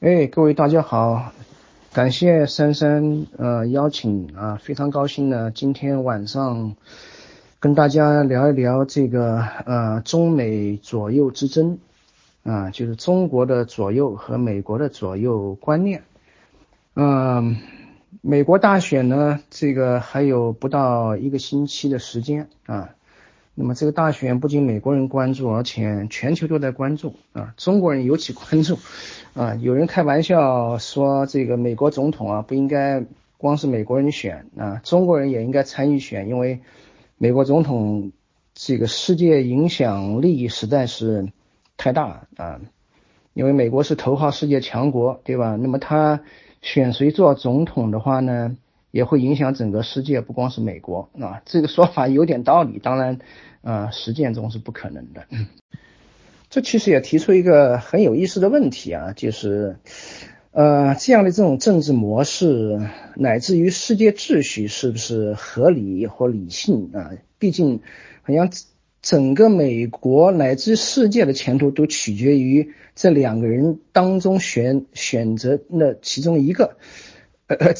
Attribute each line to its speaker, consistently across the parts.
Speaker 1: 哎，各位大家好，感谢珊珊呃邀请啊，非常高兴呢，今天晚上跟大家聊一聊这个呃中美左右之争啊，就是中国的左右和美国的左右观念。嗯，美国大选呢，这个还有不到一个星期的时间啊。那么这个大选不仅美国人关注，而且全球都在关注啊，中国人尤其关注啊。有人开玩笑说，这个美国总统啊不应该光是美国人选啊，中国人也应该参与选，因为美国总统这个世界影响力实在是太大啊。因为美国是头号世界强国，对吧？那么他选谁做总统的话呢？也会影响整个世界，不光是美国啊。这个说法有点道理，当然，呃，实践中是不可能的。这其实也提出一个很有意思的问题啊，就是，呃，这样的这种政治模式，乃至于世界秩序是不是合理或理性啊？毕竟，好像整个美国乃至世界的前途都取决于这两个人当中选选择那其中一个，呃。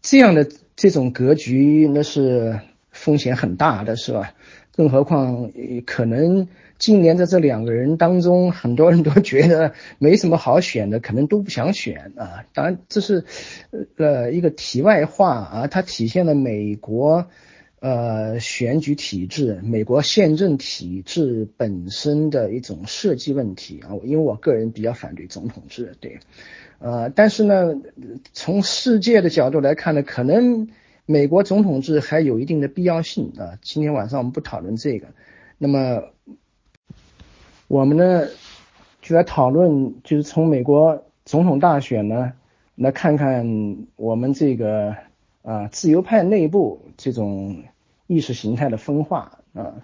Speaker 1: 这样的这种格局，那是风险很大的，是吧？更何况可能今年在这两个人当中，很多人都觉得没什么好选的，可能都不想选啊。当然，这是呃一个题外话啊，它体现了美国呃选举体制、美国宪政体制本身的一种设计问题啊。因为我个人比较反对总统制，对。呃，但是呢，从世界的角度来看呢，可能美国总统制还有一定的必要性啊。今天晚上我们不讨论这个，那么我们呢就来讨论，就是从美国总统大选呢来看看我们这个啊自由派内部这种意识形态的分化啊。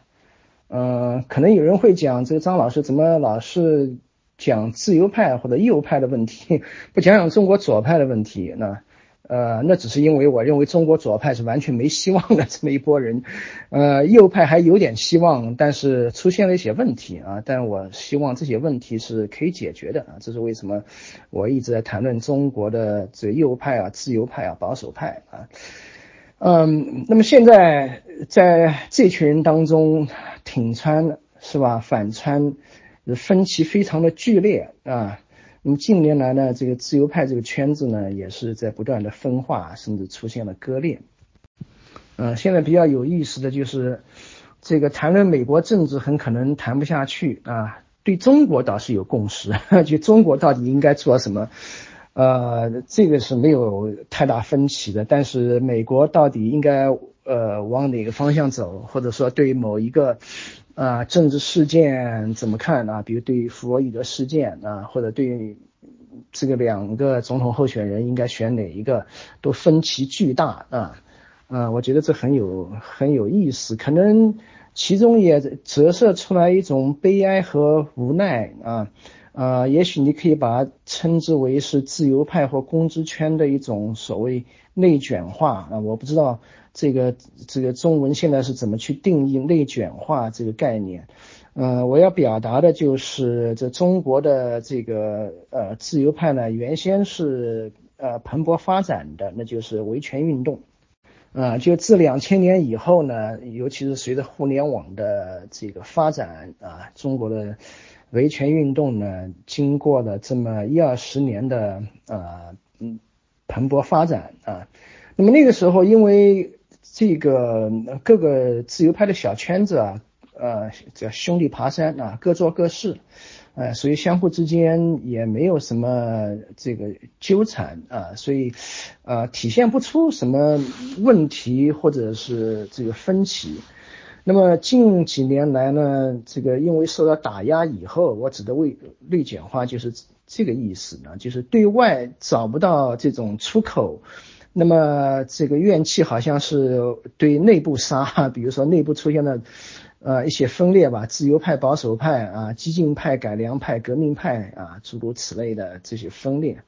Speaker 1: 呃，可能有人会讲，这个张老师怎么老是？讲自由派或者右派的问题，不讲讲中国左派的问题，那呃，那只是因为我认为中国左派是完全没希望的这么一波人，呃，右派还有点希望，但是出现了一些问题啊，但我希望这些问题是可以解决的啊，这是为什么我一直在谈论中国的这右派啊、自由派啊、保守派啊，嗯，那么现在在这群人当中，挺川是吧，反川。分歧非常的剧烈啊，那么近年来呢，这个自由派这个圈子呢，也是在不断的分化，甚至出现了割裂。嗯，现在比较有意思的就是，这个谈论美国政治很可能谈不下去啊，对中国倒是有共识，就中国到底应该做什么，呃，这个是没有太大分歧的，但是美国到底应该呃往哪个方向走，或者说对某一个。啊，政治事件怎么看啊？比如对弗洛伊德事件啊，或者对于这个两个总统候选人应该选哪一个，都分歧巨大啊。啊，我觉得这很有很有意思，可能其中也折射出来一种悲哀和无奈啊。啊，也许你可以把它称之为是自由派或公知圈的一种所谓内卷化啊，我不知道。这个这个中文现在是怎么去定义内卷化这个概念？呃，我要表达的就是这中国的这个呃自由派呢，原先是呃蓬勃发展的，那就是维权运动。啊，就自两千年以后呢，尤其是随着互联网的这个发展啊，中国的维权运动呢，经过了这么一二十年的呃嗯蓬勃发展啊，那么那个时候因为这个各个自由派的小圈子啊，呃，叫兄弟爬山啊，各做各事，呃，所以相互之间也没有什么这个纠缠啊，所以呃，体现不出什么问题或者是这个分歧。那么近几年来呢，这个因为受到打压以后，我指的为内卷化就是这个意思呢，就是对外找不到这种出口。那么这个怨气好像是对内部杀，比如说内部出现了呃一些分裂吧，自由派、保守派啊，激进派、改良派、革命派啊，诸如此类的这些分裂。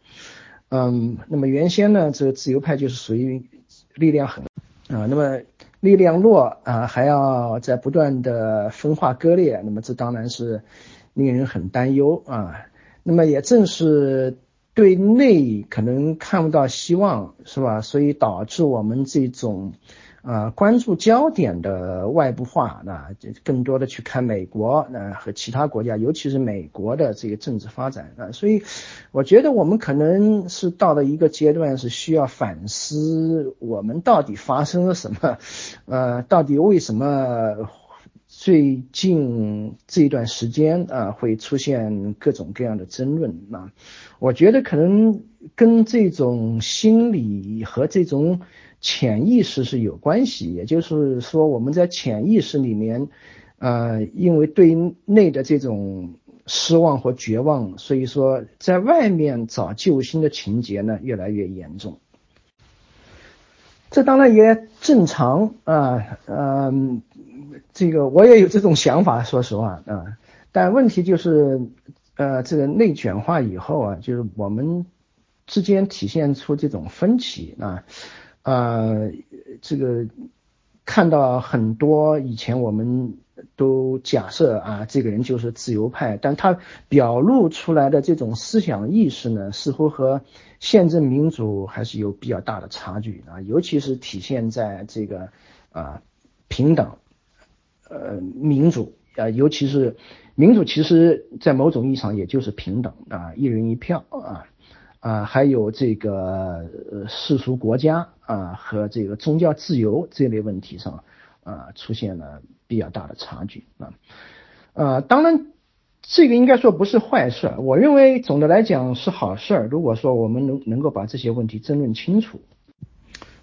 Speaker 1: 嗯，那么原先呢，这个自由派就是属于力量很啊，那么力量弱啊，还要在不断的分化割裂，那么这当然是令人很担忧啊。那么也正是。对内可能看不到希望，是吧？所以导致我们这种。啊，关注焦点的外部化，那就更多的去看美国，那和其他国家，尤其是美国的这个政治发展啊，所以我觉得我们可能是到了一个阶段，是需要反思我们到底发生了什么，呃，到底为什么最近这一段时间啊会出现各种各样的争论啊？我觉得可能跟这种心理和这种。潜意识是有关系，也就是说，我们在潜意识里面，呃，因为对内的这种失望和绝望，所以说在外面找救星的情节呢越来越严重。这当然也正常啊，嗯，这个我也有这种想法，说实话啊，但问题就是，呃，这个内卷化以后啊，就是我们之间体现出这种分歧啊。呃，这个看到很多以前我们都假设啊，这个人就是自由派，但他表露出来的这种思想意识呢，似乎和宪政民主还是有比较大的差距啊，尤其是体现在这个啊平等，呃民主啊，尤其是民主，其实在某种意义上也就是平等啊，一人一票啊。啊，还有这个世俗国家啊和这个宗教自由这类问题上啊出现了比较大的差距啊，呃，当然这个应该说不是坏事，我认为总的来讲是好事儿。如果说我们能能够把这些问题争论清楚，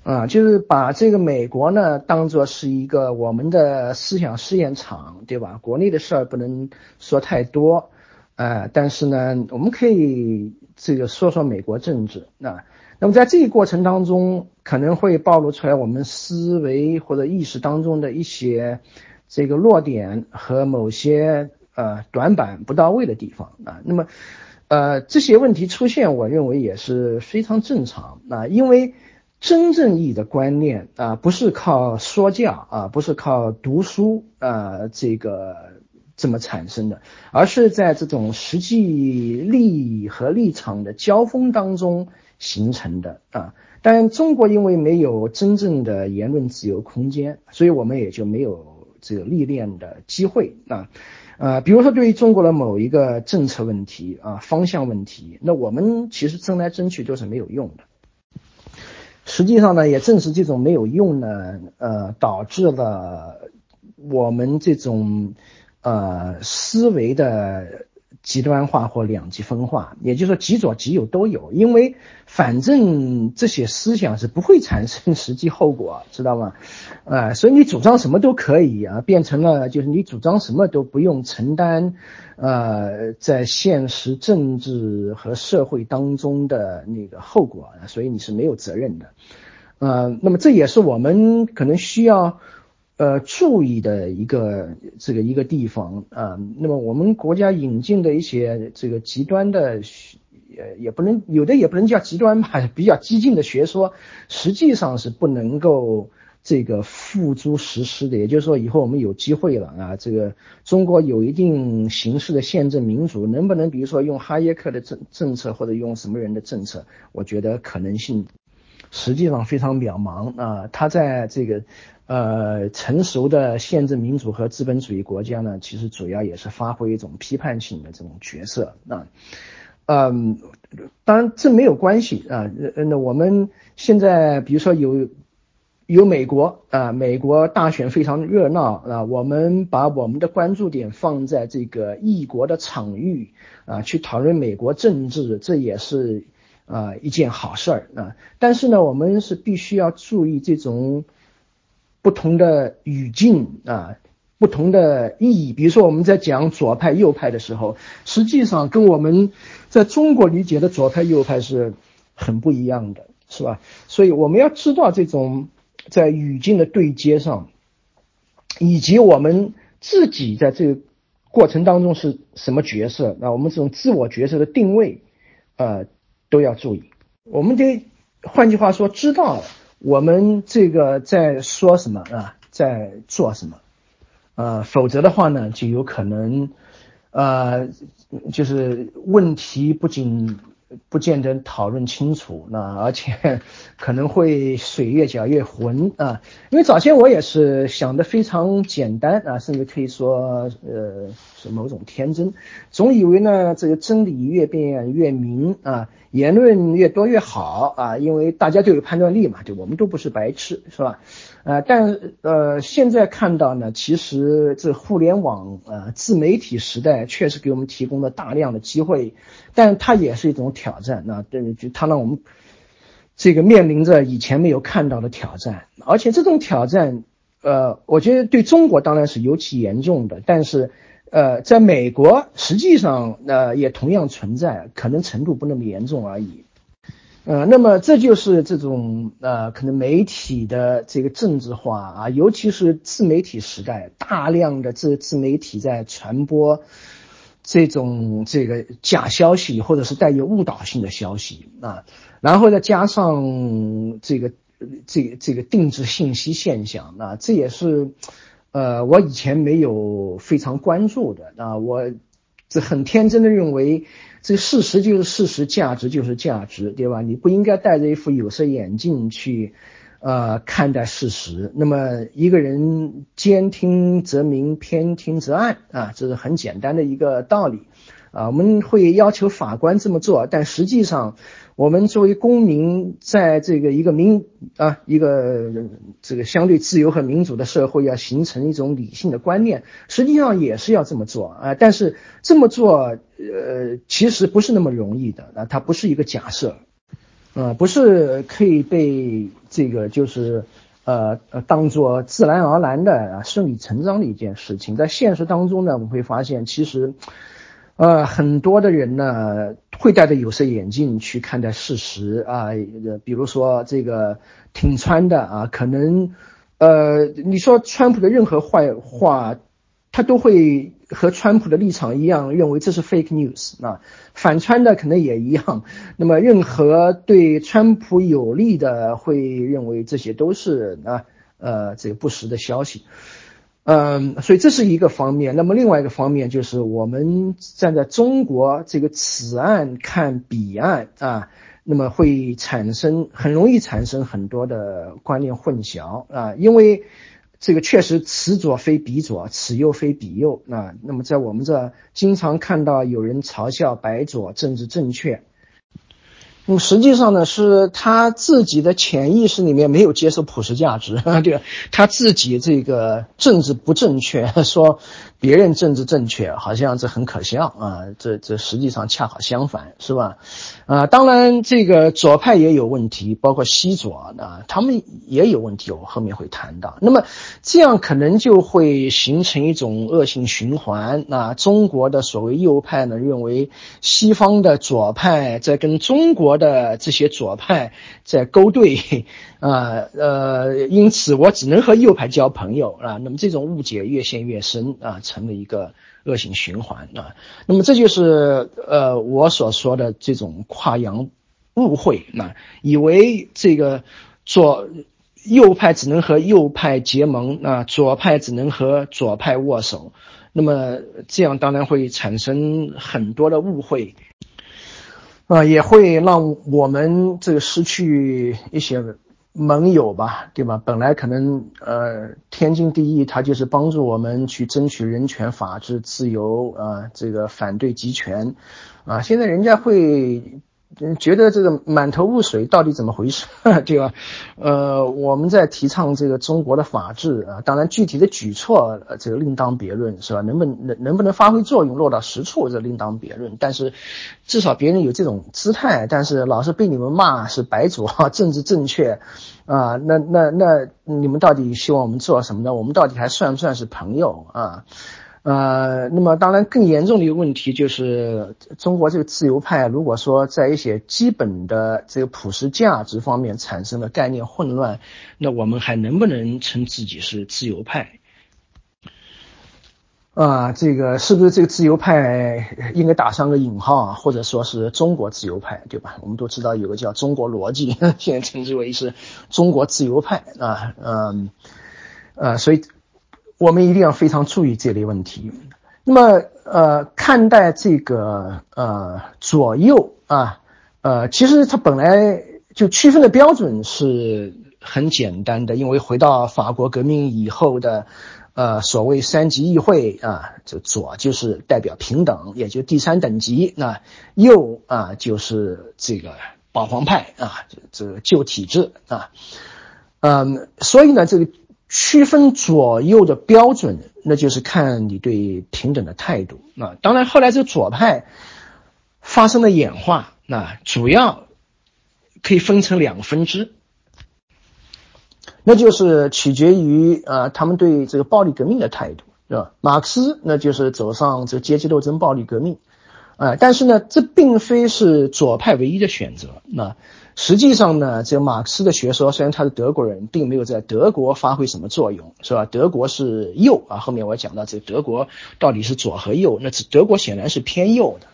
Speaker 1: 啊，就是把这个美国呢当做是一个我们的思想试验场，对吧？国内的事儿不能说太多，啊，但是呢，我们可以。这个说说美国政治啊，那么在这个过程当中，可能会暴露出来我们思维或者意识当中的一些这个弱点和某些呃短板不到位的地方啊。那么呃这些问题出现，我认为也是非常正常啊，因为真正意义的观念啊，不是靠说教啊，不是靠读书啊，这个。这么产生的？而是在这种实际利益和立场的交锋当中形成的啊。但中国因为没有真正的言论自由空间，所以我们也就没有这个历练的机会啊。呃，比如说对于中国的某一个政策问题啊、方向问题，那我们其实争来争去都是没有用的。实际上呢，也正是这种没有用呢，呃，导致了我们这种。呃，思维的极端化或两极分化，也就是说极左极右都有，因为反正这些思想是不会产生实际后果，知道吗？啊，所以你主张什么都可以啊，变成了就是你主张什么都不用承担，呃，在现实政治和社会当中的那个后果，所以你是没有责任的，呃，那么这也是我们可能需要。呃，注意的一个这个一个地方啊，那么我们国家引进的一些这个极端的，呃，也不能有的也不能叫极端吧，比较激进的学说，实际上是不能够这个付诸实施的。也就是说，以后我们有机会了啊，这个中国有一定形式的宪政民主，能不能比如说用哈耶克的政政策或者用什么人的政策？我觉得可能性实际上非常渺茫啊，他在这个。呃，成熟的宪政民主和资本主义国家呢，其实主要也是发挥一种批判性的这种角色啊。嗯，当然这没有关系啊。那我们现在比如说有有美国啊，美国大选非常热闹啊，我们把我们的关注点放在这个异国的场域啊，去讨论美国政治，这也是啊一件好事儿啊。但是呢，我们是必须要注意这种。不同的语境啊，不同的意义。比如说，我们在讲左派、右派的时候，实际上跟我们在中国理解的左派、右派是很不一样的，是吧？所以我们要知道这种在语境的对接上，以及我们自己在这个过程当中是什么角色，那我们这种自我角色的定位，呃，都要注意。我们得换句话说，知道。我们这个在说什么啊，在做什么？呃，否则的话呢，就有可能，呃，就是问题不仅不见得讨论清楚，那而且 可能会水越搅越浑啊。因为早先我也是想的非常简单啊，甚至可以说呃是某种天真，总以为呢这个真理越辩越明啊，言论越多越好啊，因为大家都有判断力嘛，对，我们都不是白痴，是吧？呃，但呃现在看到呢，其实这互联网呃自媒体时代确实给我们提供了大量的机会。但它也是一种挑战，那对，就它让我们这个面临着以前没有看到的挑战，而且这种挑战，呃，我觉得对中国当然是尤其严重的，但是，呃，在美国实际上呃也同样存在，可能程度不那么严重而已，呃，那么这就是这种呃可能媒体的这个政治化啊，尤其是自媒体时代，大量的自自媒体在传播。这种这个假消息或者是带有误导性的消息啊，然后再加上这个这个这个定制信息现象啊，这也是呃我以前没有非常关注的啊，我这很天真的认为这事实就是事实，价值就是价值，对吧？你不应该戴着一副有色眼镜去。呃，看待事实。那么一个人兼听则明，偏听则暗啊，这是很简单的一个道理啊。我们会要求法官这么做，但实际上，我们作为公民，在这个一个民啊一个这个相对自由和民主的社会，要形成一种理性的观念，实际上也是要这么做啊。但是这么做，呃，其实不是那么容易的啊，它不是一个假设。呃，不是可以被这个就是呃呃当做自然而然的顺理成章的一件事情，在现实当中呢，我们会发现其实呃很多的人呢会戴着有色眼镜去看待事实啊，比如说这个挺川的啊，可能呃你说川普的任何坏话。他都会和川普的立场一样，认为这是 fake news 啊，反川的可能也一样。那么，任何对川普有利的，会认为这些都是啊呃这个不实的消息。嗯，所以这是一个方面。那么另外一个方面就是，我们站在中国这个此岸看彼岸啊，那么会产生很容易产生很多的观念混淆啊，因为。这个确实此左非彼左，此右非彼右啊。那么在我们这经常看到有人嘲笑白左政治正确。嗯实际上呢，是他自己的潜意识里面没有接受普世价值，对？他自己这个政治不正确，说别人政治正确，好像这很可笑啊。这这实际上恰好相反，是吧？啊，当然这个左派也有问题，包括西左啊，他们也有问题，我后面会谈到。那么这样可能就会形成一种恶性循环。那中国的所谓右派呢，认为西方的左派在跟中国。的这些左派在勾兑啊呃，因此我只能和右派交朋友啊。那么这种误解越陷越深啊，成了一个恶性循环啊。那么这就是呃我所说的这种跨洋误会啊，以为这个左右派只能和右派结盟啊，左派只能和左派握手。那么这样当然会产生很多的误会。啊，也会让我们这个失去一些盟友吧，对吧？本来可能呃天经地义，他就是帮助我们去争取人权、法治、自由啊，这个反对集权啊，现在人家会。觉得这个满头雾水，到底怎么回事，对 吧？呃，我们在提倡这个中国的法治啊，当然具体的举措，这个另当别论，是吧？能不能能不能发挥作用，落到实处，这另当别论。但是，至少别人有这种姿态，但是老是被你们骂是白左，政治正确，啊，那那那你们到底希望我们做什么呢？我们到底还算不算是朋友啊？呃，那么当然更严重的一个问题就是，中国这个自由派如果说在一些基本的这个普世价值方面产生了概念混乱，那我们还能不能称自己是自由派？啊，这个是不是这个自由派应该打上个引号啊，或者说是中国自由派，对吧？我们都知道有个叫中国逻辑，现在称之为是中国自由派啊，嗯，呃，所以。我们一定要非常注意这类问题。那么，呃，看待这个呃左右啊，呃，其实它本来就区分的标准是很简单的，因为回到法国革命以后的，呃，所谓三级议会啊，这左就是代表平等，也就第三等级，那右啊就是这个保皇派啊，这这旧体制啊，嗯，所以呢，这个区分左右的标准，那就是看你对平等的态度。那当然，后来这个左派发生了演化。那主要可以分成两个分支，那就是取决于啊他们对这个暴力革命的态度，是吧？马克思那就是走上这个阶级斗争、暴力革命，啊，但是呢，这并非是左派唯一的选择。那实际上呢，这个马克思的学说虽然他是德国人，并没有在德国发挥什么作用，是吧？德国是右啊，后面我讲到这德国到底是左和右，那德国显然是偏右的。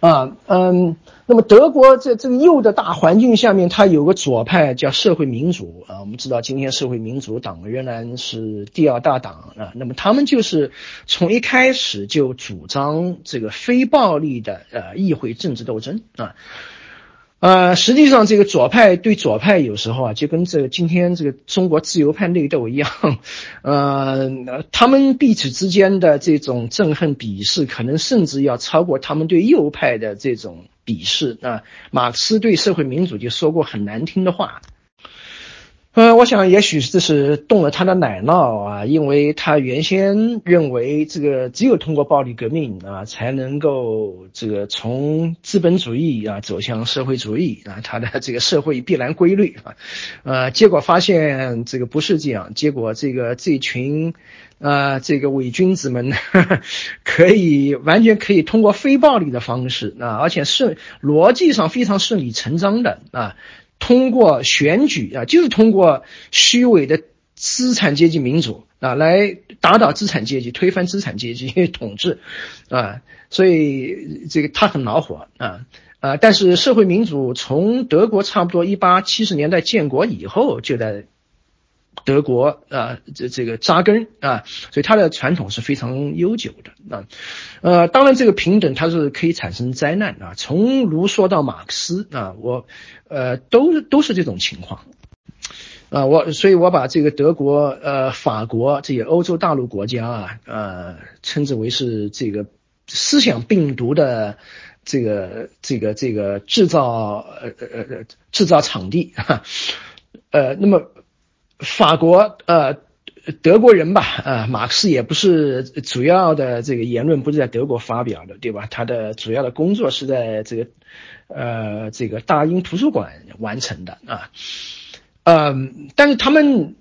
Speaker 1: 啊，嗯，那么德国在这个右的大环境下面，它有个左派叫社会民主啊。我们知道，今天社会民主党仍然是第二大党啊。那么他们就是从一开始就主张这个非暴力的呃议会政治斗争啊。呃，实际上这个左派对左派有时候啊，就跟这个今天这个中国自由派内斗一样，呃，他们彼此之间的这种憎恨鄙视，可能甚至要超过他们对右派的这种鄙视啊。马克思对社会民主就说过很难听的话。呃，我想也许这是动了他的奶酪啊，因为他原先认为这个只有通过暴力革命啊，才能够这个从资本主义啊走向社会主义啊，他的这个社会必然规律啊，呃，结果发现这个不是这样，结果这个这群啊这个伪君子们 可以完全可以通过非暴力的方式啊，而且顺逻辑上非常顺理成章的啊。通过选举啊，就是通过虚伪的资产阶级民主啊，来打倒资产阶级，推翻资产阶级 统治啊，所以这个他很恼火啊啊！但是社会民主从德国差不多一八七十年代建国以后就在德国啊这这个扎根啊，所以它的传统是非常悠久的啊。呃，当然这个平等它是可以产生灾难啊，从卢梭到马克思啊，我。呃，都都是这种情况，啊，我所以，我把这个德国、呃，法国这些欧洲大陆国家啊，呃，称之为是这个思想病毒的这个这个这个制造呃呃呃制造场地哈，呃，那么法国呃德国人吧，啊，马克思也不是主要的这个言论不是在德国发表的，对吧？他的主要的工作是在这个。呃，这个大英图书馆完成的啊，嗯，但是他们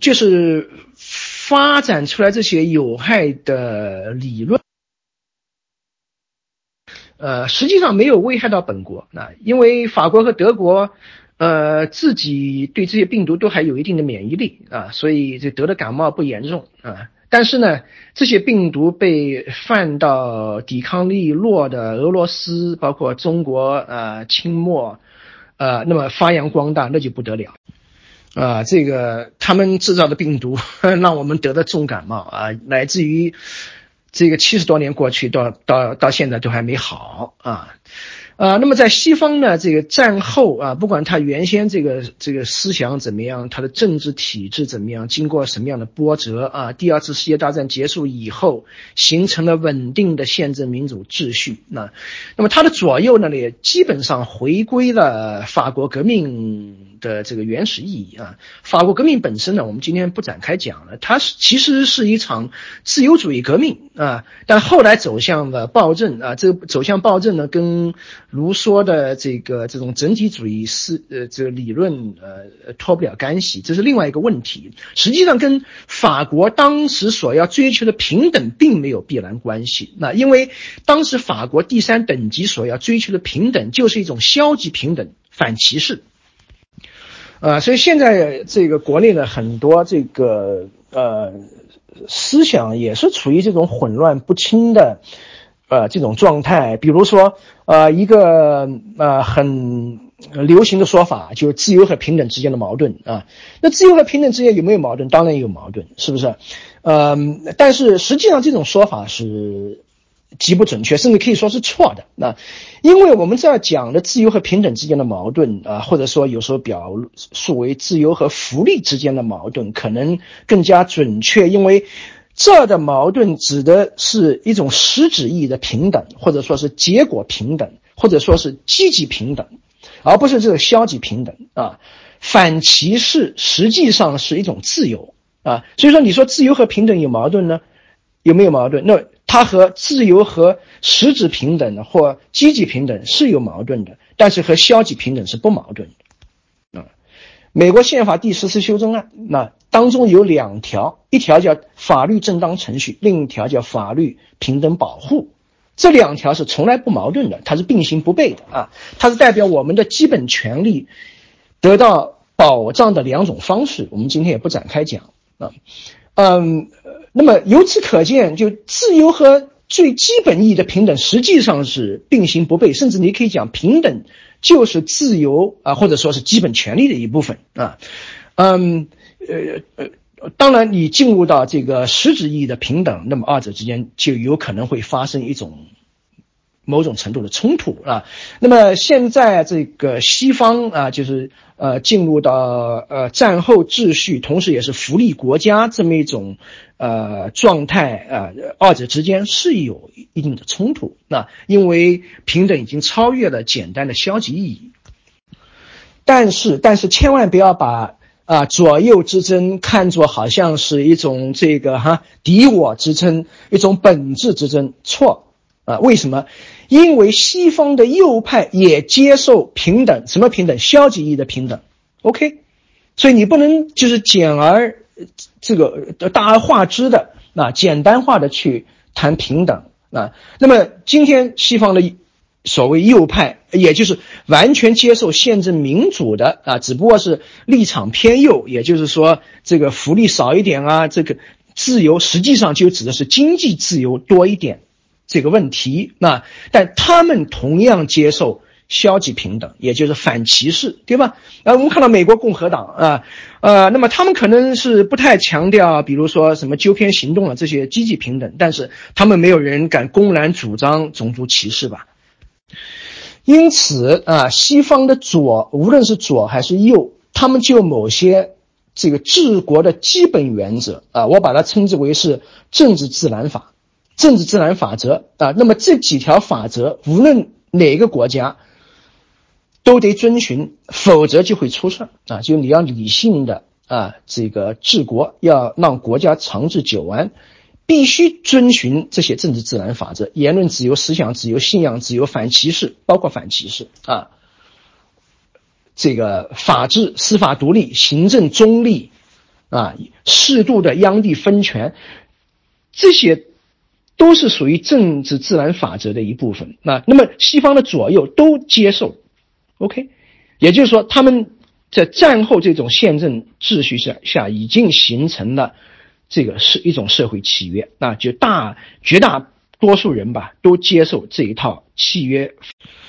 Speaker 1: 就是发展出来这些有害的理论，呃，实际上没有危害到本国啊，因为法国和德国呃自己对这些病毒都还有一定的免疫力啊，所以这得的感冒不严重啊。但是呢，这些病毒被放到抵抗力弱的俄罗斯，包括中国、呃清末，呃，那么发扬光大，那就不得了，啊，这个他们制造的病毒 让我们得的重感冒啊，乃至于这个七十多年过去，到到到现在都还没好啊。啊，那么在西方呢，这个战后啊，不管他原先这个这个思想怎么样，他的政治体制怎么样，经过什么样的波折啊，第二次世界大战结束以后，形成了稳定的宪政民主秩序。那，那么他的左右呢，也基本上回归了法国革命。的这个原始意义啊，法国革命本身呢，我们今天不展开讲了。它是其实是一场自由主义革命啊，但后来走向了暴政啊。这个走向暴政呢，跟卢梭的这个这种整体主义思呃这个理论呃脱不了干系，这是另外一个问题。实际上跟法国当时所要追求的平等并没有必然关系。那因为当时法国第三等级所要追求的平等，就是一种消极平等，反歧视。啊，所以现在这个国内的很多这个呃思想也是处于这种混乱不清的呃这种状态。比如说呃一个呃很流行的说法，就是自由和平等之间的矛盾啊。那自由和平等之间有没有矛盾？当然有矛盾，是不是？呃，但是实际上这种说法是极不准确，甚至可以说是错的。那，因为我们这儿讲的自由和平等之间的矛盾啊，或者说有时候表述为自由和福利之间的矛盾，可能更加准确。因为这的矛盾指的是一种实质意义的平等，或者说是结果平等，或者说是积极平等，而不是这个消极平等啊。反歧视实际上是一种自由啊，所以说你说自由和平等有矛盾呢？有没有矛盾？那它和自由和实质平等或积极平等是有矛盾的，但是和消极平等是不矛盾的。啊，美国宪法第十次修正案那当中有两条，一条叫法律正当程序，另一条叫法律平等保护。这两条是从来不矛盾的，它是并行不悖的啊，它是代表我们的基本权利得到保障的两种方式。我们今天也不展开讲啊，嗯。那么由此可见，就自由和最基本意义的平等实际上是并行不悖，甚至你可以讲平等就是自由啊，或者说是基本权利的一部分啊。嗯，呃呃，当然你进入到这个实质意义的平等，那么二者之间就有可能会发生一种。某种程度的冲突啊，那么现在这个西方啊，就是呃进入到呃战后秩序，同时也是福利国家这么一种呃状态啊，二者之间是有一定的冲突。那因为平等已经超越了简单的消极意义，但是但是千万不要把啊左右之争看作好像是一种这个哈敌我之争，一种本质之争，错啊？为什么？因为西方的右派也接受平等，什么平等？消极意义的平等。OK，所以你不能就是简而这个大而化之的啊，简单化的去谈平等啊。那么今天西方的所谓右派，也就是完全接受宪政民主的啊，只不过是立场偏右，也就是说这个福利少一点啊，这个自由实际上就指的是经济自由多一点。这个问题，那但他们同样接受消极平等，也就是反歧视，对吧？啊，我们看到美国共和党啊，呃，那么他们可能是不太强调，比如说什么纠偏行动啊这些积极平等，但是他们没有人敢公然主张种族歧视吧？因此啊，西方的左，无论是左还是右，他们就某些这个治国的基本原则啊，我把它称之为是政治自然法。政治自然法则啊，那么这几条法则，无论哪个国家都得遵循，否则就会出事啊。就你要理性的啊，这个治国，要让国家长治久安，必须遵循这些政治自然法则：言论自由、思想自由、信仰自由、反歧视，包括反歧视啊。这个法治、司法独立、行政中立啊，适度的央地分权，这些。都是属于政治自然法则的一部分那。那么西方的左右都接受，OK，也就是说他们在战后这种宪政秩序下下已经形成了这个是一种社会契约那，就大绝大多数人吧都接受这一套契约。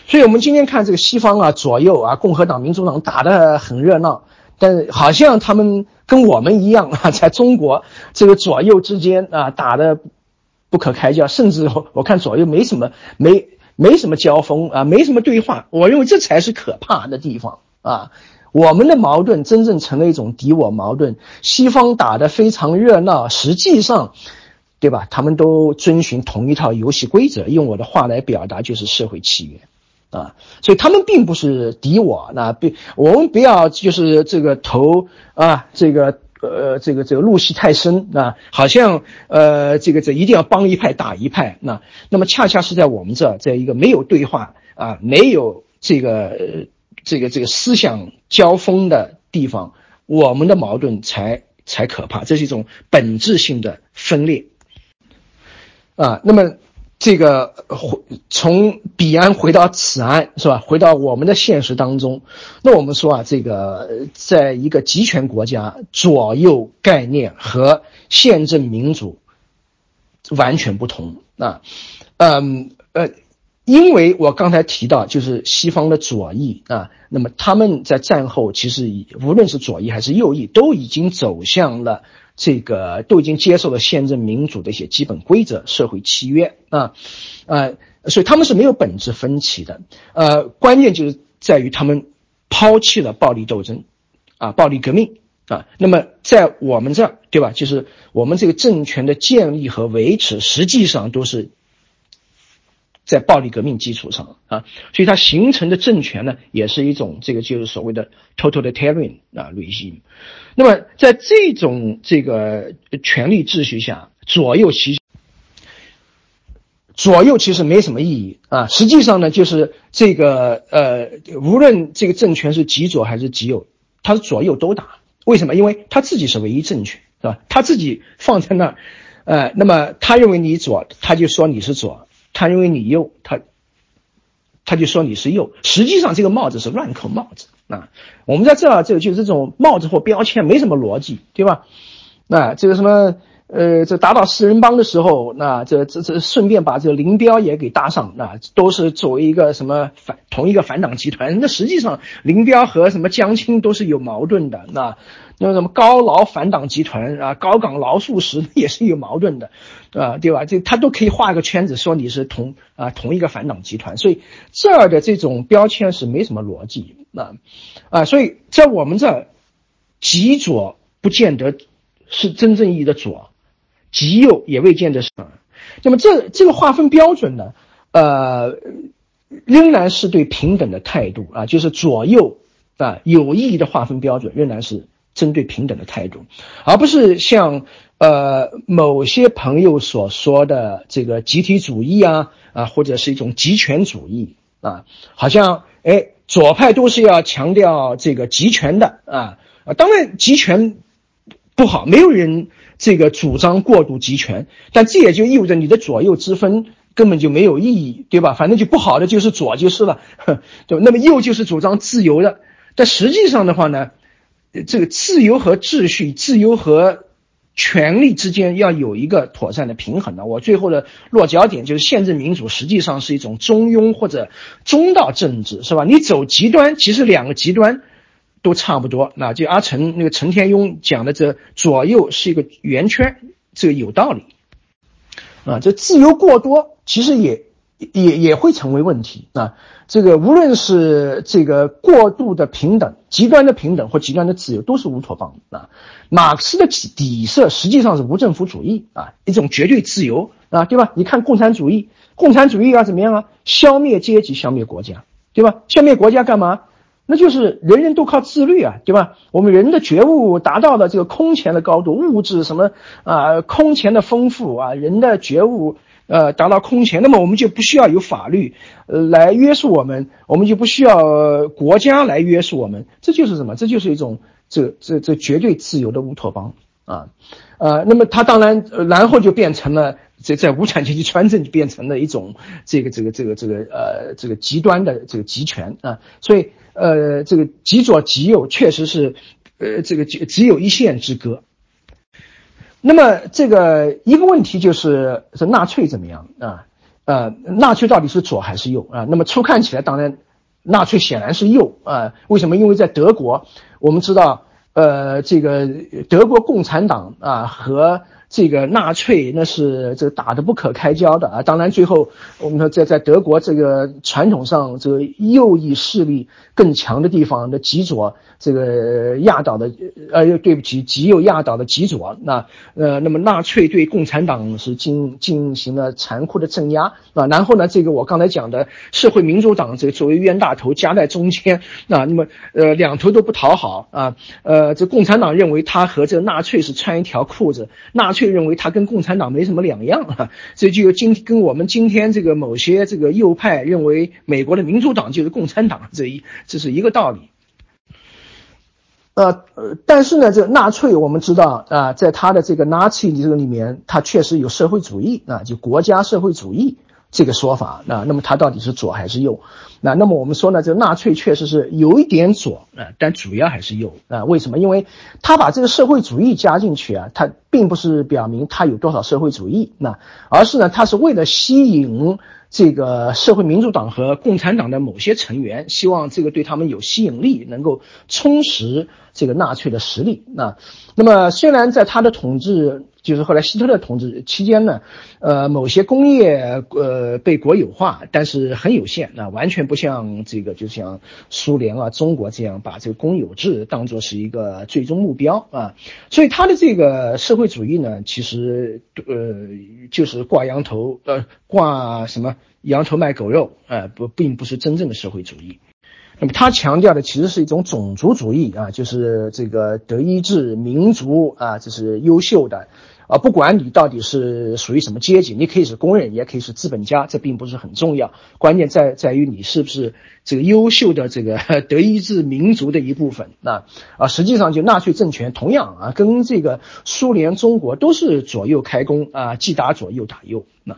Speaker 1: 所以我们今天看这个西方啊左右啊共和党民主党打得很热闹，但好像他们跟我们一样啊，在中国这个左右之间啊打的。不可开交，甚至我看左右没什么，没没什么交锋啊，没什么对话。我认为这才是可怕的地方啊！我们的矛盾真正成了一种敌我矛盾。西方打得非常热闹，实际上，对吧？他们都遵循同一套游戏规则。用我的话来表达，就是社会契约啊。所以他们并不是敌我，那不，我们不要就是这个投啊，这个。呃，这个这个入戏太深啊，好像呃，这个这一定要帮一派打一派，那那么恰恰是在我们这在一个没有对话啊，没有这个这个这个思想交锋的地方，我们的矛盾才才可怕，这是一种本质性的分裂啊，那么。这个回从彼岸回到此岸是吧？回到我们的现实当中，那我们说啊，这个在一个集权国家，左右概念和宪政民主完全不同啊。嗯呃，因为我刚才提到，就是西方的左翼啊，那么他们在战后其实无论是左翼还是右翼，都已经走向了。这个都已经接受了宪政民主的一些基本规则、社会契约啊，呃，所以他们是没有本质分歧的。呃，关键就是在于他们抛弃了暴力斗争，啊，暴力革命啊。那么在我们这儿，对吧？就是我们这个政权的建立和维持，实际上都是。在暴力革命基础上啊，所以它形成的政权呢，也是一种这个就是所谓的 totalitarian 啊 regime。那么在这种这个权力秩序下，左右其左右其实没什么意义啊。实际上呢，就是这个呃，无论这个政权是极左还是极右，他是左右都打。为什么？因为他自己是唯一政权，是吧？他自己放在那儿，呃，那么他认为你左，他就说你是左。他认为你右，他他就说你是右。实际上，这个帽子是乱扣帽子啊！我们在这儿，这个就这种帽子或标签没什么逻辑，对吧？那这个什么呃，这打倒四人帮的时候，那这这这顺便把这个林彪也给搭上，那都是作为一个什么反同一个反党集团。那实际上，林彪和什么江青都是有矛盾的，那。那什么高劳反党集团啊，高岗劳素时也是有矛盾的，啊，对吧？这他都可以画个圈子，说你是同啊同一个反党集团，所以这儿的这种标签是没什么逻辑啊啊，所以在我们这极左不见得是真正意义的左，极右也未见得是。那么这这个划分标准呢，呃，仍然是对平等的态度啊，就是左右啊有意义的划分标准仍然是。针对平等的态度，而不是像呃某些朋友所说的这个集体主义啊啊，或者是一种集权主义啊，好像哎左派都是要强调这个集权的啊啊，当然集权不好，没有人这个主张过度集权，但这也就意味着你的左右之分根本就没有意义，对吧？反正就不好的就是左就是了，对吧？那么右就是主张自由的，但实际上的话呢？这个自由和秩序、自由和权力之间要有一个妥善的平衡的。我最后的落脚点就是宪政民主实际上是一种中庸或者中道政治，是吧？你走极端，其实两个极端都差不多。那就阿成那个陈天庸讲的，这左右是一个圆圈，这个有道理啊。这自由过多，其实也也也会成为问题啊。这个无论是这个过度的平等、极端的平等或极端的自由，都是乌托邦啊。马克思的底色实际上是无政府主义啊，一种绝对自由啊，对吧？你看共产主义，共产主义要怎么样啊？消灭阶级，消灭国家，对吧？消灭国家干嘛？那就是人人都靠自律啊，对吧？我们人的觉悟达到了这个空前的高度，物质什么啊，空前的丰富啊，人的觉悟。呃，达到空前，那么我们就不需要有法律，呃，来约束我们，我们就不需要国家来约束我们，这就是什么？这就是一种这这这绝对自由的乌托邦啊，呃，那么它当然，然后就变成了在在无产阶级专政就变成了一种这个这个这个这个呃这个极端的这个集权啊，所以呃这个极左极右确实是呃这个只只有一线之隔。那么这个一个问题就是是纳粹怎么样啊？呃，纳粹到底是左还是右啊？那么初看起来，当然纳粹显然是右啊。为什么？因为在德国，我们知道，呃，这个德国共产党啊和。这个纳粹那是这个打得不可开交的啊！当然，最后我们说在在德国这个传统上这个右翼势力更强的地方的极左，这个压倒的呃又，对不起，极右压倒的极左。那呃，那么纳粹对共产党是进进行了残酷的镇压啊。然后呢，这个我刚才讲的社会民主党这个作为冤大头夹在中间啊，那么呃两头都不讨好啊。呃，这共产党认为他和这个纳粹是穿一条裤子，纳粹。却认为他跟共产党没什么两样啊，这就有今跟我们今天这个某些这个右派认为美国的民主党就是共产党这一这是一个道理。呃呃，但是呢，这个纳粹我们知道啊，在他的这个纳粹这个里面，他确实有社会主义啊，就国家社会主义这个说法啊。那么他到底是左还是右？那那么我们说呢，这纳粹确实是有一点左啊，但主要还是右啊。为什么？因为他把这个社会主义加进去啊，他。并不是表明他有多少社会主义，那而是呢，他是为了吸引这个社会民主党和共产党的某些成员，希望这个对他们有吸引力，能够充实这个纳粹的实力。那那么虽然在他的统治。就是后来希特勒统治期间呢，呃，某些工业呃被国有化，但是很有限，那完全不像这个，就像苏联啊、中国这样把这个公有制当做是一个最终目标啊。所以他的这个社会主义呢，其实呃就是挂羊头呃挂什么羊头卖狗肉啊，不并不是真正的社会主义。那么他强调的其实是一种种族主义啊，就是这个德意志民族啊，这是优秀的。啊，不管你到底是属于什么阶级，你可以是工人，也可以是资本家，这并不是很重要。关键在在于你是不是这个优秀的这个 德意志民族的一部分。那啊，实际上就纳粹政权同样啊，跟这个苏联、中国都是左右开弓啊，既打左又打右。那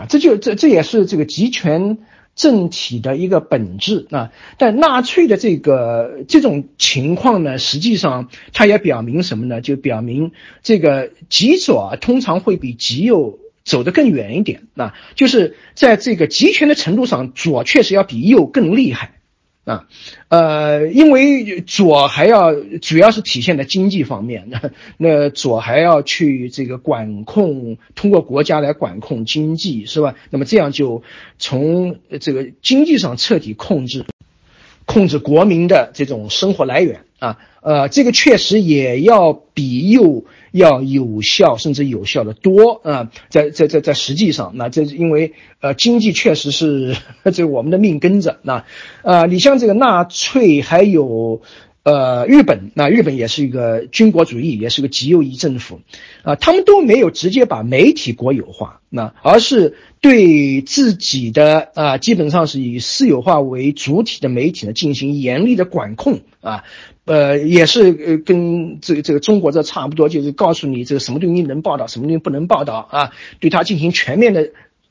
Speaker 1: 啊，这就这这也是这个集权。政体的一个本质啊，但纳粹的这个这种情况呢，实际上它也表明什么呢？就表明这个极左通常会比极右走得更远一点啊，就是在这个集权的程度上，左确实要比右更厉害。啊，呃，因为左还要主要是体现在经济方面，那 那左还要去这个管控，通过国家来管控经济，是吧？那么这样就从这个经济上彻底控制，控制国民的这种生活来源啊，呃，这个确实也要比右。要有效，甚至有效的多啊！在在在在实际上，那这是因为呃经济确实是 这我们的命根子。那呃，你像这个纳粹还有呃日本，那日本也是一个军国主义，也是个极右翼政府啊，他们都没有直接把媒体国有化，那而是对自己的啊基本上是以私有化为主体的媒体呢进行严厉的管控啊。呃，也是呃，跟这个这个中国这差不多，就是告诉你这个什么东西能报道，什么东西不能报道啊，对它进行全面的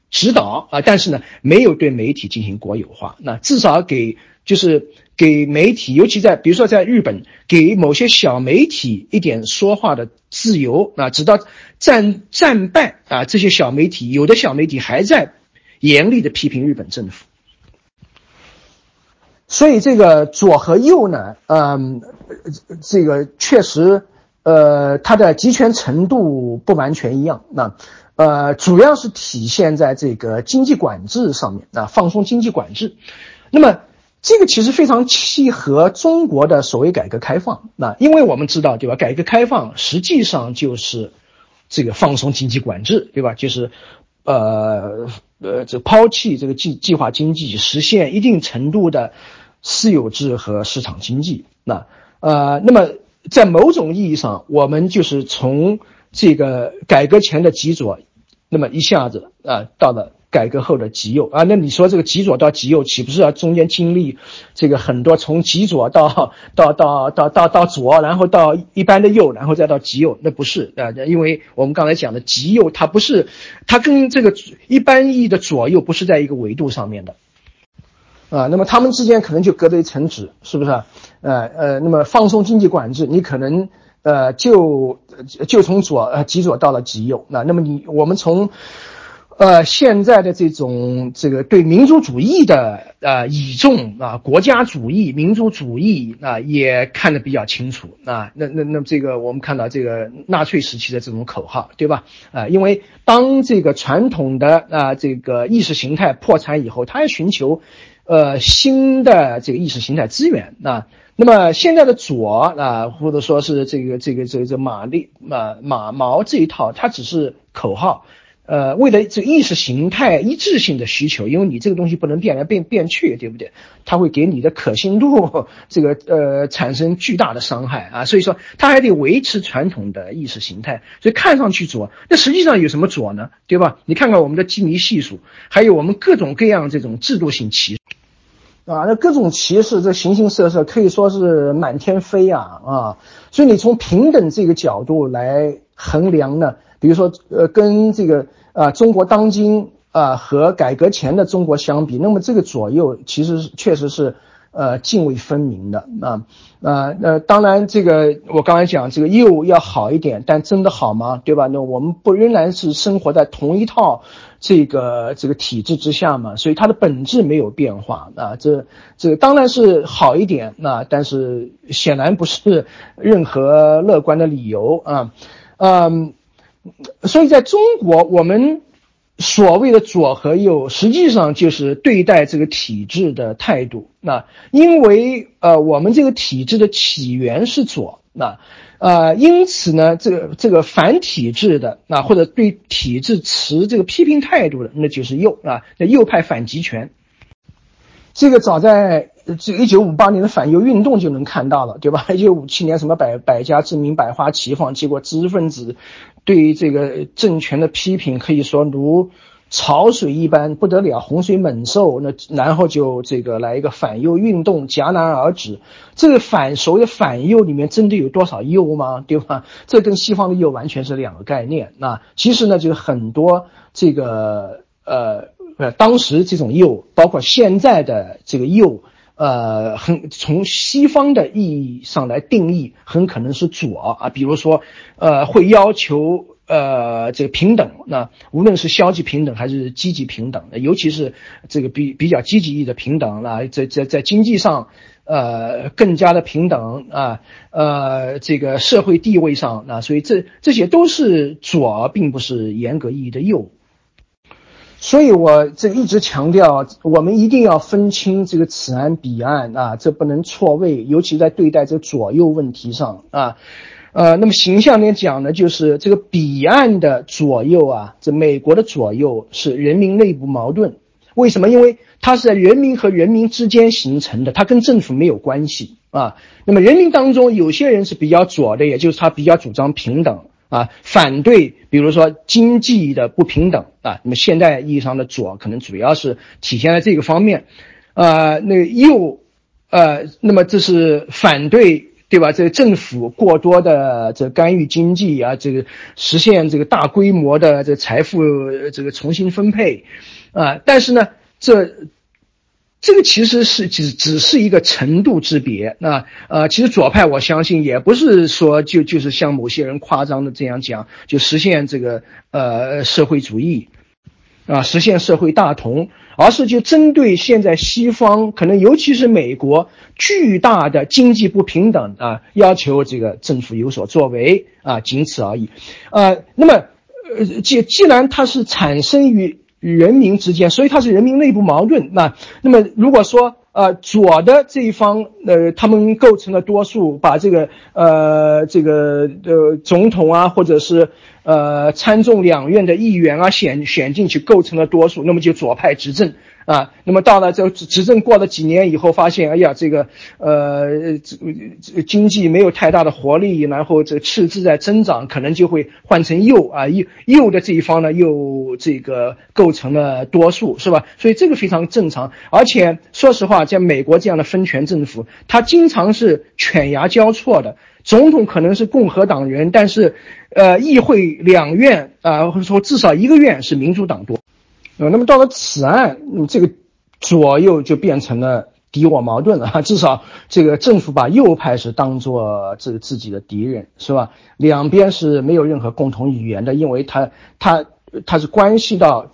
Speaker 1: 指导啊，但是呢，没有对媒体进行国有化，那至少给就是给媒体，尤其在比如说在日本，给某些小媒体一点说话的自由啊，直到战战败啊，这些小媒体有的小媒体还在严厉的批评日本政府。所以这个左和右呢，嗯，这个确实，呃，它的集权程度不完全一样。那，呃，主要是体现在这个经济管制上面啊，放松经济管制。那么，这个其实非常契合中国的所谓改革开放。那，因为我们知道，对吧？改革开放实际上就是这个放松经济管制，对吧？就是，呃，呃，这抛弃这个计计划经济，实现一定程度的。私有制和市场经济，那呃，那么在某种意义上，我们就是从这个改革前的极左，那么一下子啊，到了改革后的极右啊。那你说这个极左到极右，岂不是要中间经历这个很多从极左到 到到到到到左，然后到一般的右，然后再到极右？那不是啊，因为我们刚才讲的极右，它不是，它跟这个一般意义的左右不是在一个维度上面的。啊，那么他们之间可能就隔着一层纸，是不是？呃呃，那么放松经济管制，你可能呃就就从左呃极左到了极右。那那么你我们从呃现在的这种这个对民族主义的呃倚重啊，国家主义、民族主义啊，也看得比较清楚啊。那那那这个我们看到这个纳粹时期的这种口号，对吧？啊，因为当这个传统的啊这个意识形态破产以后，他要寻求。呃，新的这个意识形态资源啊，那么现在的左啊，或者说是这个这个这个这马列马马毛这一套，它只是口号，呃，为了这意识形态一致性的需求，因为你这个东西不能变来变变去，对不对？它会给你的可信度 这个呃产生巨大的伤害啊，所以说它还得维持传统的意识形态，所以看上去左，那实际上有什么左呢？对吧？你看看我们的基尼系数，还有我们各种各样这种制度性歧视。啊，那各种歧视，这形形色色，可以说是满天飞啊啊！所以你从平等这个角度来衡量呢，比如说，呃，跟这个啊中国当今啊和改革前的中国相比，那么这个左右其实确实是呃泾渭分明的啊啊呃，当然这个我刚才讲这个右要好一点，但真的好吗？对吧？那我们不仍然是生活在同一套这个这个体制之下嘛？所以它的本质没有变化啊，这这当然是好一点啊，但是显然不是任何乐观的理由啊，嗯，所以在中国我们。所谓的左和右，实际上就是对待这个体制的态度。那因为呃，我们这个体制的起源是左，那呃，因此呢，这个这个反体制的那，或者对体制持这个批评态度的，那就是右啊，那右派反集权。这个早在这一九五八年的反右运动就能看到了，对吧？一九五七年什么百百家争鸣，百花齐放，结果知识分子。对于这个政权的批评，可以说如潮水一般不得了，洪水猛兽。那然后就这个来一个反右运动，戛然而止。这个反所谓的反右里面真的有多少右吗？对吧？这跟西方的右完全是两个概念。那其实呢，就是很多这个呃呃，当时这种右，包括现在的这个右。呃，很从西方的意义上来定义，很可能是左啊，比如说，呃，会要求呃这个平等，那无论是消极平等还是积极平等，尤其是这个比比较积极意义的平等那在在在经济上，呃，更加的平等啊，呃，这个社会地位上啊，所以这这些都是左，并不是严格意义的右。所以，我这一直强调，我们一定要分清这个此岸彼岸啊，这不能错位，尤其在对待这左右问题上啊。呃，那么形象点讲呢，就是这个彼岸的左右啊，这美国的左右是人民内部矛盾。为什么？因为它是在人民和人民之间形成的，它跟政府没有关系啊。那么人民当中有些人是比较左的，也就是他比较主张平等。啊，反对，比如说经济的不平等啊，那么现代意义上的左可能主要是体现在这个方面，啊，那右，呃，那么这是反对，对吧？这个政府过多的这干预经济啊，这个实现这个大规模的这财富这个重新分配，啊，但是呢，这。这个其实是只只是一个程度之别。那呃，其实左派我相信也不是说就就是像某些人夸张的这样讲，就实现这个呃社会主义，啊，实现社会大同，而是就针对现在西方可能尤其是美国巨大的经济不平等啊，要求这个政府有所作为啊，仅此而已。呃，那么呃既既然它是产生于。与人民之间，所以它是人民内部矛盾。那那么如果说呃左的这一方，呃他们构成了多数，把这个呃这个呃总统啊，或者是呃参众两院的议员啊选选进去，构成了多数，那么就左派执政。啊，那么到了这执政过了几年以后，发现，哎呀，这个呃，这经济没有太大的活力，然后这赤字在增长，可能就会换成右啊，右右的这一方呢，又这个构成了多数，是吧？所以这个非常正常。而且说实话，像美国这样的分权政府，它经常是犬牙交错的，总统可能是共和党人，但是，呃，议会两院啊，或者说至少一个院是民主党多。那么到了此岸，这个左右就变成了敌我矛盾了。至少这个政府把右派是当做这个自己的敌人，是吧？两边是没有任何共同语言的，因为它它它是关系到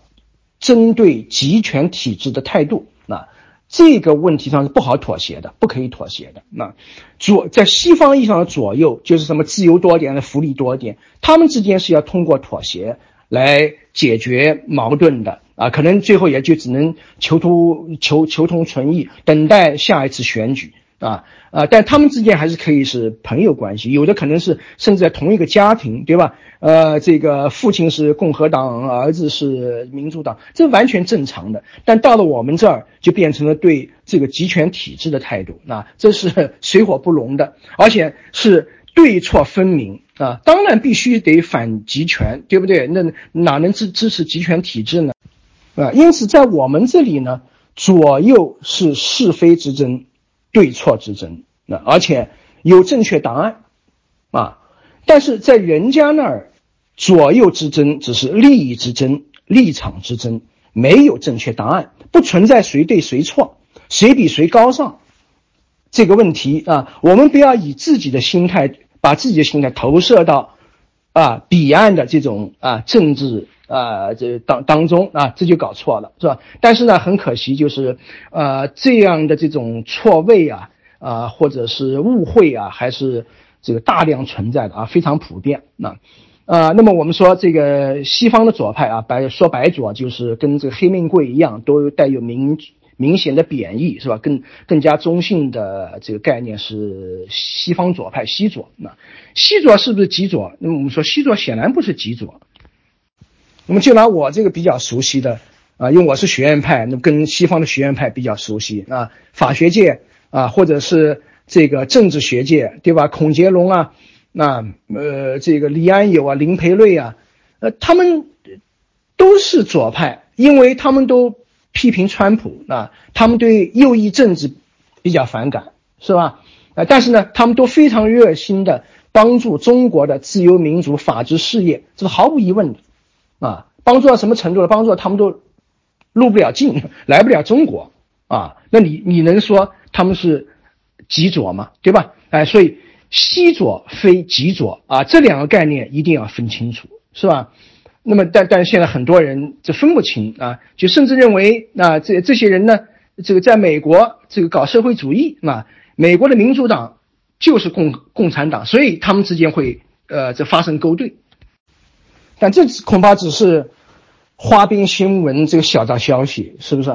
Speaker 1: 针对集权体制的态度。那这个问题上是不好妥协的，不可以妥协的。那左在西方意义上的左右就是什么自由多点、福利多一点，他们之间是要通过妥协来解决矛盾的。啊，可能最后也就只能求同求求同存异，等待下一次选举啊啊！但他们之间还是可以是朋友关系，有的可能是甚至在同一个家庭，对吧？呃，这个父亲是共和党，儿子是民主党，这完全正常的。但到了我们这儿，就变成了对这个集权体制的态度，那这是水火不容的，而且是对错分明啊！当然必须得反集权，对不对？那哪能支支持集权体制呢？啊，因此在我们这里呢，左右是是非之争，对错之争，那而且有正确答案，啊，但是在人家那儿，左右之争只是利益之争、立场之争，没有正确答案，不存在谁对谁错，谁比谁高尚，这个问题啊，我们不要以自己的心态把自己的心态投射到啊彼岸的这种啊政治啊这当当中啊，这就搞错了，是吧？但是呢，很可惜就是呃这样的这种错位啊啊或者是误会啊，还是这个大量存在的啊，非常普遍啊。啊，那么我们说这个西方的左派啊，白说白左就是跟这个黑命贵一样，都带有民族明显的贬义，是吧？更更加中性的这个概念是西方左派西左。那西左是不是极左？那么我们说西左显然不是极左。那么就拿我这个比较熟悉的啊，因为我是学院派，那跟西方的学院派比较熟悉啊，法学界啊，或者是这个政治学界，对吧？孔杰龙啊。那呃，这个李安友啊，林培瑞啊，呃，他们都是左派，因为他们都批评川普啊，他们对右翼政治比较反感，是吧？啊，但是呢，他们都非常热心的帮助中国的自由民主法治事业，这是毫无疑问的啊。帮助到什么程度了？帮助到他们都入不了境，来不了中国啊。那你你能说他们是极左吗？对吧？哎，所以。西左非极左啊，这两个概念一定要分清楚，是吧？那么，但但是现在很多人就分不清啊，就甚至认为啊，这这些人呢，这个在美国这个搞社会主义啊，美国的民主党就是共共产党，所以他们之间会呃这发生勾兑。但这恐怕只是花边新闻，这个小道消息，是不是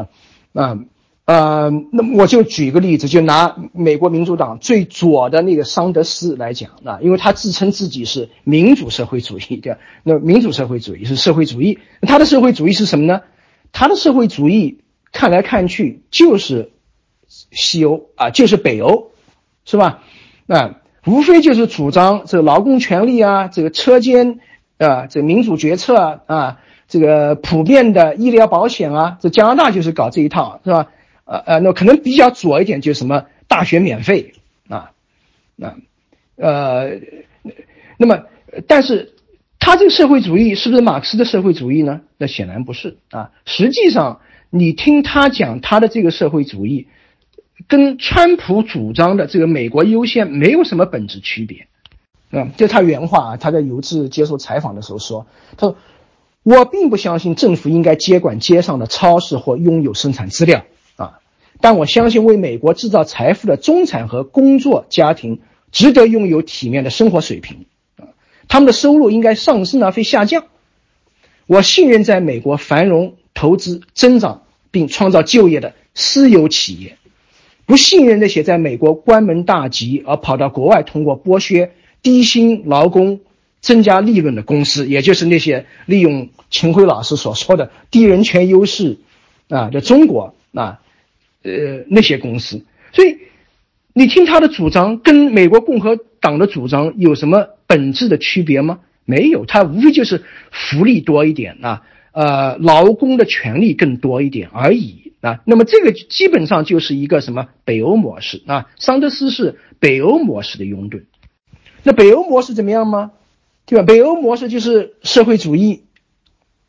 Speaker 1: 啊？呃，那我就举一个例子，就拿美国民主党最左的那个桑德斯来讲啊，因为他自称自己是民主社会主义，的？那民主社会主义是社会主义，他的社会主义是什么呢？他的社会主义看来看去就是西欧啊，就是北欧，是吧？啊，无非就是主张这个劳工权利啊，这个车间啊，这民主决策啊，啊，这个普遍的医疗保险啊，这加拿大就是搞这一套，是吧？呃呃，那可能比较左一点，就什么大学免费啊，啊，呃，那么，但是他这个社会主义是不是马克思的社会主义呢？那显然不是啊。实际上，你听他讲他的这个社会主义，跟川普主张的这个美国优先没有什么本质区别，啊，就他原话啊，他在有一次接受采访的时候说，他说，我并不相信政府应该接管街上的超市或拥有生产资料。但我相信，为美国制造财富的中产和工作家庭值得拥有体面的生活水平，啊，他们的收入应该上升而非下降。我信任在美国繁荣、投资、增长并创造就业的私有企业，不信任那些在美国关门大吉而跑到国外通过剥削低薪劳工增加利润的公司，也就是那些利用秦晖老师所说的低人权优势啊的中国啊。呃，那些公司，所以你听他的主张跟美国共和党的主张有什么本质的区别吗？没有，他无非就是福利多一点啊，呃，劳工的权利更多一点而已啊。那么这个基本上就是一个什么北欧模式啊？桑德斯是北欧模式的拥趸。那北欧模式怎么样吗？对吧？北欧模式就是社会主义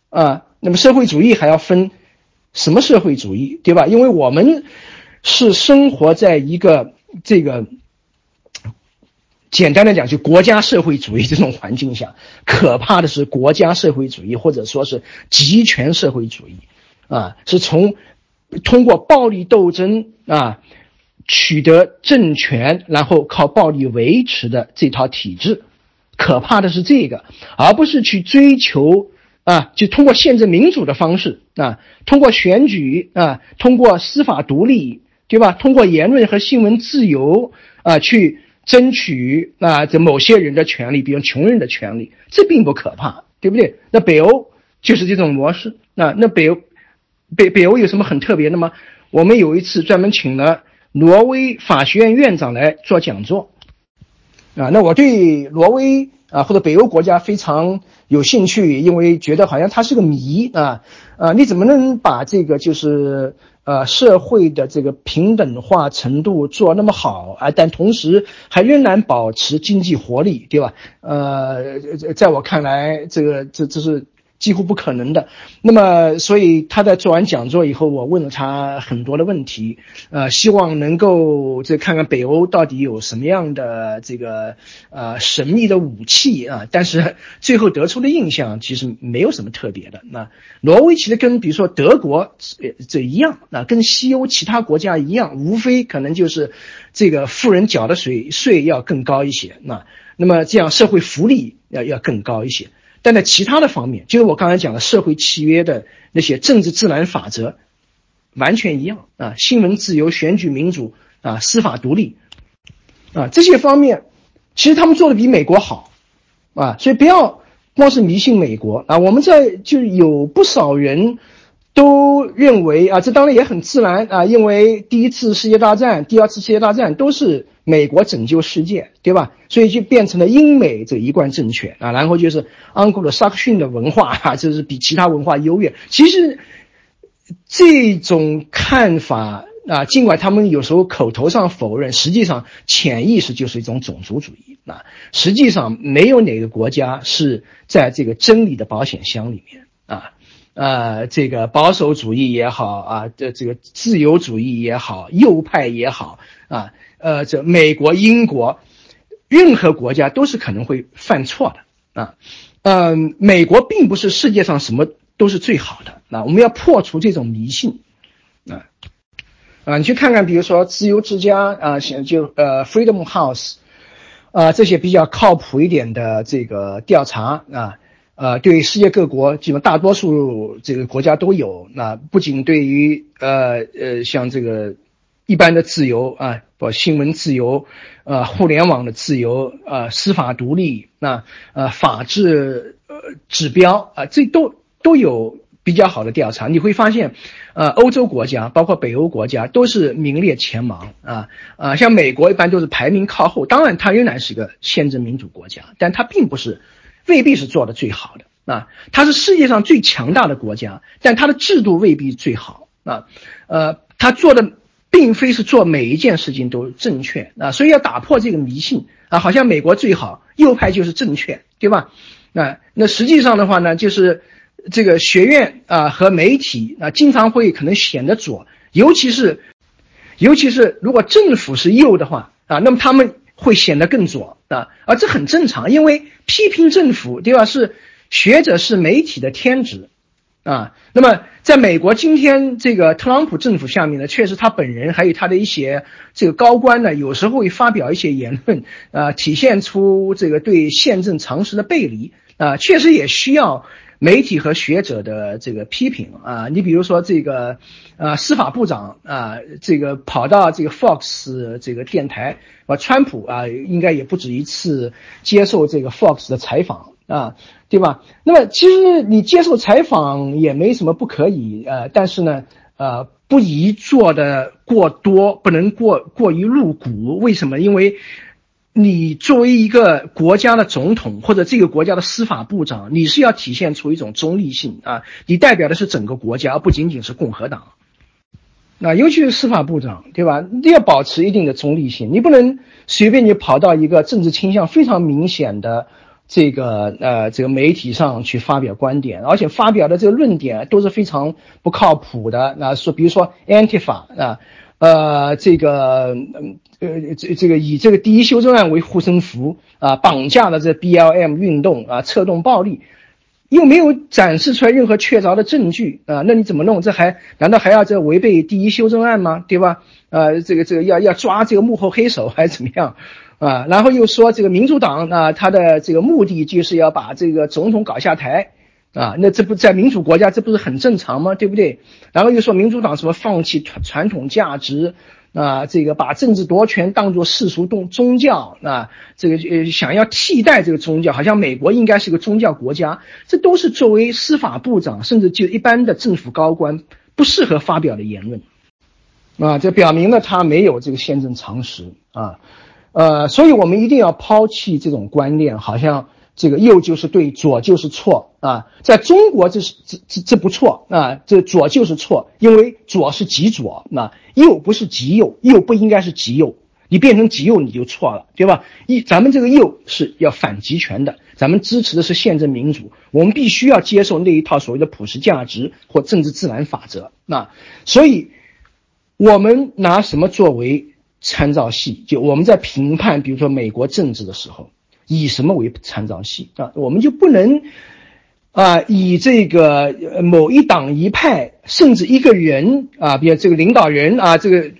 Speaker 1: 啊。那么社会主义还要分。什么社会主义，对吧？因为我们是生活在一个这个简单的讲，就国家社会主义这种环境下，可怕的是国家社会主义或者说是集权社会主义，啊，是从通过暴力斗争啊取得政权，然后靠暴力维持的这套体制。可怕的是这个，而不是去追求。啊，就通过限制民主的方式啊，通过选举啊，通过司法独立，对吧？通过言论和新闻自由啊，去争取啊这某些人的权利，比如穷人的权利，这并不可怕，对不对？那北欧就是这种模式啊。那北欧北北欧有什么很特别的吗？我们有一次专门请了挪威法学院院长来做讲座啊。那我对挪威啊或者北欧国家非常。有兴趣，因为觉得好像它是个谜啊啊！你怎么能把这个就是呃社会的这个平等化程度做那么好啊？但同时还仍然保持经济活力，对吧？呃，在我看来，这个这这是几乎不可能的。那么，所以他在做完讲座以后，我问了他很多的问题，呃，希望能够这看看北欧到底有什么样的这个呃神秘的武器啊。但是最后得出的印象其实没有什么特别的。那挪威其实跟比如说德国这一样，那跟西欧其他国家一样，无非可能就是这个富人缴的税税要更高一些。那那么这样社会福利要要更高一些。但在其他的方面，就是我刚才讲的社会契约的那些政治自然法则，完全一样啊，新闻自由、选举民主啊、司法独立啊这些方面，其实他们做的比美国好啊，所以不要光是迷信美国啊。我们这就有不少人都认为啊，这当然也很自然啊，因为第一次世界大战、第二次世界大战都是。美国拯救世界，对吧？所以就变成了英美这一贯政权啊，然后就是安格鲁萨克逊的文化 啊，这是比其他文化优越。其实这种看法啊，尽管他们有时候口头上否认，实际上潜意识就是一种种族主义啊。实际上没有哪个国家是在这个真理的保险箱里面啊，呃，这个保守主义也好啊，这这个自由主义也好，右派也好啊。呃，这美国、英国，任何国家都是可能会犯错的啊。嗯，美国并不是世界上什么都是最好的啊。我们要破除这种迷信啊啊！你去看看，比如说自由之家啊，就呃 Freedom House 啊，这些比较靠谱一点的这个调查啊，呃，对世界各国基本大多数这个国家都有。那不仅对于呃呃像这个。一般的自由啊，不新闻自由，呃，互联网的自由，呃，司法独立，那呃，法治呃指标啊，这都都有比较好的调查。你会发现，呃，欧洲国家，包括北欧国家，都是名列前茅啊啊，像美国一般都是排名靠后。当然，它仍然是一个宪政民主国家，但它并不是未必是做的最好的啊。它是世界上最强大的国家，但它的制度未必最好啊。呃，它做的。并非是做每一件事情都正确啊，所以要打破这个迷信啊，好像美国最好，右派就是正确，对吧？那那实际上的话呢，就是这个学院啊和媒体啊经常会可能显得左，尤其是尤其是如果政府是右的话啊，那么他们会显得更左啊，而这很正常，因为批评政府对吧？是学者是媒体的天职。啊，那么在美国今天这个特朗普政府下面呢，确实他本人还有他的一些这个高官呢，有时候会发表一些言论，啊，体现出这个对宪政常识的背离，啊，确实也需要媒体和学者的这个批评啊。你比如说这个，啊，司法部长啊，这个跑到这个 Fox 这个电台，啊，川普啊，应该也不止一次接受这个 Fox 的采访。啊，对吧？那么其实你接受采访也没什么不可以，呃，但是呢，呃，不宜做的过多，不能过过于露骨。为什么？因为，你作为一个国家的总统或者这个国家的司法部长，你是要体现出一种中立性啊，你代表的是整个国家，而不仅仅是共和党。那尤其是司法部长，对吧？你要保持一定的中立性，你不能随便你跑到一个政治倾向非常明显的。这个呃，这个媒体上去发表观点，而且发表的这个论点都是非常不靠谱的。那说，比如说 Antifa 啊，呃，这个呃，这这个以这个第一修正案为护身符啊，绑架了这 BLM 运动啊，策动暴力，又没有展示出来任何确凿的证据啊，那你怎么弄？这还难道还要这违背第一修正案吗？对吧？呃，这个这个要要抓这个幕后黑手还是怎么样？啊，然后又说这个民主党啊，他的这个目的就是要把这个总统搞下台，啊，那这不在民主国家这不是很正常吗？对不对？然后又说民主党什么放弃传传统价值，啊，这个把政治夺权当作世俗宗宗教，啊，这个呃想要替代这个宗教，好像美国应该是个宗教国家，这都是作为司法部长甚至就一般的政府高官不适合发表的言论，啊，这表明了他没有这个宪政常识啊。呃，所以我们一定要抛弃这种观念，好像这个右就是对，左就是错啊。在中国，这是这这这不错啊，这左就是错，因为左是极左，那右不是极右，右不应该是极右，你变成极右你就错了，对吧？一咱们这个右是要反极权的。咱们支持的是宪政民主，我们必须要接受那一套所谓的普世价值或政治自然法则。那所以，我们拿什么作为参照系？就我们在评判，比如说美国政治的时候，以什么为参照系啊？我们就不能啊，以这个某一党一派，甚至一个人啊，比如这个领导人啊，这个。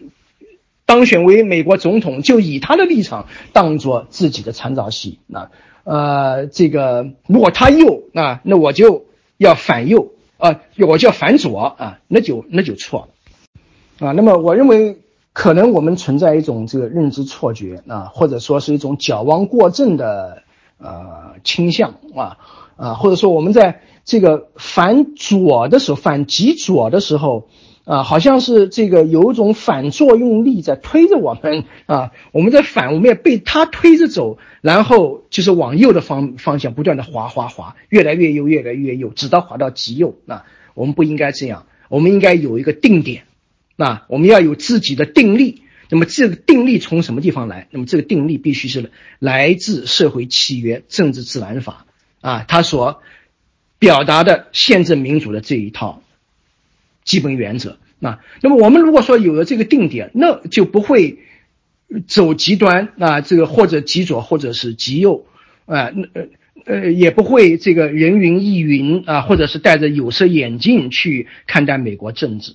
Speaker 1: 当选为美国总统，就以他的立场当做自己的参照系。那，呃，这个如果他右，啊那我就要反右啊，我就要反左啊，那就那就错了啊。那么，我认为可能我们存在一种这个认知错觉啊，或者说是一种矫枉过正的呃倾向啊啊，或者说我们在这个反左的时候，反极左的时候。啊，好像是这个有一种反作用力在推着我们啊，我们在反，我们也被他推着走，然后就是往右的方方向不断的滑滑滑，越来越右，越来越右，直到滑到极右。啊我们不应该这样，我们应该有一个定点，那我们要有自己的定力。那么这个定力从什么地方来？那么这个定力必须是来自社会契约、政治自然法啊，它所表达的宪政民主的这一套。基本原则啊，那么我们如果说有了这个定点，那就不会走极端啊，这个或者极左或者是极右啊，呃呃也不会这个人云亦云啊，或者是戴着有色眼镜去看待美国政治。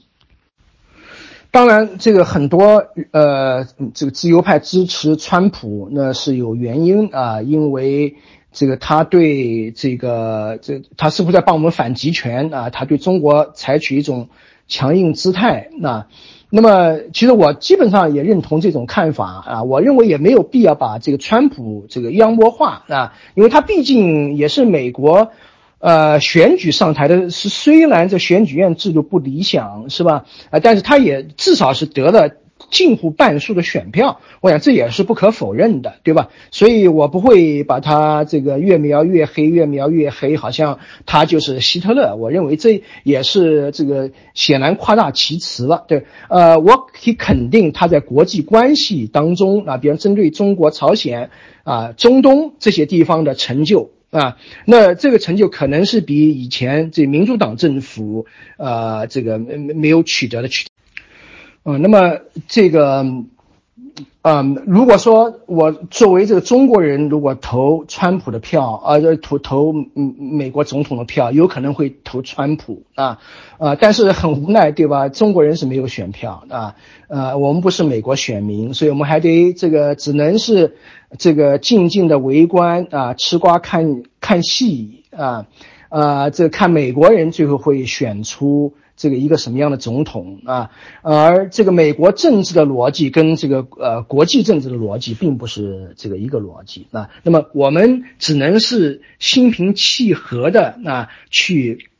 Speaker 1: 当然，这个很多呃这个自由派支持川普，那是有原因啊，因为。这个他对这个这他是不是在帮我们反集权啊？他对中国采取一种强硬姿态，那那么其实我基本上也认同这种看法啊。我认为也没有必要把这个川普这个妖魔化啊，因为他毕竟也是美国，呃，选举上台的是虽然这选举院制度不理想是吧？啊，但是他也至少是得了。近乎半数的选票，我想这也是不可否认的，对吧？所以我不会把他这个越描越黑，越描越黑，好像他就是希特勒。我认为这也是这个显然夸大其词了，对。呃，我可以肯定他在国际关系当中啊，比如针对中国、朝鲜啊、中东这些地方的成就啊，那这个成就可能是比以前这民主党政府呃这个没没有取得的取。嗯，那么这个，嗯，如果说我作为这个中国人，如果投川普的票，啊，投投嗯美国总统的票，有可能会投川普啊，啊，但是很无奈，对吧？中国人是没有选票啊，呃，我们不是美国选民，所以我们还得这个只能是这个静静的围观啊，吃瓜看看戏啊，啊，这看美国人最后会选出。这个一个什么样的总统啊？而这个美国政治的逻辑跟这个呃国际政治的逻辑并不是这个一个逻辑啊。那么我们只能是心平气和的啊去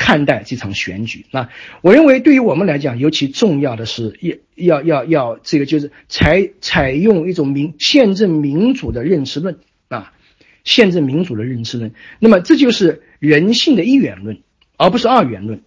Speaker 1: 看待这场选举啊。我认为对于我们来讲，尤其重要的是要要要要这个就是采采用一种民宪政民主的认知论啊，宪政民主的认知论。那么这就是人性的一元论，而不是二元论。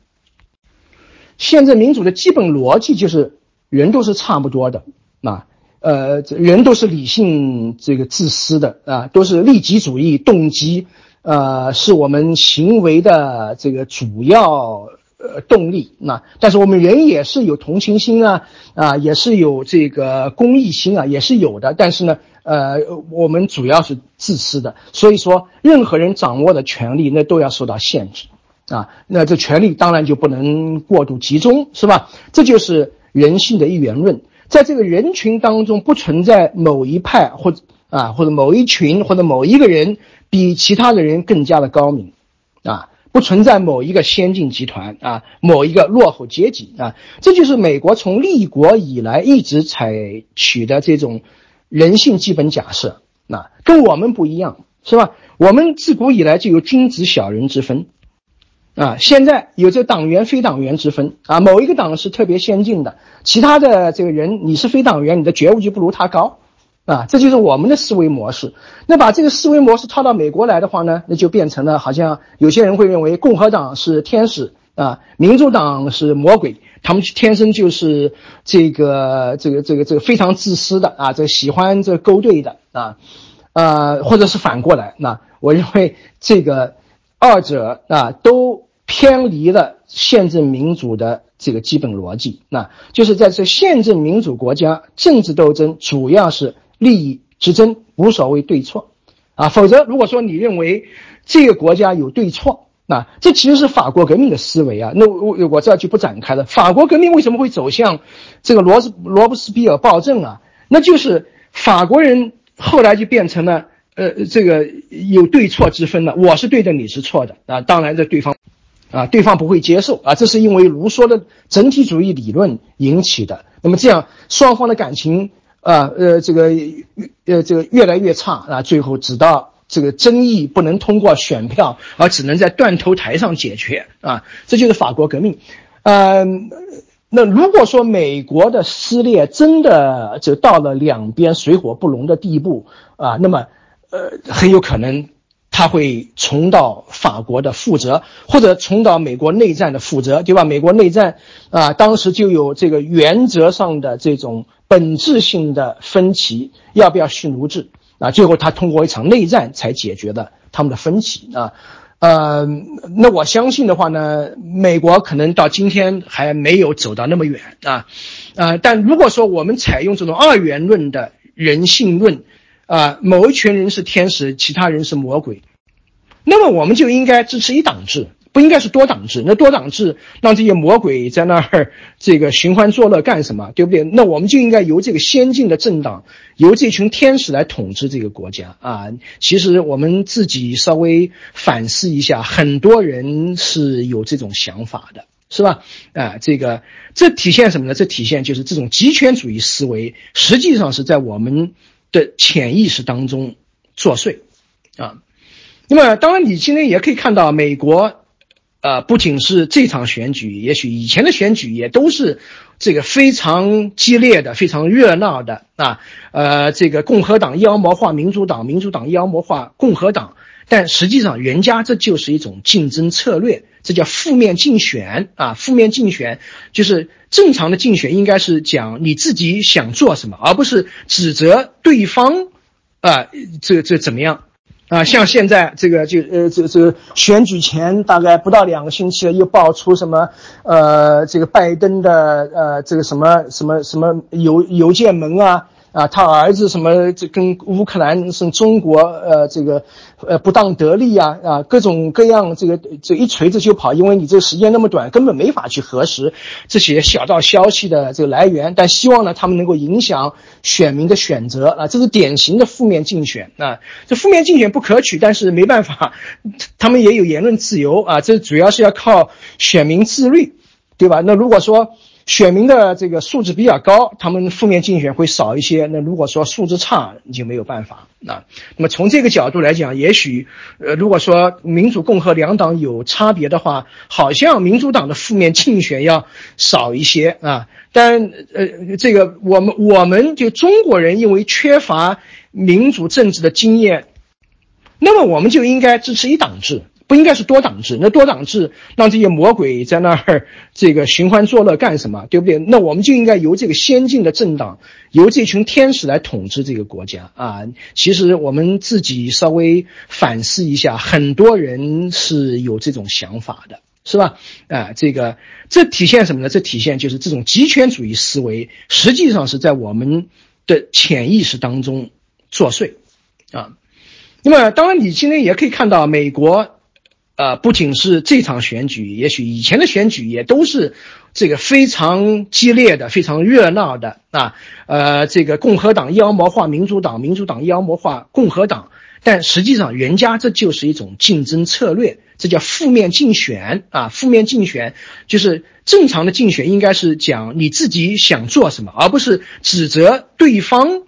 Speaker 1: 宪政民主的基本逻辑就是人都是差不多的啊，呃，人都是理性这个自私的啊，都是利己主义动机，呃，是我们行为的这个主要呃动力。那但是我们人也是有同情心啊，啊，也是有这个公益心啊，也是有的。但是呢，呃，我们主要是自私的，所以说任何人掌握的权利那都要受到限制。啊，那这权力当然就不能过度集中，是吧？这就是人性的一元论，在这个人群当中不存在某一派或者啊或者某一群或者某一个人比其他的人更加的高明，啊，不存在某一个先进集团啊，某一个落后阶级啊，这就是美国从立国以来一直采取的这种人性基本假设，那跟我们不一样，是吧？我们自古以来就有君子小人之分。啊，现在有这党员非党员之分啊，某一个党是特别先进的，其他的这个人你是非党员，你的觉悟就不如他高，啊，这就是我们的思维模式。那把这个思维模式套到美国来的话呢，那就变成了好像有些人会认为共和党是天使啊，民主党是魔鬼，他们天生就是这个这个这个这个非常自私的啊，这喜欢这勾兑的啊。呃，或者是反过来，那我认为这个二者啊都偏离了宪政民主的这个基本逻辑。那就是在这宪政民主国家，政治斗争主要是利益之争，无所谓对错啊。否则，如果说你认为这个国家有对错，那这其实是法国革命的思维啊。那我我这就不展开了。法国革命为什么会走向这个罗斯罗伯斯庇尔暴政啊？那就是法国人。后来就变成了，呃，这个有对错之分了。我是对的，你是错的啊。当然，这对方，啊，对方不会接受啊。这是因为卢梭的整体主义理论引起的。那么这样，双方的感情啊，呃，这个，呃，这个越来越差啊。最后，直到这个争议不能通过选票，而只能在断头台上解决啊。这就是法国革命，嗯。那如果说美国的撕裂真的就到了两边水火不容的地步啊，那么，呃，很有可能他会重蹈法国的覆辙，或者重蹈美国内战的覆辙，对吧？美国内战啊，当时就有这个原则上的这种本质性的分歧，要不要蓄奴制啊？最后他通过一场内战才解决的他们的分歧啊。呃，那我相信的话呢，美国可能到今天还没有走到那么远啊，啊，但如果说我们采用这种二元论的人性论，啊，某一群人是天使，其他人是魔鬼，那么我们就应该支持一党制。不应该是多党制，那多党制让这些魔鬼在那儿这个寻欢作乐干什么？对不对？那我们就应该由这个先进的政党，由这群天使来统治这个国家啊！其实我们自己稍微反思一下，很多人是有这种想法的，是吧？啊，这个这体现什么呢？这体现就是这种极权主义思维，实际上是在我们的潜意识当中作祟啊。那么，当然你今天也可以看到美国。呃，不仅是这场选举，也许以前的选举也都是这个非常激烈的、非常热闹的啊。呃，这个共和党妖魔化民主党，民主党妖魔化共和党，但实际上人家这就是一种竞争策略，这叫负面竞选啊。负面竞选就是正常的竞选，应该是讲你自己想做什么，而不是指责对方啊，这这怎么样。啊，像现在这个就呃，这个这选举前大概不到两个星期了，又爆出什么呃，这个拜登的呃，这个什么什么什么邮邮件门啊。啊，他儿子什么这跟乌克兰是中国呃这个呃不当得利啊啊各种各样这个这一锤子就跑，因为你这个时间那么短，根本没法去核实这些小道消息的这个来源。但希望呢，他们能够影响选民的选择啊，这是典型的负面竞选啊。这负面竞选不可取，但是没办法，他们也有言论自由啊。这主要是要靠选民自律，对吧？那如果说。选民的这个素质比较高，他们负面竞选会少一些。那如果说素质差，你就没有办法啊。那么从这个角度来讲，也许呃，如果说民主共和两党有差别的话，好像民主党的负面竞选要少一些啊。但呃，这个我们我们就中国人因为缺乏民主政治的经验，那么我们就应该支持一党制。不应该是多党制，那多党制让这些魔鬼在那儿这个寻欢作乐干什么？对不对？那我们就应该由这个先进的政党，由这群天使来统治这个国家啊！其实我们自己稍微反思一下，很多人是有这种想法的，是吧？啊，这个这体现什么呢？这体现就是这种极权主义思维，实际上是在我们的潜意识当中作祟啊。那么，当然你今天也可以看到美国。呃，不仅是这场选举，也许以前的选举也都是这个非常激烈的、非常热闹的啊。呃，这个共和党妖魔化民主党，民主党妖魔化共和党，但实际上人家这就是一种竞争策略，这叫负面竞选啊。负面竞选就是正常的竞选，应该是讲你自己想做什么，而不是指责对方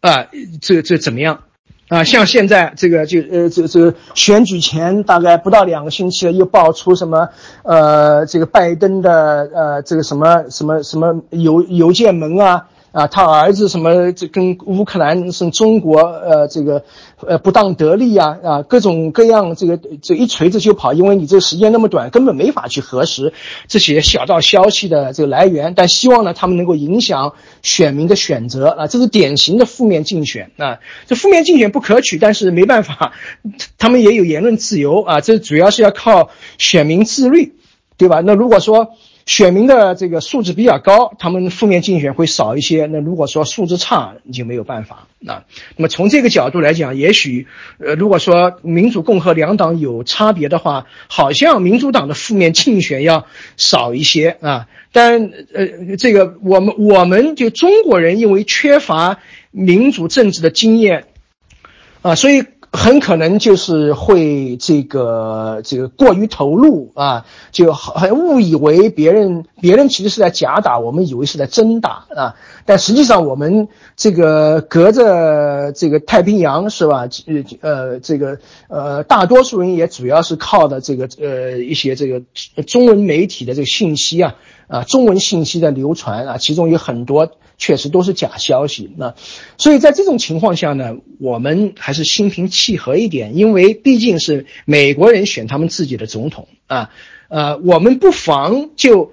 Speaker 1: 啊，这这怎么样。啊，像现在这个就呃，这这选举前大概不到两个星期了，又爆出什么呃，这个拜登的呃，这个什么什么什么邮邮件门啊啊，他儿子什么这跟乌克兰是中国呃这个呃不当得利啊啊各种各样这个这一锤子就跑，因为你这时间那么短，根本没法去核实这些小道消息的这个来源。但希望呢，他们能够影响选民的选择啊，这是典型的负面竞选啊。这负面竞选不可取，但是没办法，他们也有言论自由啊。这主要是要靠选民自律，对吧？那如果说。选民的这个素质比较高，他们负面竞选会少一些。那如果说素质差，你就没有办法啊。那么从这个角度来讲，也许，呃，如果说民主共和两党有差别的话，好像民主党的负面竞选要少一些啊。但呃，这个我们我们就中国人因为缺乏民主政治的经验啊，所以。很可能就是会这个这个过于投入啊，就很误以为别人别人其实是在假打，我们以为是在真打啊。但实际上我们这个隔着这个太平洋是吧？呃呃，这个呃大多数人也主要是靠的这个呃一些这个中文媒体的这个信息啊啊中文信息的流传啊，其中有很多。确实都是假消息，那所以在这种情况下呢，我们还是心平气和一点，因为毕竟是美国人选他们自己的总统啊，呃，我们不妨就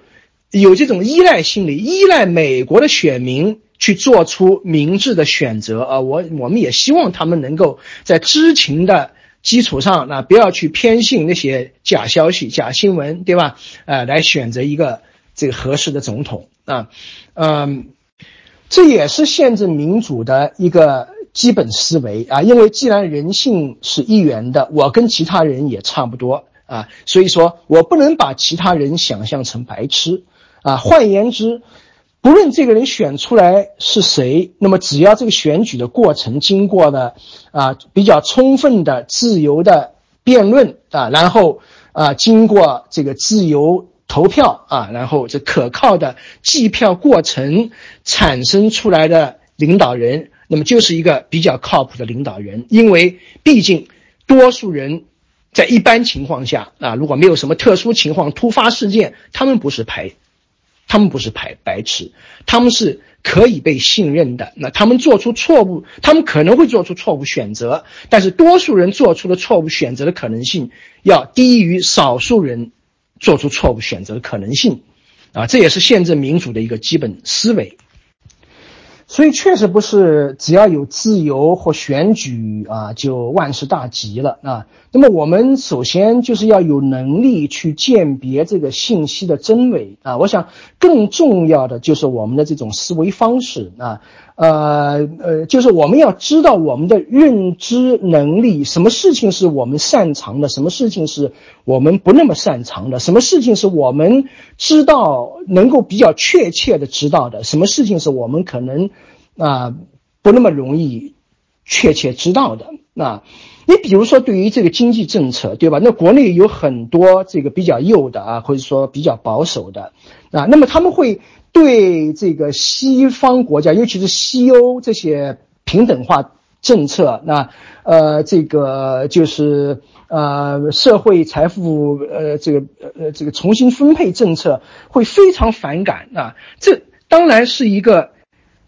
Speaker 1: 有这种依赖心理，依赖美国的选民去做出明智的选择啊，我我们也希望他们能够在知情的基础上，那不要去偏信那些假消息、假新闻，对吧？呃，来选择一个这个合适的总统啊，嗯。这也是限制民主的一个基本思维啊，因为既然人性是一元的，我跟其他人也差不多啊，所以说我不能把其他人想象成白痴啊。换言之，不论这个人选出来是谁，那么只要这个选举的过程经过了啊比较充分的自由的辩论啊，然后啊经过这个自由。投票啊，然后这可靠的计票过程产生出来的领导人，那么就是一个比较靠谱的领导人，因为毕竟多数人在一般情况下啊，如果没有什么特殊情况、突发事件，他们不是排，他们不是排白痴，他们是可以被信任的。那他们做出错误，他们可能会做出错误选择，但是多数人做出的错误选择的可能性要低于少数人。做出错误选择的可能性，啊，这也是宪政民主的一个基本思维。所以确实不是只要有自由或选举啊，就万事大吉了啊。那么我们首先就是要有能力去鉴别这个信息的真伪啊。我想更重要的就是我们的这种思维方式啊。呃呃，就是我们要知道我们的认知能力，什么事情是我们擅长的，什么事情是我们不那么擅长的，什么事情是我们知道能够比较确切的知道的，什么事情是我们可能啊不那么容易确切知道的。那你比如说对于这个经济政策，对吧？那国内有很多这个比较右的啊，或者说比较保守的啊，那么他们会。对这个西方国家，尤其是西欧这些平等化政策，那呃，这个就是呃社会财富呃这个呃这个重新分配政策会非常反感啊。这当然是一个，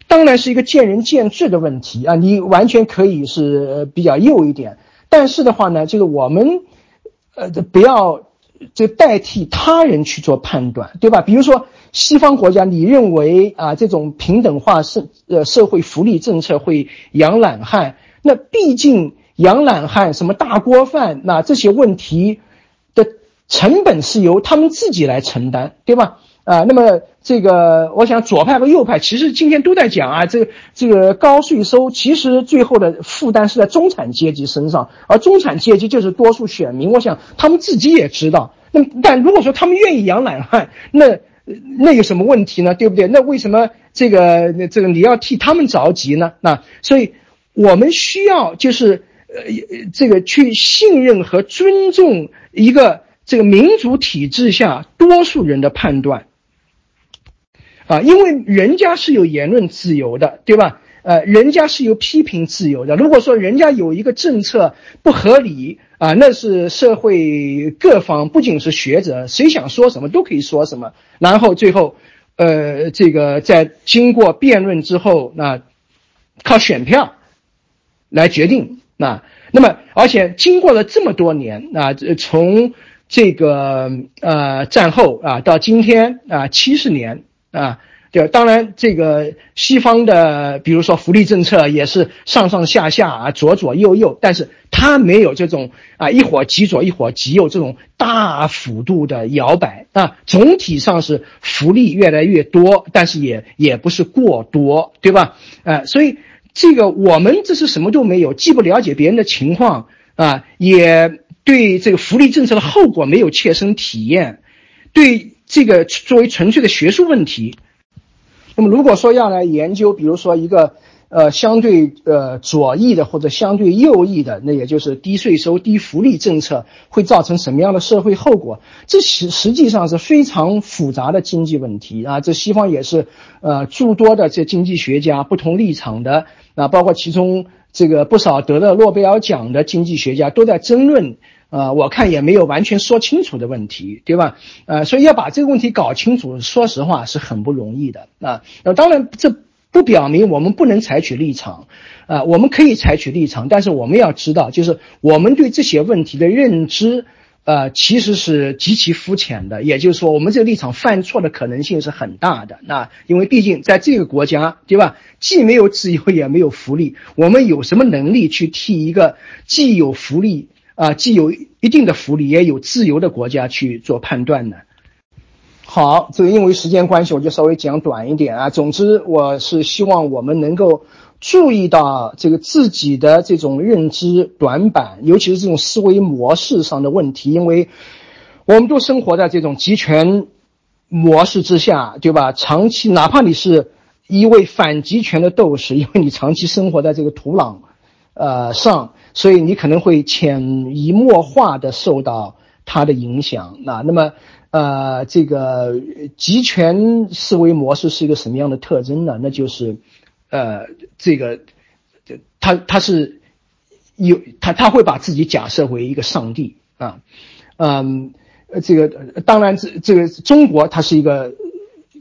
Speaker 1: 当然是一个见仁见智的问题啊。你完全可以是比较右一点，但是的话呢，就是我们呃不要就代替他人去做判断，对吧？比如说。西方国家，你认为啊，这种平等化社呃社会福利政策会养懒汉？那毕竟养懒汉什么大锅饭，那这些问题的成本是由他们自己来承担，对吧？啊，那么这个，我想左派和右派其实今天都在讲啊，这个这个高税收其实最后的负担是在中产阶级身上，而中产阶级就是多数选民。我想他们自己也知道。那但如果说他们愿意养懒汉，那。那有什么问题呢？对不对？那为什么这个这个你要替他们着急呢？那所以我们需要就是呃这个去信任和尊重一个这个民主体制下多数人的判断啊，因为人家是有言论自由的，对吧？呃，人家是有批评自由的。如果说人家有一个政策不合理啊，那是社会各方，不仅是学者，谁想说什么都可以说什么。然后最后，呃，这个在经过辩论之后，那靠选票来决定。那那么，而且经过了这么多年啊，从这个呃战后啊到今天啊七十年啊。对，当然，这个西方的，比如说福利政策也是上上下下啊，左左右右，但是它没有这种啊一会儿极左一会儿极右这种大幅度的摇摆啊，总体上是福利越来越多，但是也也不是过多，对吧？呃，所以这个我们这是什么都没有，既不了解别人的情况啊，也对这个福利政策的后果没有切身体验，对这个作为纯粹的学术问题。那么，如果说要来研究，比如说一个呃相对呃左翼的或者相对右翼的，那也就是低税收、低福利政策会造成什么样的社会后果？这实实际上是非常复杂的经济问题啊！这西方也是呃诸多的这经济学家不同立场的啊，包括其中这个不少得了诺贝尔奖的经济学家都在争论。呃，我看也没有完全说清楚的问题，对吧？呃，所以要把这个问题搞清楚，说实话是很不容易的啊。那当然，这不表明我们不能采取立场，啊，我们可以采取立场，但是我们要知道，就是我们对这些问题的认知，呃，其实是极其肤浅的。也就是说，我们这个立场犯错的可能性是很大的。那因为毕竟在这个国家，对吧？既没有自由，也没有福利，我们有什么能力去替一个既有福利？啊，既有一定的福利，也有自由的国家去做判断呢。好，这个因为时间关系，我就稍微讲短一点啊。总之，我是希望我们能够注意到这个自己的这种认知短板，尤其是这种思维模式上的问题，因为我们都生活在这种集权模式之下，对吧？长期，哪怕你是一位反集权的斗士，因为你长期生活在这个土壤，呃上。所以你可能会潜移默化的受到它的影响。那那么，呃，这个集权思维模式是一个什么样的特征呢？那就是，呃，这个，他他是有他他会把自己假设为一个上帝啊，嗯，这个当然这这个中国它是一个。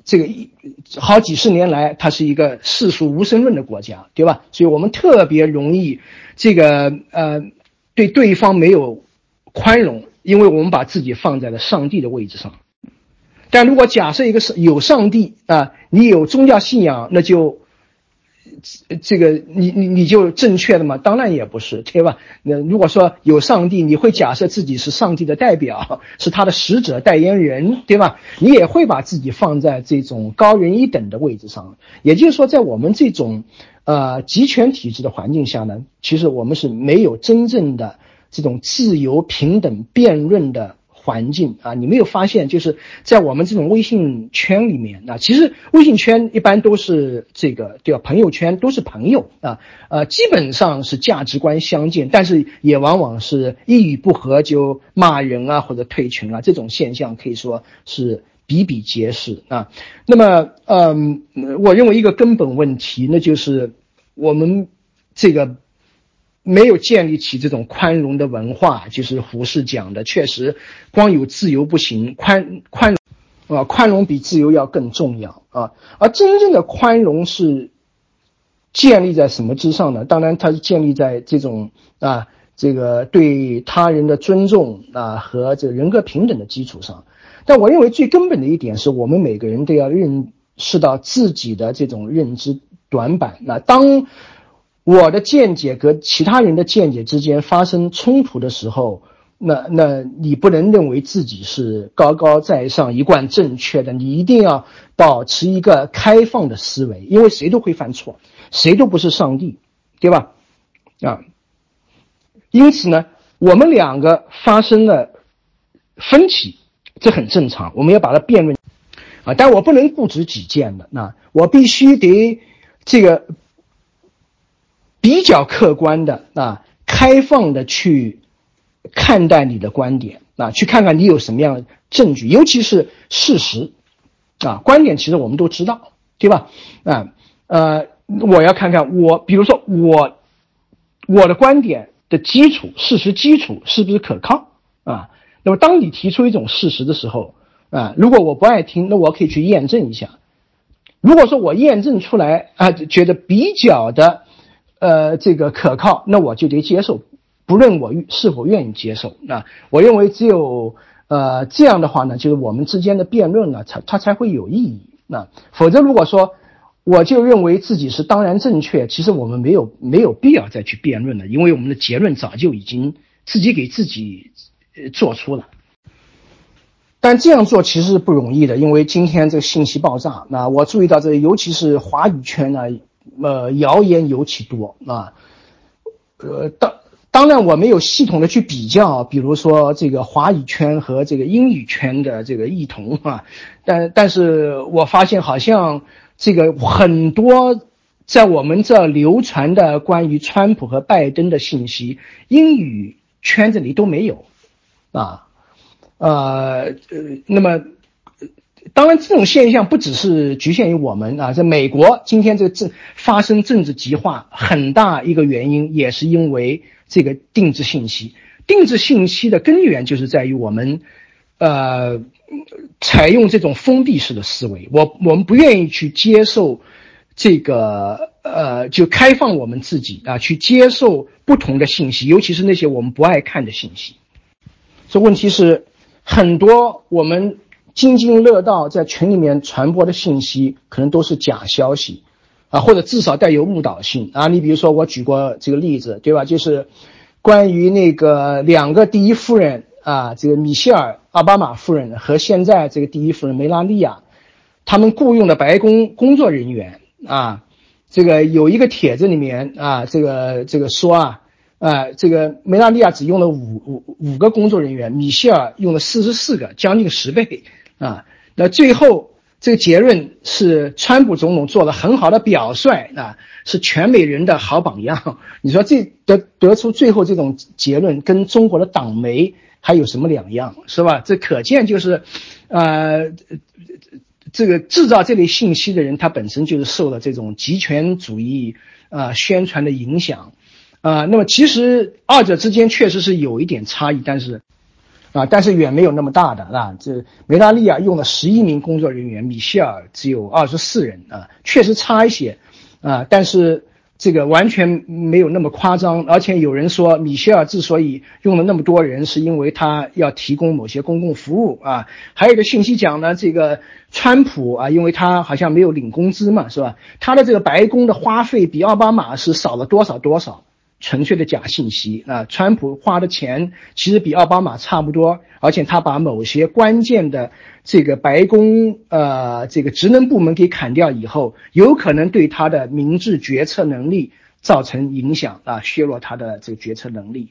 Speaker 1: 这个一好几十年来，它是一个世俗无神论的国家，对吧？所以我们特别容易这个呃对对方没有宽容，因为我们把自己放在了上帝的位置上。但如果假设一个是有上帝啊，你有宗教信仰，那就。这个你你你就正确的吗？当然也不是，对吧？那如果说有上帝，你会假设自己是上帝的代表，是他的使者代言人，对吧？你也会把自己放在这种高人一等的位置上。也就是说，在我们这种呃集权体制的环境下呢，其实我们是没有真正的这种自由平等辩论的。环境啊，你没有发现，就是在我们这种微信圈里面啊，其实微信圈一般都是这个对吧？朋友圈都是朋友啊，呃，基本上是价值观相近，但是也往往是一语不合就骂人啊，或者退群啊，这种现象可以说是比比皆是啊。那么，嗯，我认为一个根本问题，那就是我们这个。没有建立起这种宽容的文化，就是胡适讲的，确实，光有自由不行，宽宽容，啊，宽容比自由要更重要啊。而真正的宽容是建立在什么之上呢？当然，它是建立在这种啊，这个对他人的尊重啊和这个人格平等的基础上。但我认为最根本的一点是我们每个人都要认识到自己的这种认知短板。那当我的见解和其他人的见解之间发生冲突的时候，那那你不能认为自己是高高在上、一贯正确的，你一定要保持一个开放的思维，因为谁都会犯错，谁都不是上帝，对吧？啊，因此呢，我们两个发生了分歧，这很正常，我们要把它辩论啊，但我不能固执己见的，那我必须得这个。比较客观的啊，开放的去看待你的观点啊，去看看你有什么样的证据，尤其是事实啊，观点其实我们都知道，对吧？啊，呃，我要看看我，比如说我我的观点的基础，事实基础是不是可靠啊？那么当你提出一种事实的时候啊，如果我不爱听，那我可以去验证一下如果说我验证出来啊，觉得比较的呃这个可靠，那我就得接受，不论我是否愿意接受。那我认为只有呃这样的话呢，就是我们之间的辩论呢，才它才会有意义。那否则如果说我就认为自己是当然正确，其实我们没有没有必要再去辩论了，因为我们的结论早就已经自己给自己做出了。但这样做其实是不容易的，因为今天这个信息爆炸。那我注意到这，尤其是华语圈呢，呃，谣言尤其多啊。呃，当当然我没有系统的去比较，比如说这个华语圈和这个英语圈的这个异同啊。但但是我发现好像这个很多在我们这流传的关于川普和拜登的信息，英语圈子里都没有啊。呃呃，那么，当然这种现象不只是局限于我们啊，在美国今天这个政发生政治极化，很大一个原因也是因为这个定制信息。定制信息的根源就是在于我们，呃，采用这种封闭式的思维，我我们不愿意去接受这个呃，就开放我们自己啊，去接受不同的信息，尤其是那些我们不爱看的信息。这问题是。很多我们津津乐道在群里面传播的信息，可能都是假消息，啊，或者至少带有误导性啊。你比如说，我举过这个例子，对吧？就是关于那个两个第一夫人啊，这个米歇尔·奥巴马夫人和现在这个第一夫人梅拉利亚，他们雇佣的白宫工作人员啊，这个有一个帖子里面啊，这个这个说啊。啊，这个梅拉利亚只用了五五五个工作人员，米歇尔用了四十四个，将近十倍啊。那最后这个结论是，川普总统做了很好的表率啊，是全美人的好榜样。你说这得得出最后这种结论，跟中国的党媒还有什么两样，是吧？这可见就是，呃，这个制造这类信息的人，他本身就是受了这种极权主义啊宣传的影响。啊，那么其实二者之间确实是有一点差异，但是，啊，但是远没有那么大的啊。这梅拉利亚用了十一名工作人员，米歇尔只有二十四人啊，确实差一些，啊，但是这个完全没有那么夸张。而且有人说，米歇尔之所以用了那么多人，是因为他要提供某些公共服务啊。还有一个信息讲呢，这个川普啊，因为他好像没有领工资嘛，是吧？他的这个白宫的花费比奥巴马是少了多少多少。纯粹的假信息啊！川普花的钱其实比奥巴马差不多，而且他把某些关键的这个白宫呃这个职能部门给砍掉以后，有可能对他的明智决策能力造成影响啊，削弱他的这个决策能力。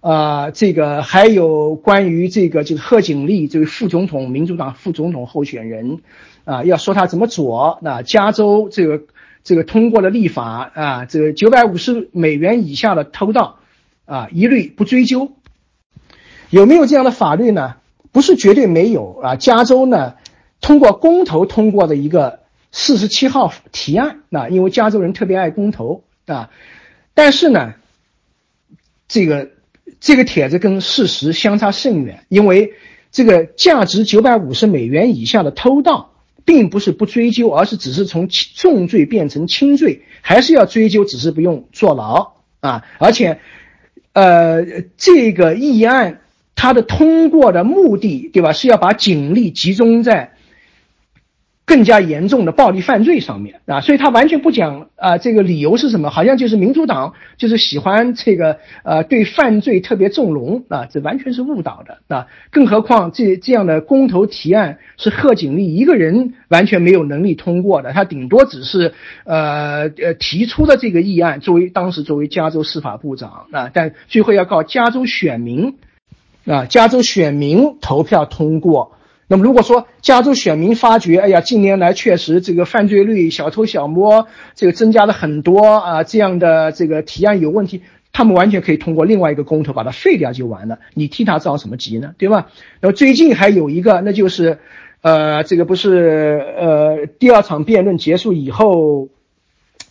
Speaker 1: 啊，这个还有关于这个就是贺锦丽这位副总统，民主党副总统候选人啊，要说他怎么左，那加州这个。这个通过了立法啊，这个九百五十美元以下的偷盗啊，一律不追究。有没有这样的法律呢？不是绝对没有啊。加州呢，通过公投通过的一个四十七号提案啊，因为加州人特别爱公投啊。但是呢，这个这个帖子跟事实相差甚远，因为这个价值九百五十美元以下的偷盗。并不是不追究，而是只是从重罪变成轻罪，还是要追究，只是不用坐牢啊！而且，呃，这个议案它的通过的目的，对吧？是要把警力集中在。更加严重的暴力犯罪上面啊，所以他完全不讲啊，这个理由是什么？好像就是民主党就是喜欢这个呃对犯罪特别纵容啊，这完全是误导的啊！更何况这这样的公投提案是贺锦丽一个人完全没有能力通过的，他顶多只是呃呃提出的这个议案，作为当时作为加州司法部长啊，但最后要靠加州选民啊，加州选民投票通过。那么如果说加州选民发觉，哎呀，近年来确实这个犯罪率、小偷小摸这个增加了很多啊，这样的这个提案有问题，他们完全可以通过另外一个公投把它废掉就完了。你替他着什么急呢？对吧？那么最近还有一个，那就是，呃，这个不是呃第二场辩论结束以后，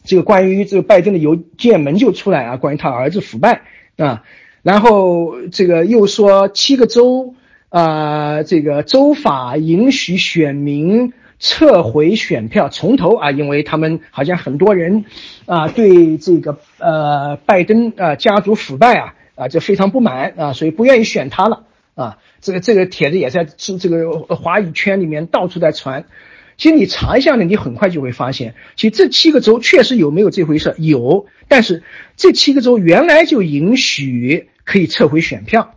Speaker 1: 这个关于这个拜登的邮件门就出来啊，关于他儿子腐败啊，然后这个又说七个州。啊，这个州法允许选民撤回选票，从头啊，因为他们好像很多人啊对这个呃拜登啊家族腐败啊啊就非常不满啊，所以不愿意选他了啊。这个这个帖子也在这这个华语圈里面到处在传。其实你查一下呢，你很快就会发现，其实这七个州确实有没有这回事？有，但是这七个州原来就允许可以撤回选票，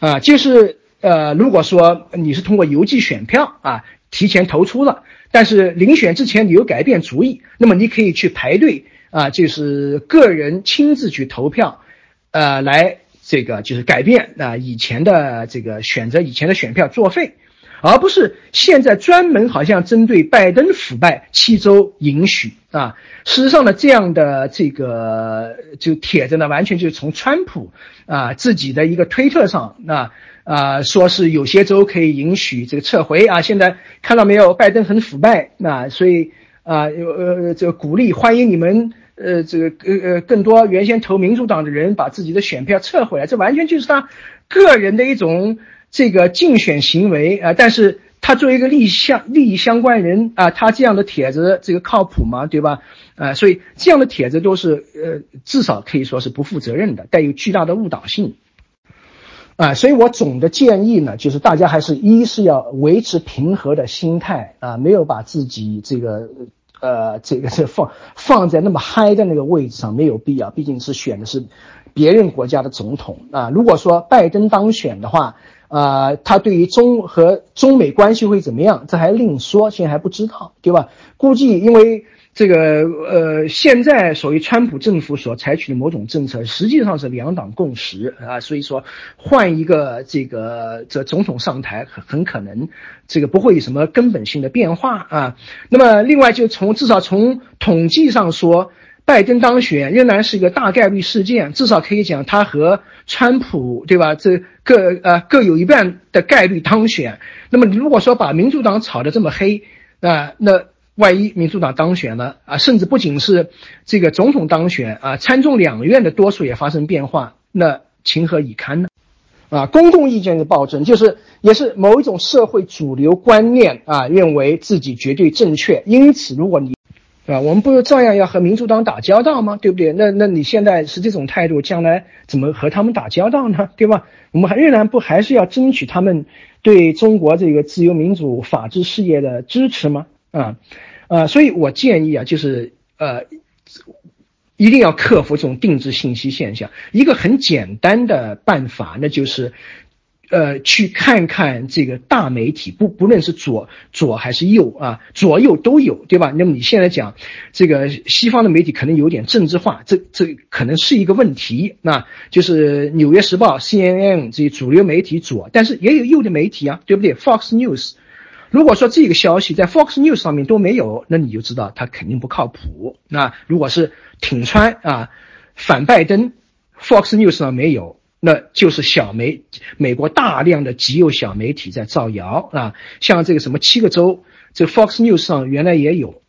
Speaker 1: 啊，就是呃，如果说你是通过邮寄选票啊提前投出了，但是临选之前你又改变主意，那么你可以去排队啊，就是个人亲自去投票，呃，来这个就是改变啊以前的这个选择以前的选票作废。而不是现在专门好像针对拜登腐败七州允许啊，事实上呢，这样的这个就帖子呢，完全就是从川普啊自己的一个推特上啊啊说是有些州可以允许这个撤回啊，现在看到没有，拜登很腐败，那所以啊有呃这个鼓励欢迎你们呃这个呃呃更多原先投民主党的人把自己的选票撤回来，这完全就是他个人的一种。这个竞选行为啊，但是他作为一个利益相利益相关人啊，他这样的帖子这个靠谱吗？对吧？啊，所以这样的帖子都是呃，至少可以说是不负责任的，带有巨大的误导性啊。所以我总的建议呢，就是大家还是一是要维持平和的心态啊，没有把自己这个呃这个这放放在那么嗨的那个位置上，没有必要。毕竟是选的是别人国家的总统啊。如果说拜登当选的话，啊，他对于中和中美关系会怎么样？这还另说，现在还不知道，对吧？估计因为这个呃，现在所谓川普政府所采取的某种政策，实际上是两党共识啊，所以说换一个这个这总统上台，很很可能这个不会有什么根本性的变化啊。那么另外就从至少从统计上说。拜登当选仍然是一个大概率事件，至少可以讲他和川普，对吧？这各呃各有一半的概率当选。那么如果说把民主党炒得这么黑，啊，那万一民主党当选了啊，甚至不仅是这个总统当选啊，参众两院的多数也发生变化，那情何以堪呢？啊，公共意见的暴政就是也是某一种社会主流观念啊，认为自己绝对正确，因此如果你。对吧？我们不是照样要和民主党打交道吗？对不对？那那你现在是这种态度，将来怎么和他们打交道呢？对吧？我们还仍然不还是要争取他们对中国这个自由民主法治事业的支持吗？啊，啊，所以我建议啊，就是呃，一定要克服这种定制信息现象。一个很简单的办法，那就是。呃，去看看这个大媒体，不不论是左左还是右啊，左右都有，对吧？那么你现在讲这个西方的媒体可能有点政治化，这这可能是一个问题。那就是《纽约时报》、CNN 这些主流媒体左，但是也有右的媒体啊，对不对？Fox News，如果说这个消息在 Fox News 上面都没有，那你就知道它肯定不靠谱。那如果是挺川啊，反拜登，Fox News 上没有。那就是小媒，美国大量的极右小媒体在造谣啊，像这个什么七个州，这 Fox News 上原来也有，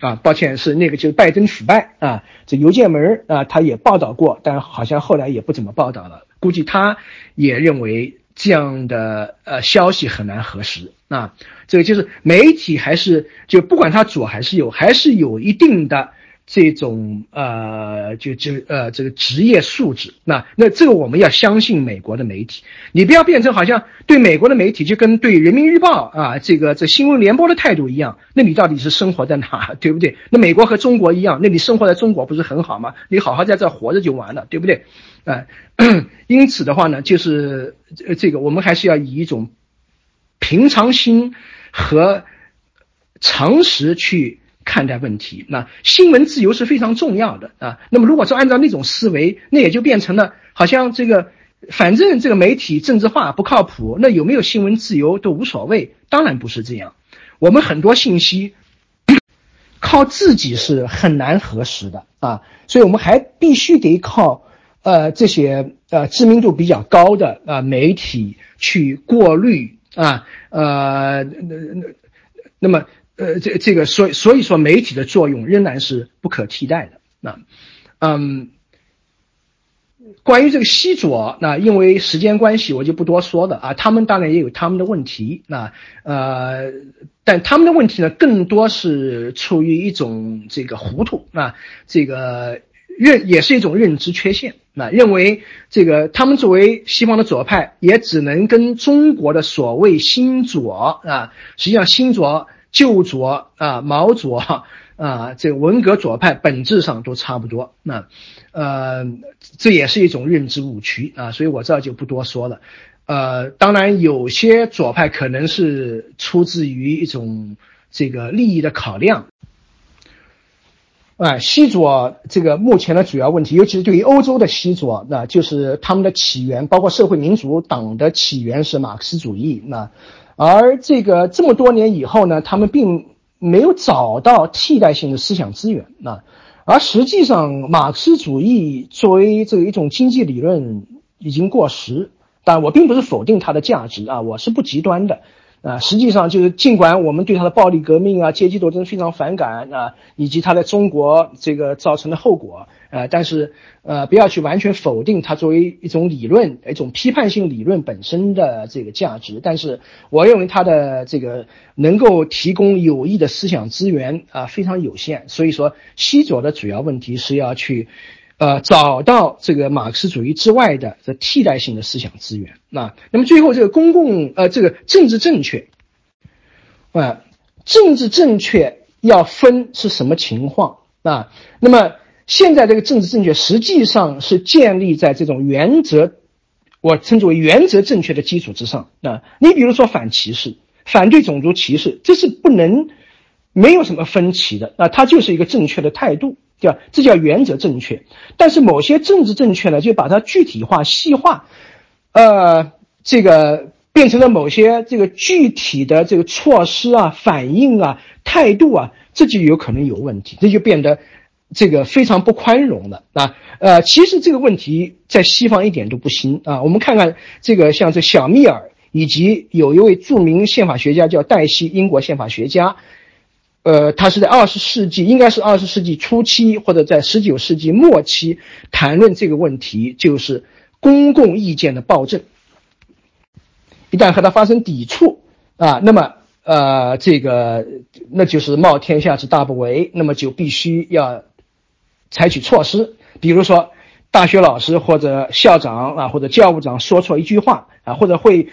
Speaker 1: 啊，抱歉是那个就是拜登腐败啊，这邮件门啊他也报道过，但好像后来也不怎么报道了，估计他也认为这样的呃消息很难核实啊，这个就是媒体还是就不管他左还是右，还是有一定的。这种呃，就就呃，这个职业素质，那那这个我们要相信美国的媒体，你不要变成好像对美国的媒体就跟对人民日报啊，这个这新闻联播的态度一样，那你到底是生活在哪，对不对？那美国和中国一样，那你生活在中国不是很好吗？你好好在这活着就完了，对不对？啊，因此的话呢，就是这个我们还是要以一种平常心和常识去。看待问题，那新闻自由是非常重要的啊。那么，如果说按照那种思维，那也就变成了好像这个，反正这个媒体政治化不靠谱，那有没有新闻自由都无所谓。当然不是这样，我们很多信息 靠自己是很难核实的啊，所以我们还必须得靠呃这些呃知名度比较高的啊媒体去过滤啊呃那那那么。呃，这这个，所以所以说，媒体的作用仍然是不可替代的。那，嗯，关于这个西左，那因为时间关系，我就不多说了啊。他们当然也有他们的问题，那呃，但他们的问题呢，更多是出于一种这个糊涂，那这个认也是一种认知缺陷，那认为这个他们作为西方的左派，也只能跟中国的所谓新左啊，实际上新左、旧左啊、毛左。啊，这文革左派本质上都差不多，那，呃，这也是一种认知误区啊，所以我这就不多说了。呃，当然有些左派可能是出自于一种这个利益的考量。啊，西左这个目前的主要问题，尤其是对于欧洲的西左，那就是他们的起源，包括社会民主党的起源是马克思主义。那，而这个这么多年以后呢，他们并。没有找到替代性的思想资源那，而实际上，马克思主义作为这一种经济理论已经过时。但我并不是否定它的价值啊，我是不极端的。啊，实际上就是尽管我们对他的暴力革命啊、阶级斗争非常反感啊，以及他在中国这个造成的后果啊，但是呃，不要去完全否定它作为一种理论、一种批判性理论本身的这个价值。但是我认为它的这个能够提供有益的思想资源啊非常有限。所以说，西左的主要问题是要去。呃，找到这个马克思主义之外的这替代性的思想资源啊。那么最后这个公共呃这个政治正确啊，政治正确要分是什么情况啊？那么现在这个政治正确实际上是建立在这种原则，我称之为原则正确的基础之上啊。你比如说反歧视、反对种族歧视，这是不能没有什么分歧的啊，它就是一个正确的态度。对吧？这叫原则正确，但是某些政治正确呢，就把它具体化、细化，呃，这个变成了某些这个具体的这个措施啊、反应啊、态度啊，这就有可能有问题，这就变得这个非常不宽容了啊。呃，其实这个问题在西方一点都不新啊。我们看看这个，像这小密尔，以及有一位著名宪法学家叫黛西，英国宪法学家。呃，他是在二十世纪，应该是二十世纪初期或者在十九世纪末期谈论这个问题，就是公共意见的暴政。一旦和他发生抵触啊，那么呃，这个那就是冒天下之大不韪，那么就必须要采取措施，比如说大学老师或者校长啊或者教务长说错一句话啊，或者会。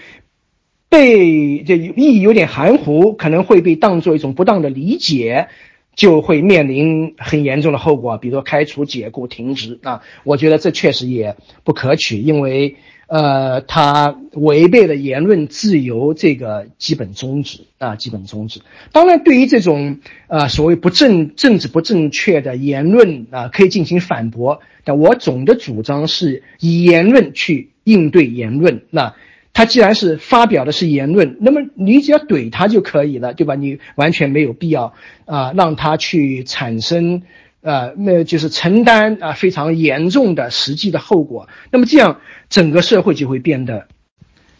Speaker 1: 被这意义有点含糊，可能会被当做一种不当的理解，就会面临很严重的后果，比如说开除、解雇、停职啊。我觉得这确实也不可取，因为呃，它违背了言论自由这个基本宗旨啊，基本宗旨。当然，对于这种呃所谓不正政治不正确的言论啊，可以进行反驳，但我总的主张是以言论去应对言论那。他既然是发表的是言论，那么你只要怼他就可以了，对吧？你完全没有必要啊，让他去产生，呃，那就是承担啊非常严重的实际的后果。那么这样整个社会就会变得，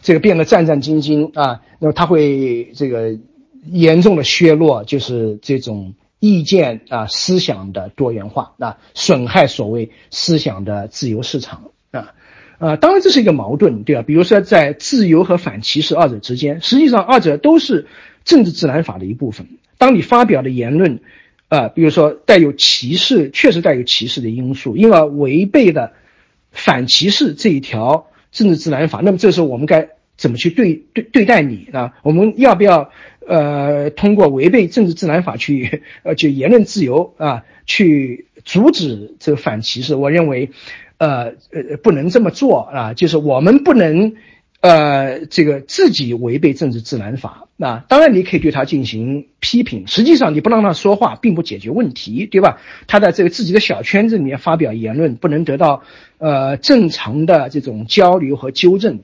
Speaker 1: 这个变得战战兢兢啊。那么他会这个严重的削弱，就是这种意见啊思想的多元化啊，损害所谓思想的自由市场啊。啊，当然这是一个矛盾，对吧？比如说在自由和反歧视二者之间，实际上二者都是政治自然法的一部分。当你发表的言论，啊，比如说带有歧视，确实带有歧视的因素，因而违背了反歧视这一条政治自然法，那么这时候我们该怎么去对对对待你啊？我们要不要呃通过违背政治自然法去 呃就言论自由啊去阻止这个反歧视？我认为。呃呃，不能这么做啊！就是我们不能，呃，这个自己违背政治自然法啊。当然，你可以对他进行批评。实际上，你不让他说话，并不解决问题，对吧？他在这个自己的小圈子里面发表言论，不能得到呃正常的这种交流和纠正，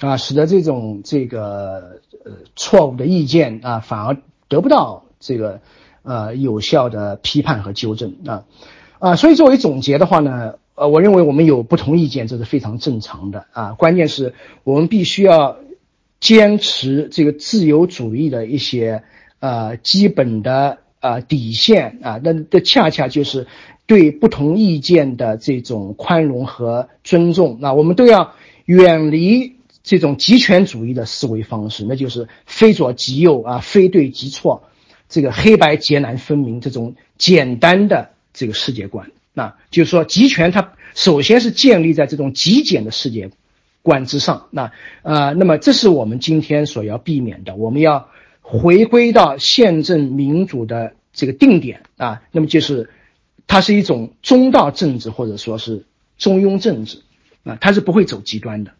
Speaker 1: 啊，使得这种这个呃错误的意见啊，反而得不到这个呃有效的批判和纠正啊啊。所以，作为总结的话呢。呃，我认为我们有不同意见，这是非常正常的啊。关键是我们必须要坚持这个自由主义的一些呃基本的呃底线啊，那这恰恰就是对不同意见的这种宽容和尊重。那我们都要远离这种极权主义的思维方式，那就是非左即右啊，非对即错，这个黑白截然分明这种简单的这个世界观。那就是说，集权它首先是建立在这种极简的世界观之上。那呃，那么这是我们今天所要避免的。我们要回归到宪政民主的这个定点啊，那么就是它是一种中道政治或者说是中庸政治啊，它是不会走极端的。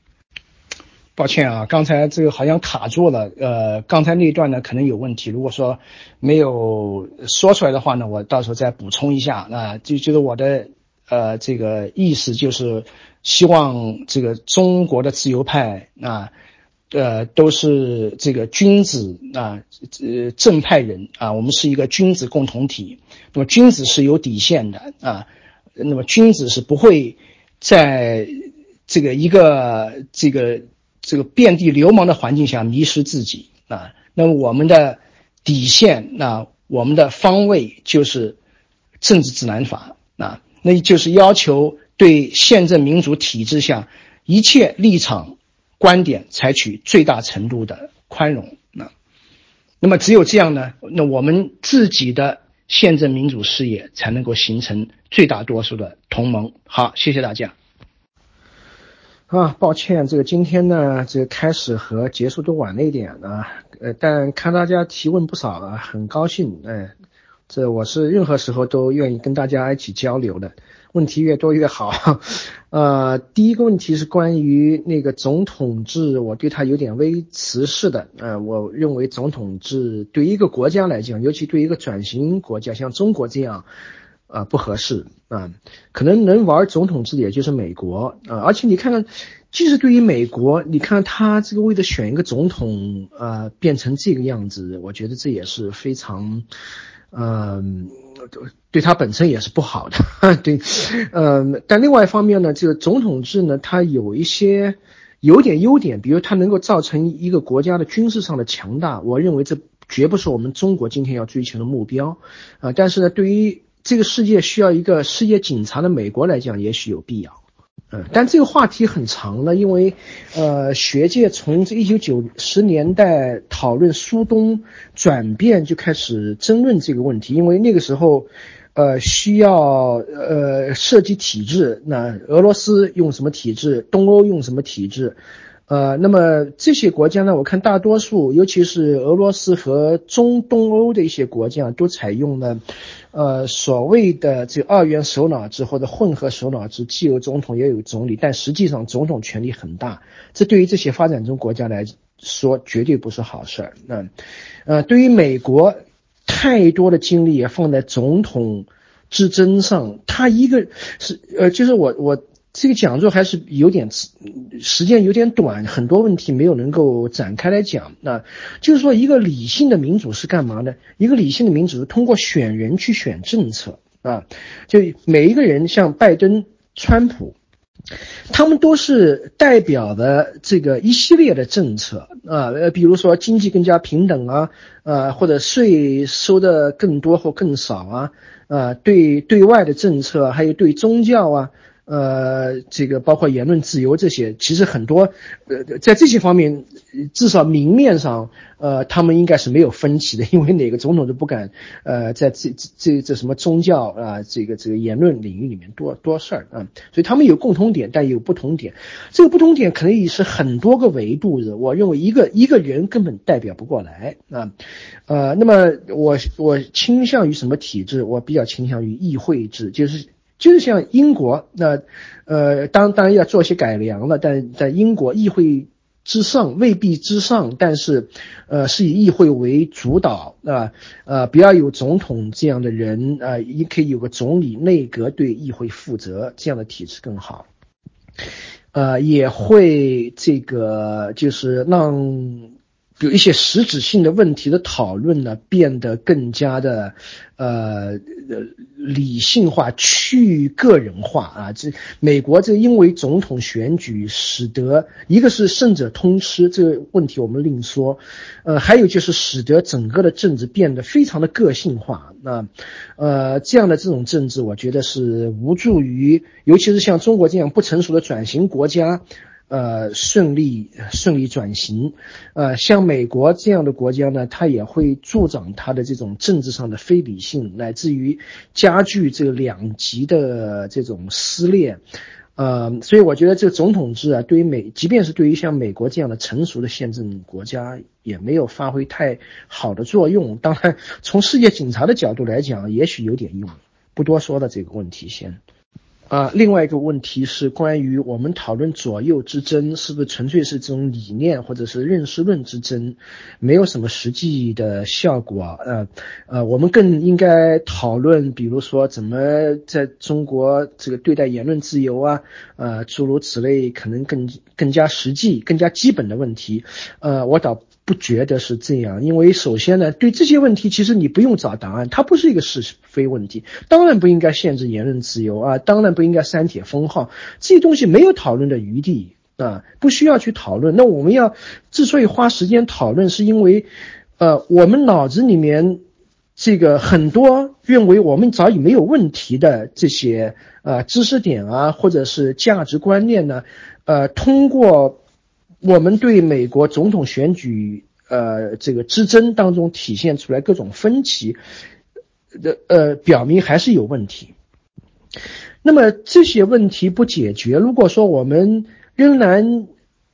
Speaker 1: 抱歉啊，刚才这个好像卡住了。呃，刚才那一段呢可能有问题。如果说没有说出来的话呢，我到时候再补充一下。啊，就就是我的呃这个意思就是希望这个中国的自由派啊，呃都是这个君子啊，呃正派人啊，我们是一个君子共同体。那么君子是有底线的啊，那么君子是不会在这个一个这个。这个遍地流氓的环境下迷失自己啊，那么我们的底线，那我们的方位就是政治指南法啊，那就是要求对宪政民主体制下一切立场观点采取最大程度的宽容啊，那么只有这样呢，那我们自己的宪政民主事业才能够形成最大多数的同盟。好，谢谢大家。啊，抱歉，这个今天呢，这个开始和结束都晚了一点啊，呃，但看大家提问不少啊，很高兴，哎，这我是任何时候都愿意跟大家一起交流的，问题越多越好。呃，第一个问题是关于那个总统制，我对他有点微词式的，呃，我认为总统制对一个国家来讲，尤其对一个转型国家，像中国这样。啊，不合适啊！可能能玩总统制的也就是美国啊，而且你看看，即使对于美国，你看他这个为了选一个总统，呃，变成这个样子，我觉得这也是非常，嗯，对他本身也是不好的。对，嗯，但另外一方面呢，这个总统制呢，它有一些有点优点，比如它能够造成一个国家的军事上的强大，我认为这绝不是我们中国今天要追求的目标啊。但是呢，对于这个世界需要一个世界警察的美国来讲，也许有必要。嗯，但这个话题很长了，因为，呃，学界从这一九九十年代讨论苏东转变就开始争论这个问题，因为那个时候，呃，需要呃设计体制，那俄罗斯用什么体制，东欧用什么体制。呃，那么这些国家呢？我看大多数，尤其是俄罗斯和中东欧的一些国家，都采用了，呃，所谓的这二元首脑制或者混合首脑制，既有总统也有总理，但实际上总统权力很大。这对于这些发展中国家来说，绝对不是好事儿。那，呃，对于美国，太多的精力也放在总统之争上，他一个是，呃，就是我我。这个讲座还是有点时间有点短，很多问题没有能够展开来讲。那就是说，一个理性的民主是干嘛呢？一个理性的民主是通过选人去选政策啊，就每一个人，像拜登、川普，他们都是代表的这个一系列的政策啊，呃，比如说经济更加平等啊，呃，或者税收的更多或更少啊，呃，对对外的政策，还有对宗教啊。呃，这个包括言论自由这些，其实很多，呃，在这些方面，至少明面上，呃，他们应该是没有分歧的，因为哪个总统都不敢，呃，在这这这什么宗教啊，这个这个言论领域里面多多事儿啊，所以他们有共同点，但也有不同点，这个不同点可以是很多个维度的，我认为一个一个人根本代表不过来啊，呃，那么我我倾向于什么体制？我比较倾向于议会制，就是。就像英国，那，呃，当当然要做些改良了，但在英国议会之上未必之上，但是，呃，是以议会为主导啊，呃，不要有总统这样的人啊，也可以有个总理内阁对议会负责，这样的体制更好，呃，也会这个就是让有一些实质性的问题的讨论呢，变得更加的，呃，理性化、去个人化啊。这美国这因为总统选举，使得一个是胜者通吃这个问题我们另说，呃，还有就是使得整个的政治变得非常的个性化。那，呃，这样的这种政治，我觉得是无助于，尤其是像中国这样不成熟的转型国家。呃，顺利顺利转型，呃，像美国这样的国家呢，它也会助长它的这种政治上的非理性，乃至于加剧这个两极的这种撕裂，呃，所以我觉得这个总统制啊，对于美，即便是对于像美国这样的成熟的宪政国家，也没有发挥太好的作用。当然，从世界警察的角度来讲，也许有点用。不多说了这个问题先。啊，另外一个问题是关于我们讨论左右之争，是不是纯粹是这种理念或者是认识论之争，没有什么实际的效果？呃呃，我们更应该讨论，比如说怎么在中国这个对待言论自由啊，呃，诸如此类，可能更更加实际、更加基本的问题。呃，我倒。不觉得是这样，因为首先呢，对这些问题其实你不用找答案，它不是一个是非问题。当然不应该限制言论自由啊，当然不应该删帖封号，这些东西没有讨论的余地啊，不需要去讨论。那我们要之所以花时间讨论，是因为，呃，我们脑子里面这个很多认为我们早已没有问题的这些呃知识点啊，或者是价值观念呢，呃，通过。我们对美国总统选举，呃，这个之争当中体现出来各种分歧的，呃，表明还是有问题。那么这些问题不解决，如果说我们仍然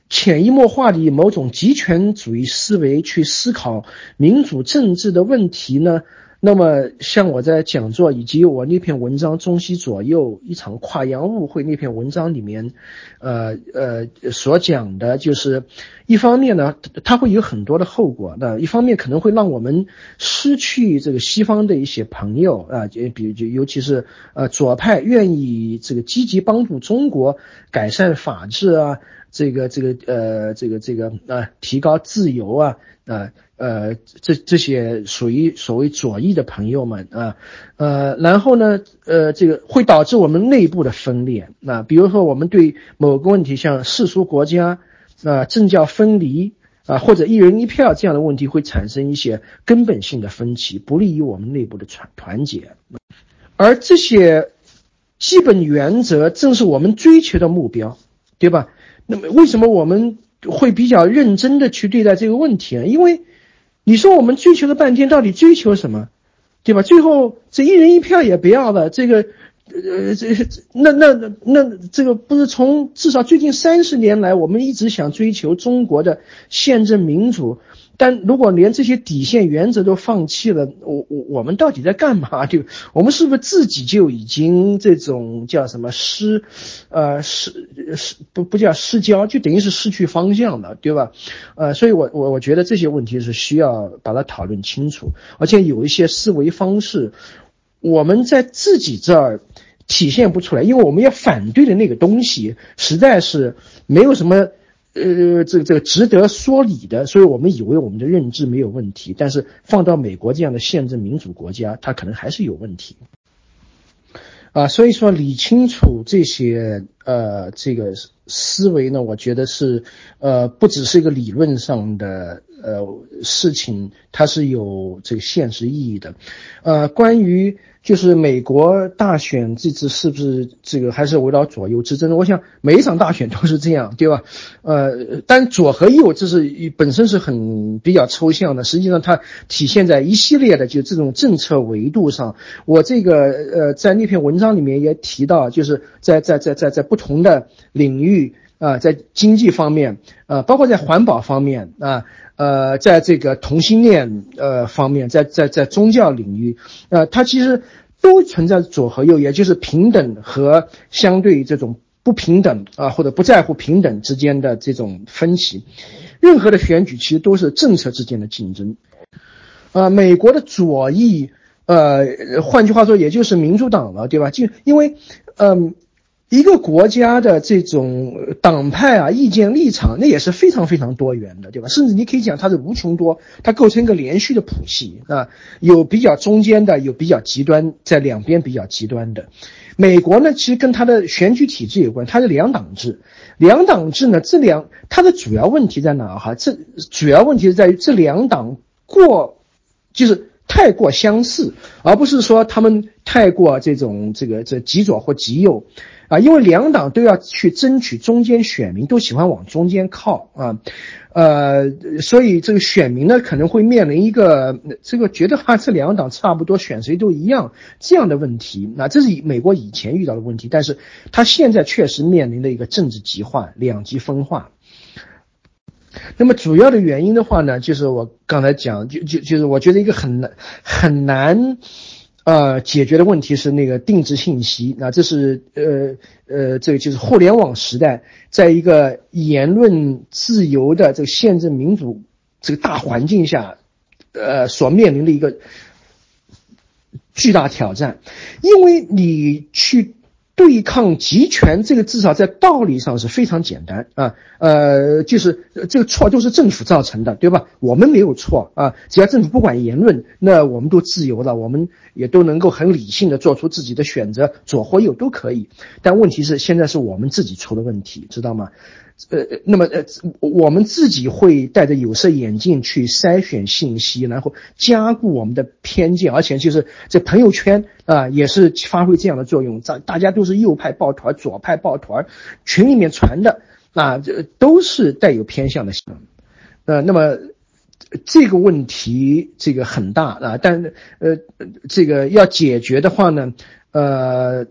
Speaker 1: 潜移默化的以某种极权主义思维去思考民主政治的问题呢？那么，像我在讲座以及我那篇文章《中西左右一场跨洋误会》那篇文章里面，呃呃所讲的，就是一方面呢，它会有很多的后果。那一方面可能会让我们失去这个西方的一些朋友啊，就比如就尤其是呃左派愿意这个积极帮助中国改善法治啊，这个这个呃这个这个啊提高自由啊啊。呃，这这些属于所谓左翼的朋友们啊，呃，然后呢，呃，这个会导致我们内部的分裂。那比如说，我们对某个问题，像世俗国家啊、政教分离啊，或者一人一票这样的问题，会产生一些根本性的分歧，不利于我们内部的团团结。而这些基本原则，正是我们追求的目标，对吧？那么，为什么我们会比较认真的去对待这个问题啊？因为你说我们追求了半天，到底追求什么，对吧？最后这一人一票也不要了，这个，呃，这那那那那这个不是从至少最近三十年来，我们一直想追求中国的宪政民主。但如果连这些底线原则都放弃了，我我我们到底在干嘛？就我们是不是自己就已经这种叫什么失，呃失失不不叫失焦，就等于是失去方向了，对吧？呃，所以我我我觉得这些问题是需要把它讨论清楚，而且有一些思维方式，我们在自己这儿体现不出来，因为我们要反对的那个东西实在是没有什么。呃，这个这个值得说理的，所以我们以为我们的认知没有问题，但是放到美国这样的宪政民主国家，它可能还是有问题。啊，所以说理清楚这些呃这个思维呢，我觉得是呃不只是一个理论上的呃事情，它是有这个现实意义的。呃，关于。就是美国大选这次是不是这个还是围绕左右之争？我想每一场大选都是这样，对吧？呃，但左和右这是本身是很比较抽象的，实际上它体现在一系列的就这种政策维度上。我这个呃在那篇文章里面也提到，就是在在在在在不同的领域啊，在经济方面啊，包括在环保方面啊。呃，在这个同性恋呃方面，在在在宗教领域，呃，它其实都存在左和右，也就是平等和相对这种不平等啊，或者不在乎平等之间的这种分歧。任何的选举其实都是政策之间的竞争。啊，美国的左翼，呃，换句话说，也就是民主党了，对吧？就因为，嗯。一个国家的这种党派啊、意见立场，那也是非常非常多元的，对吧？甚至你可以讲它是无穷多，它构成一个连续的谱系啊，有比较中间的，有比较极端，在两边比较极端的。美国呢，其实跟它的选举体制有关，它是两党制。两党制呢，这两它的主要问题在哪哈？这主要问题是在于这两党过，就是太过相似，而不是说他们太过这种这个这极左或极右。啊，因为两党都要去争取中间选民，都喜欢往中间靠啊，呃，所以这个选民呢可能会面临一个这个觉得哈这两党差不多选谁都一样这样的问题。那这是美国以前遇到的问题，但是他现在确实面临的一个政治极化、两极分化。那么主要的原因的话呢，就是我刚才讲，就就就是我觉得一个很难很难。呃，解决的问题是那个定制信息，那这是呃呃，这个就是互联网时代，在一个言论自由的这个宪政民主这个大环境下，呃，所面临的一个巨大挑战，因为你去。对抗集权，这个至少在道理上是非常简单啊，呃，就是这个错都是政府造成的，对吧？我们没有错啊，只要政府不管言论，那我们都自由了，我们也都能够很理性的做出自己的选择，左或右都可以。但问题是，现在是我们自己出了问题，知道吗？呃，那么呃，我们自己会戴着有色眼镜去筛选信息，然后加固我们的偏见，而且就是这朋友圈啊，也是发挥这样的作用。大大家都是右派抱团，左派抱团，群里面传的啊，这都是带有偏向的。呃，那么这个问题这个很大啊，但呃，这个要解决的话呢，呃。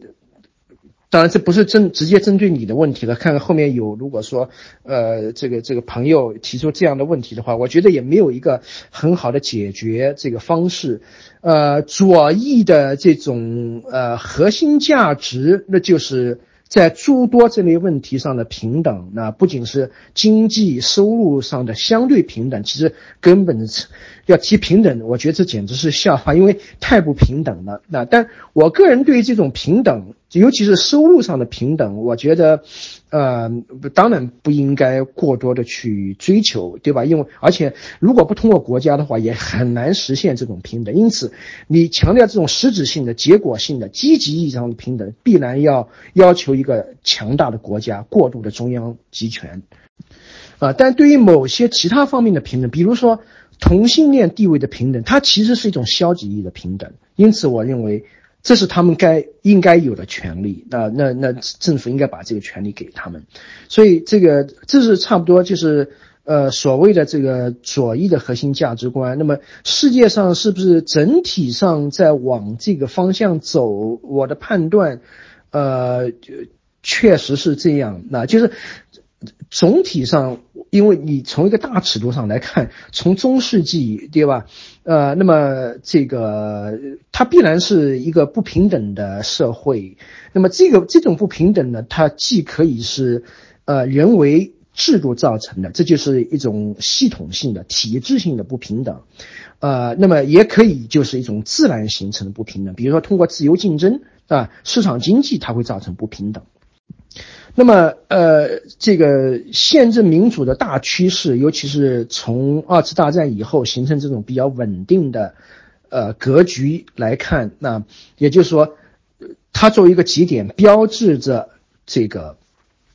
Speaker 1: 当然，这不是针直接针对你的问题了。看看后面有，如果说，呃，这个这个朋友提出这样的问题的话，我觉得也没有一个很好的解决这个方式。呃，左翼的这种呃核心价值，那就是在诸多这类问题上的平等。那不仅是经济收入上的相对平等，其实根本要提平等，我觉得这简直是笑话，因为太不平等了。那但我个人对于这种平等。尤其是收入上的平等，我觉得，呃，当然不应该过多的去追求，对吧？因为而且如果不通过国家的话，也很难实现这种平等。因此，你强调这种实质性的、结果性的、积极意义上的平等，必然要要求一个强大的国家、过度的中央集权，啊。但对于某些其他方面的平等，比如说同性恋地位的平等，它其实是一种消极意义的平等。因此，我认为。这是他们该应该有的权利，那那那政府应该把这个权利给他们，所以这个这是差不多就是呃所谓的这个左翼的核心价值观。那么世界上是不是整体上在往这个方向走？我的判断，呃，确实是这样。那就是总体上。因为你从一个大尺度上来看，从中世纪，对吧？呃，那么这个它必然是一个不平等的社会。那么这个这种不平等呢，它既可以是呃人为制度造成的，这就是一种系统性的、体制性的不平等。呃，那么也可以就是一种自然形成的不平等，比如说通过自由竞争啊，市场经济它会造成不平等。那么，呃，这个宪政民主的大趋势，尤其是从二次大战以后形成这种比较稳定的，呃，格局来看，那也就是说，它作为一个极点，标志着这个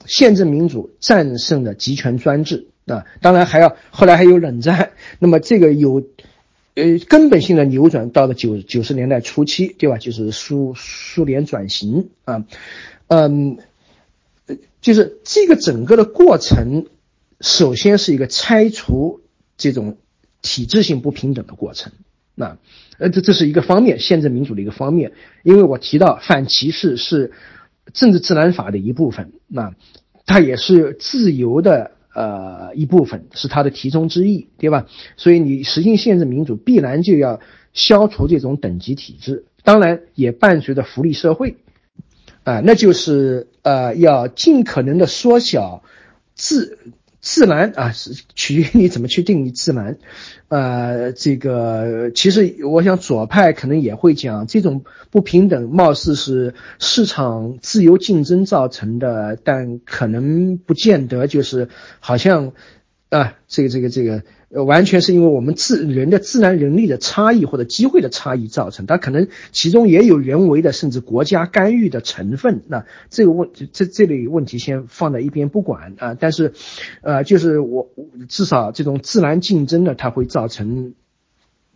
Speaker 1: 宪政民主战胜了集权专制。啊，当然还要后来还有冷战，那么这个有，呃，根本性的扭转到了九九十年代初期，对吧？就是苏苏联转型啊，嗯。就是这个整个的过程，首先是一个拆除这种体制性不平等的过程。那，呃，这这是一个方面，宪政民主的一个方面。因为我提到反歧视是政治自然法的一部分，那它也是自由的呃一部分，是它的其中之一，对吧？所以你实行宪政民主，必然就要消除这种等级体制，当然也伴随着福利社会。啊，那就是呃，要尽可能的缩小自自然啊，是取决于你怎么去定义自然。呃，这个其实我想左派可能也会讲，这种不平等貌似是市场自由竞争造成的，但可能不见得就是好像啊，这个这个这个。完全是因为我们自人的自然人力的差异或者机会的差异造成，它可能其中也有人为的甚至国家干预的成分。那这个问这这类问题先放在一边不管啊，但是，呃，就是我至少这种自然竞争呢，它会造成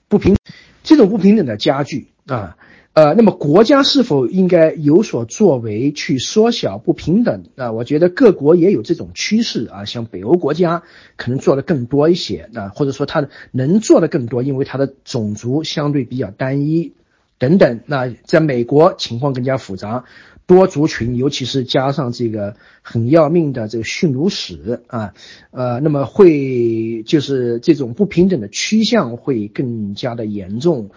Speaker 1: 不平，这种不平等的加剧啊。呃，那么国家是否应该有所作为去缩小不平等啊？我觉得各国也有这种趋势啊，像北欧国家可能做的更多一些啊，或者说他能做的更多，因为他的种族相对比较单一等等。那在美国情况更加复杂，多族群，尤其是加上这个很要命的这个驯奴史啊，呃，那么会就是这种不平等的趋向会更加的严重。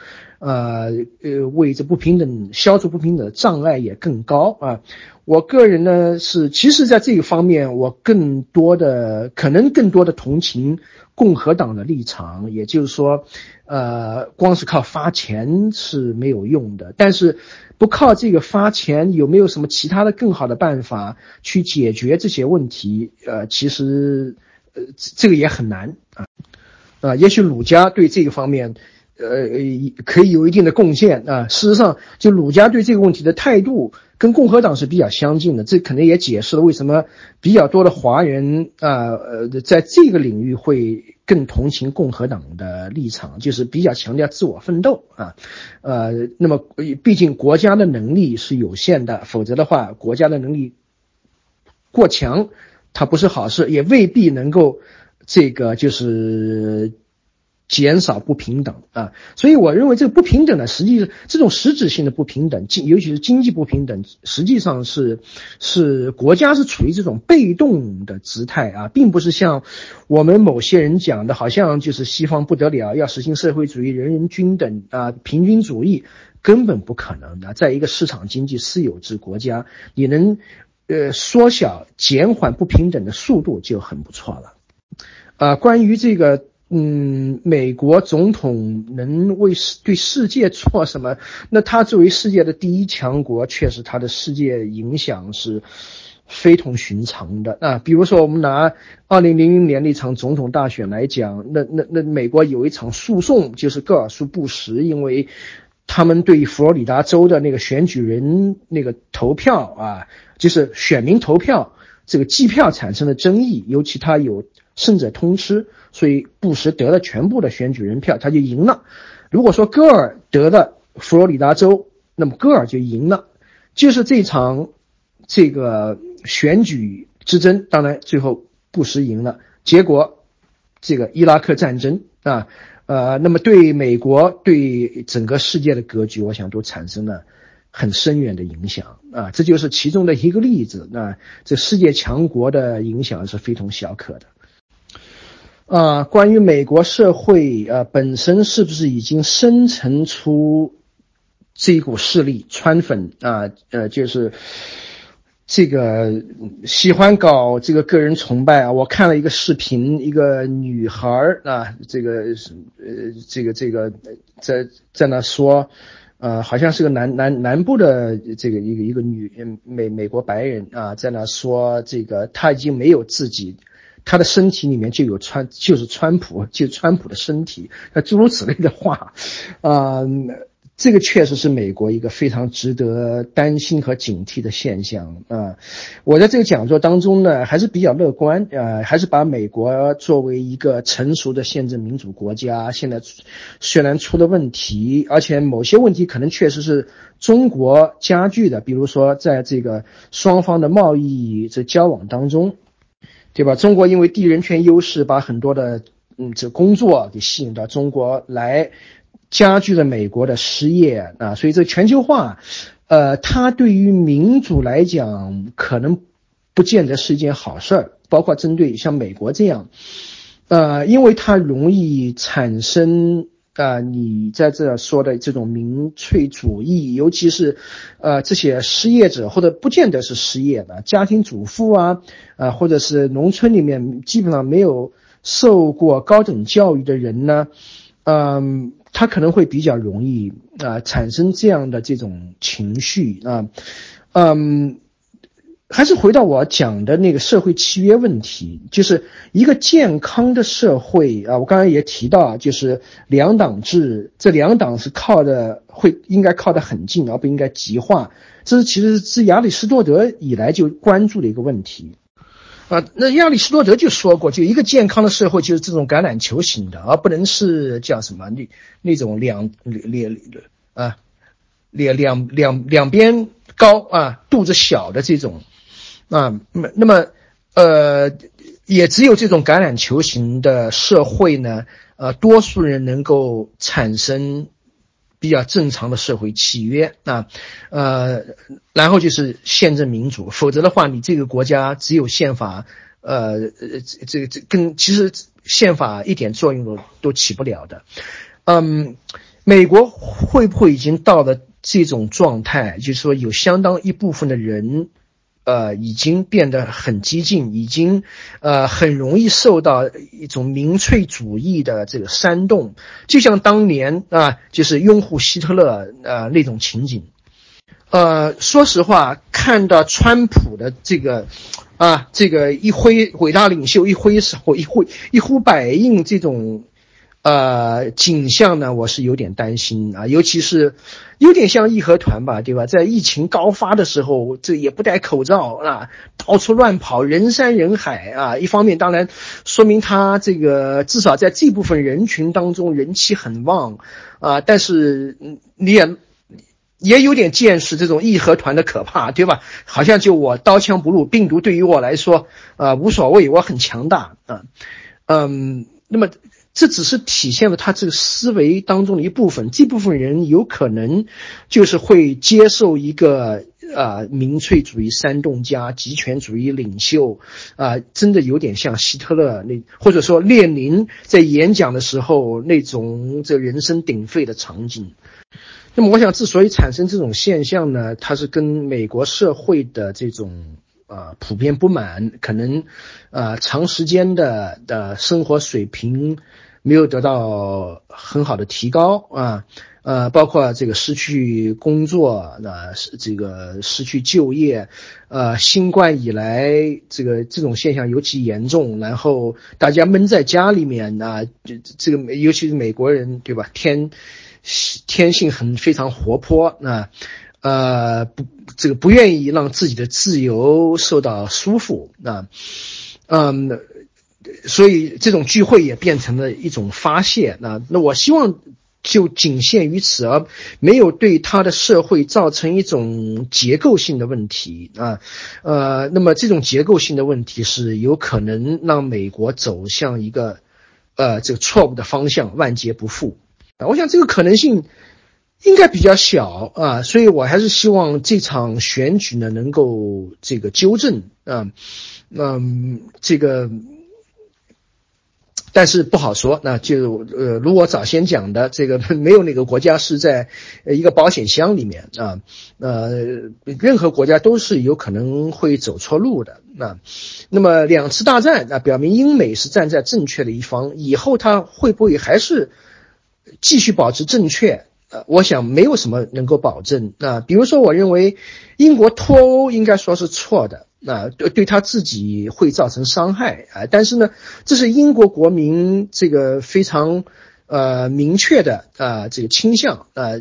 Speaker 1: 呃呃，为这不平等消除不平等的障碍也更高啊。我个人呢是，其实在这个方面，我更多的可能更多的同情共和党的立场，也就是说，呃，光是靠发钱是没有用的，但是不靠这个发钱，有没有什么其他的更好的办法去解决这些问题？呃，其实呃这个也很难啊啊，也许鲁家对这个方面。呃，可以有一定的贡献啊。事实上，就鲁家对这个问题的态度跟共和党是比较相近的，这可能也解释了为什么比较多的华人啊，呃，在这个领域会更同情共和党的立场，就是比较强调自我奋斗啊。呃，那么毕竟国家的能力是有限的，否则的话，国家的能力过强，它不是好事，也未必能够这个就是。减少不平等啊，所以我认为这个不平等呢，实际这种实质性的不平等，经尤其是经济不平等，实际上是是国家是处于这种被动的姿态啊，并不是像我们某些人讲的，好像就是西方不得了要实行社会主义、人人均等啊、平均主义，根本不可能的。在一个市场经济私有制国家，你能呃缩小减缓不平等的速度就很不错了。啊，关于这个。嗯，美国总统能为世对世界做什么？那他作为世界的第一强国，确实他的世界影响是非同寻常的啊。比如说，我们拿二零零零年那场总统大选来讲，那那那美国有一场诉讼，就是戈尔苏布什，因为他们对佛罗里达州的那个选举人那个投票啊，就是选民投票这个计票产生了争议，尤其他有胜者通吃。所以布什得了全部的选举人票，他就赢了。如果说戈尔得了佛罗里达州，那么戈尔就赢了。就是这场这个选举之争，当然最后布什赢了。结果这个伊拉克战争啊，呃，那么对美国对整个世界的格局，我想都产生了很深远的影响啊。这就是其中的一个例子。那这世界强国的影响是非同小可的。啊，关于美国社会啊本身是不是已经生成出这一股势力，川粉啊，呃，就是这个喜欢搞这个个人崇拜啊。我看了一个视频，一个女孩啊，这个是呃，这个这个在在那说，呃，好像是个南南南部的这个一个一个女美美国白人啊，在那说这个她已经没有自己。他的身体里面就有川，就是川普，就川普的身体，那诸如此类的话，啊，这个确实是美国一个非常值得担心和警惕的现象啊。我在这个讲座当中呢，还是比较乐观，呃，还是把美国作为一个成熟的宪政民主国家，现在虽然出了问题，而且某些问题可能确实是中国加剧的，比如说在这个双方的贸易这交往当中。对吧？中国因为地人权优势，把很多的嗯这工作给吸引到中国来，加剧了美国的失业啊。所以这全球化，呃，它对于民主来讲可能不见得是一件好事儿。包括针对像美国这样，呃，因为它容易产生啊，你在这说的这种民粹主义，尤其是，呃，这些失业者或者不见得是失业的家庭主妇啊，啊，或者是农村里面基本上没有受过高等教育的人呢，嗯，他可能会比较容易啊产生这样的这种情绪啊，嗯。还是回到我讲的那个社会契约问题，就是一个健康的社会啊。我刚才也提到啊，就是两党制，这两党是靠的会应该靠得很近，而不应该极化。这是其实是亚里士多德以来就关注的一个问题啊。那亚里士多德就说过，就一个健康的社会就是这种橄榄球型的，而不能是叫什么那那种两两啊两两两两边高啊肚子小的这种。啊，那，那么，呃，也只有这种橄榄球型的社会呢，呃，多数人能够产生比较正常的社会契约啊，呃，然后就是宪政民主，否则的话，你这个国家只有宪法，呃，这个这跟其实宪法一点作用都都起不了的。嗯，美国会不会已经到了这种状态，就是说有相当一部分的人。呃，已经变得很激进，已经呃很容易受到一种民粹主义的这个煽动，就像当年啊，就是拥护希特勒呃那种情景。呃，说实话，看到川普的这个啊，这个一挥伟大领袖一挥手一挥一呼百应这种。呃，景象呢，我是有点担心啊，尤其是有点像义和团吧，对吧？在疫情高发的时候，这也不戴口罩啊，到处乱跑，人山人海啊。一方面，当然说明他这个至少在这部分人群当中人气很旺啊。但是你也也有点见识这种义和团的可怕，对吧？好像就我刀枪不入，病毒对于我来说啊无所谓，我很强大啊。嗯，那么。这只是体现了他这个思维当中的一部分，这部分人有可能就是会接受一个啊民粹主义煽动家、极权主义领袖啊，真的有点像希特勒那，或者说列宁在演讲的时候那种这人声鼎沸的场景。那么，我想之所以产生这种现象呢，它是跟美国社会的这种。啊，普遍不满，可能，呃，长时间的的生活水平没有得到很好的提高啊，呃，包括这个失去工作，那是这个失去就业，呃，新冠以来这个这种现象尤其严重，然后大家闷在家里面啊，这这个尤其是美国人对吧，天天性很非常活泼啊。呃不，这个不愿意让自己的自由受到束缚啊，嗯，所以这种聚会也变成了一种发泄那那我希望就仅限于此，而没有对他的社会造成一种结构性的问题啊。呃，那么这种结构性的问题是有可能让美国走向一个呃这个错误的方向，万劫不复啊。我想这个可能性。应该比较小啊，所以我还是希望这场选举呢能够这个纠正啊，嗯，这个，但是不好说。那就呃，如果早先讲的这个，没有哪个国家是在一个保险箱里面啊，呃，任何国家都是有可能会走错路的。那那么两次大战啊，表明英美是站在正确的一方，以后他会不会还是继续保持正确？呃，我想没有什么能够保证。那比如说，我认为英国脱欧应该说是错的，那对对他自己会造成伤害啊。但是呢，这是英国国民这个非常呃明确的啊这个倾向啊。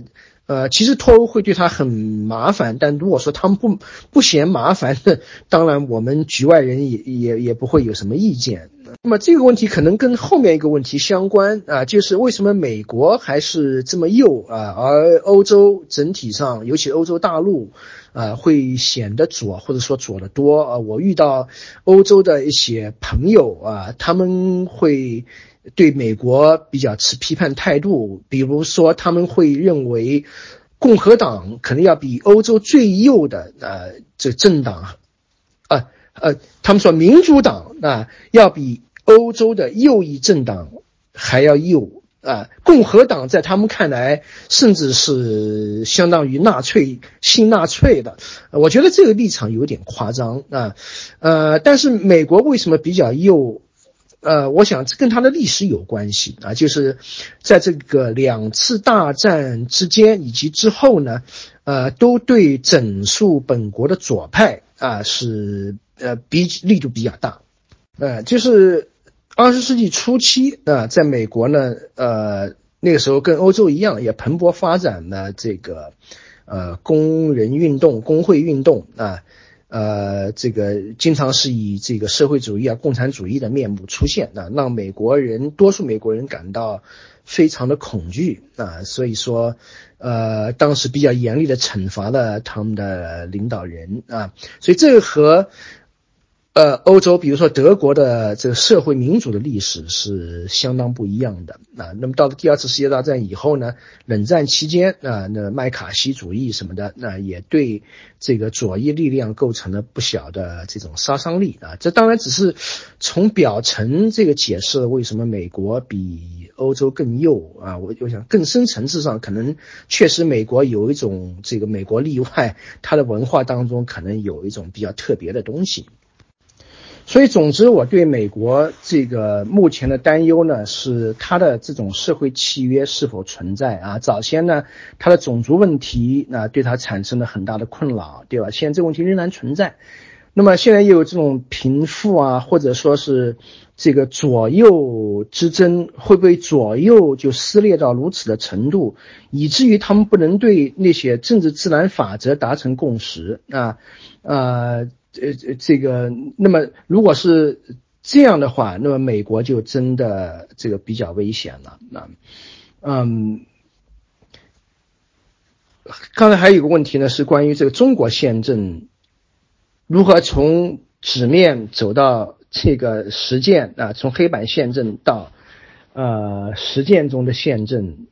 Speaker 1: 呃，其实脱欧会对他很麻烦，但如果说他们不不嫌麻烦，当然我们局外人也也也不会有什么意见。那么这个问题可能跟后面一个问题相关啊，就是为什么美国还是这么右啊，而欧洲整体上，尤其欧洲大陆啊，会显得左或者说左得多啊。我遇到欧洲的一些朋友啊，他们会。对美国比较持批判态度，比如说他们会认为，共和党可能要比欧洲最右的呃这政党，呃呃，他们说民主党啊要比欧洲的右翼政党还要右啊，共和党在他们看来甚至是相当于纳粹、新纳粹的。我觉得这个立场有点夸张啊，呃，但是美国为什么比较右？呃，我想这跟它的历史有关系啊，就是在这个两次大战之间以及之后呢，呃，都对整肃本国的左派啊是呃比力度比较大，呃，就是。二十世纪初期啊，在美国呢，呃，那个时候跟欧洲一样，也蓬勃发展了这个，呃，工人运动、工会运动啊，呃这个经常是以这个社会主义啊、共产主义的面目出现啊，让美国人多数美国人感到非常的恐惧啊，所以说，呃，当时比较严厉的惩罚了他们的领导人啊，所以这个和。呃，欧洲，比如说德国的这个社会民主的历史是相当不一样的啊。那么到了第二次世界大战以后呢，冷战期间啊，那麦卡锡主义什么的，那也对这个左翼力量构成了不小的这种杀伤力啊。这当然只是从表层这个解释为什么美国比欧洲更右啊。我我想更深层次上，可能确实美国有一种这个美国例外，它的文化当中可能有一种比较特别的东西。所以，总之，我对美国这个目前的担忧呢，是它的这种社会契约是否存在啊？早先呢，它的种族问题那对它产生了很大的困扰，对吧？现在这个问题仍然存在。那么现在又有这种贫富啊，或者说是这个左右之争，会不会左右就撕裂到如此的程度，以至于他们不能对那些政治自然法则达成共识啊？呃。呃，这这个，那么如果是这样的话，那么美国就真的这个比较危险了。那，嗯，刚才还有一个问题呢，是关于这个中国宪政如何从纸面走到这个实践啊，从黑板宪政到呃实践中的宪政。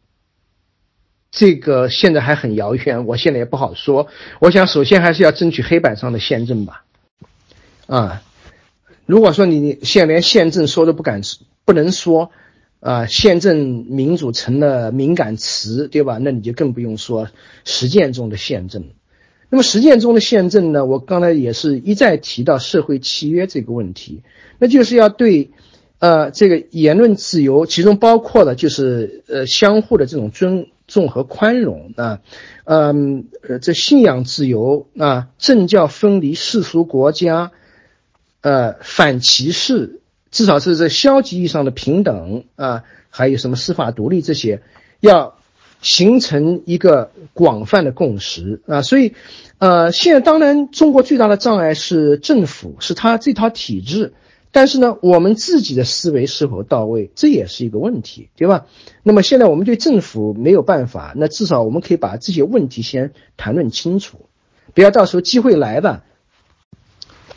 Speaker 1: 这个现在还很遥远，我现在也不好说。我想首先还是要争取黑板上的宪政吧。啊，如果说你现在连宪政说都不敢不能说，啊，宪政民主成了敏感词，对吧？那你就更不用说实践中的宪政。那么实践中的宪政呢？我刚才也是一再提到社会契约这个问题，那就是要对，呃，这个言论自由，其中包括了就是呃相互的这种尊重和宽容啊，嗯，呃，这信仰自由啊，政教分离，世俗国家。呃，反歧视，至少是在消极意义上的平等啊，还有什么司法独立这些，要形成一个广泛的共识啊。所以，呃，现在当然中国最大的障碍是政府，是他这套体制。但是呢，我们自己的思维是否到位，这也是一个问题，对吧？那么现在我们对政府没有办法，那至少我们可以把这些问题先谈论清楚，不要到时候机会来了。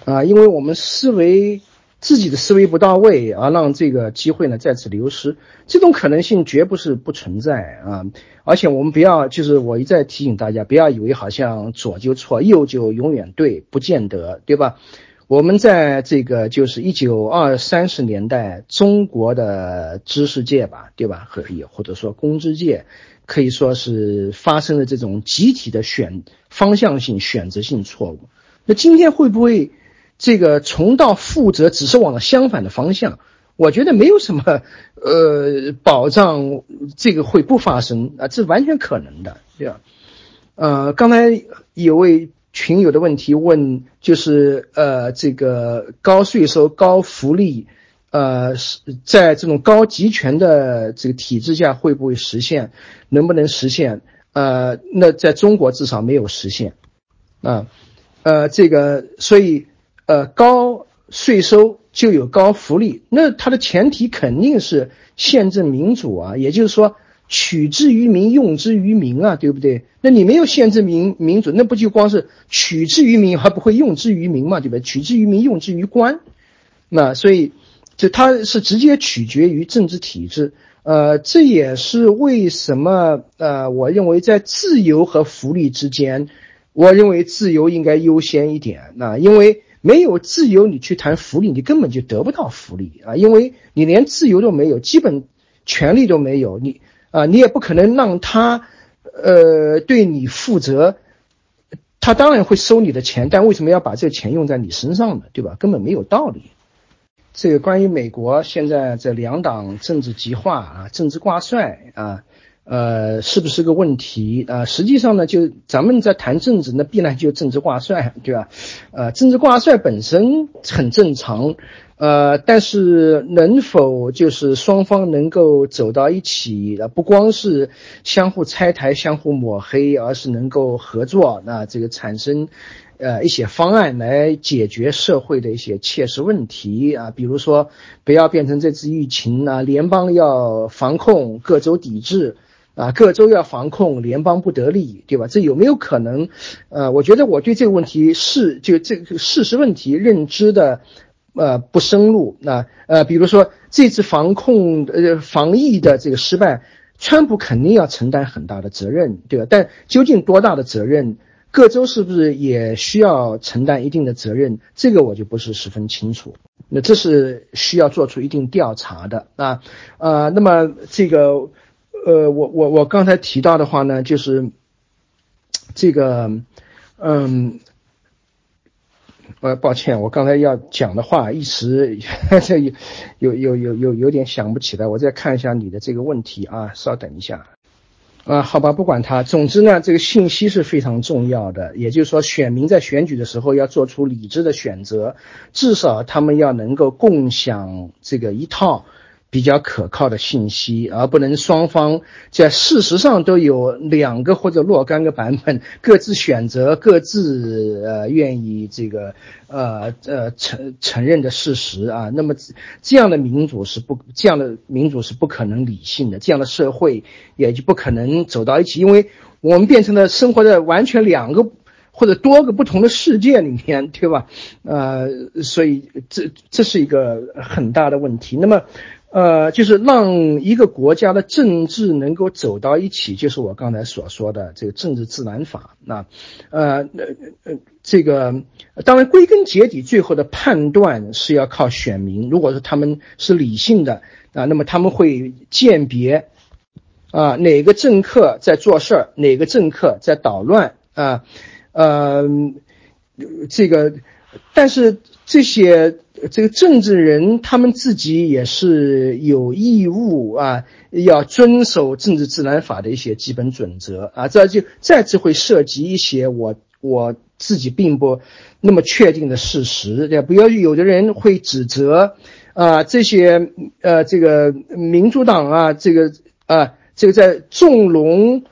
Speaker 1: 啊，因为我们思维自己的思维不到位，而让这个机会呢再次流失，这种可能性绝不是不存在啊！而且我们不要，就是我一再提醒大家，不要以为好像左就错，右就永远对，不见得，对吧？我们在这个就是一九二三十年代，中国的知识界吧，对吧？和也或者说公知界，可以说是发生了这种集体的选方向性选择性错误。那今天会不会？这个重蹈覆辙，只是往了相反的方向。我觉得没有什么，呃，保障这个会不发生啊，这完全可能的，对吧？呃，刚才有位群友的问题问，就是呃，这个高税收、高福利，呃，是在这种高集权的这个体制下会不会实现？能不能实现？呃，那在中国至少没有实现，啊，呃，这个所以。呃，高税收就有高福利，那它的前提肯定是宪政民主啊，也就是说取之于民，用之于民啊，对不对？那你没有宪政民民主，那不就光是取之于民，还不会用之于民嘛，对吧？取之于民，用之于官，那所以就它是直接取决于政治体制，呃，这也是为什么呃，我认为在自由和福利之间，我认为自由应该优先一点，那因为。没有自由，你去谈福利，你根本就得不到福利啊！因为你连自由都没有，基本权利都没有，你啊，你也不可能让他呃对你负责。他当然会收你的钱，但为什么要把这个钱用在你身上呢？对吧？根本没有道理。这个关于美国现在这两党政治极化啊，政治挂帅啊。呃，是不是个问题啊？实际上呢，就咱们在谈政治，那必然就政治挂帅，对吧？呃，政治挂帅本身很正常，呃，但是能否就是双方能够走到一起，不光是相互拆台、相互抹黑，而是能够合作，那这个产生呃一些方案来解决社会的一些切实问题啊，比如说不要变成这次疫情啊，联邦要防控，各州抵制。啊，各州要防控，联邦不得利，对吧？这有没有可能？呃，我觉得我对这个问题是就这个事实问题认知的，呃，不深入。那呃，比如说这次防控呃防疫的这个失败，川普肯定要承担很大的责任，对吧？但究竟多大的责任，各州是不是也需要承担一定的责任？这个我就不是十分清楚。那这是需要做出一定调查的啊。呃，那么这个。呃，我我我刚才提到的话呢，就是这个，嗯，呃，抱歉，我刚才要讲的话一时 这有有有有有点想不起来，我再看一下你的这个问题啊，稍等一下，啊，好吧，不管他，总之呢，这个信息是非常重要的，也就是说，选民在选举的时候要做出理智的选择，至少他们要能够共享这个一套。比较可靠的信息，而不能双方在事实上都有两个或者若干个版本，各自选择各自呃愿意这个呃呃承承认的事实啊。那么这样的民主是不这样的民主是不可能理性的，这样的社会也就不可能走到一起，因为我们变成了生活在完全两个或者多个不同的世界里面，对吧？呃，所以这这是一个很大的问题。那么。呃，就是让一个国家的政治能够走到一起，就是我刚才所说的这个政治自然法。那，呃，呃，呃，这个当然归根结底，最后的判断是要靠选民。如果说他们是理性的啊，那么他们会鉴别啊哪个政客在做事儿，哪个政客在捣乱啊，呃，这个，但是这些。这个政治人他们自己也是有义务啊，要遵守政治自然法的一些基本准则啊，这就再次会涉及一些我我自己并不那么确定的事实，对不要有的人会指责啊这些呃这个民主党啊这个啊这个在纵容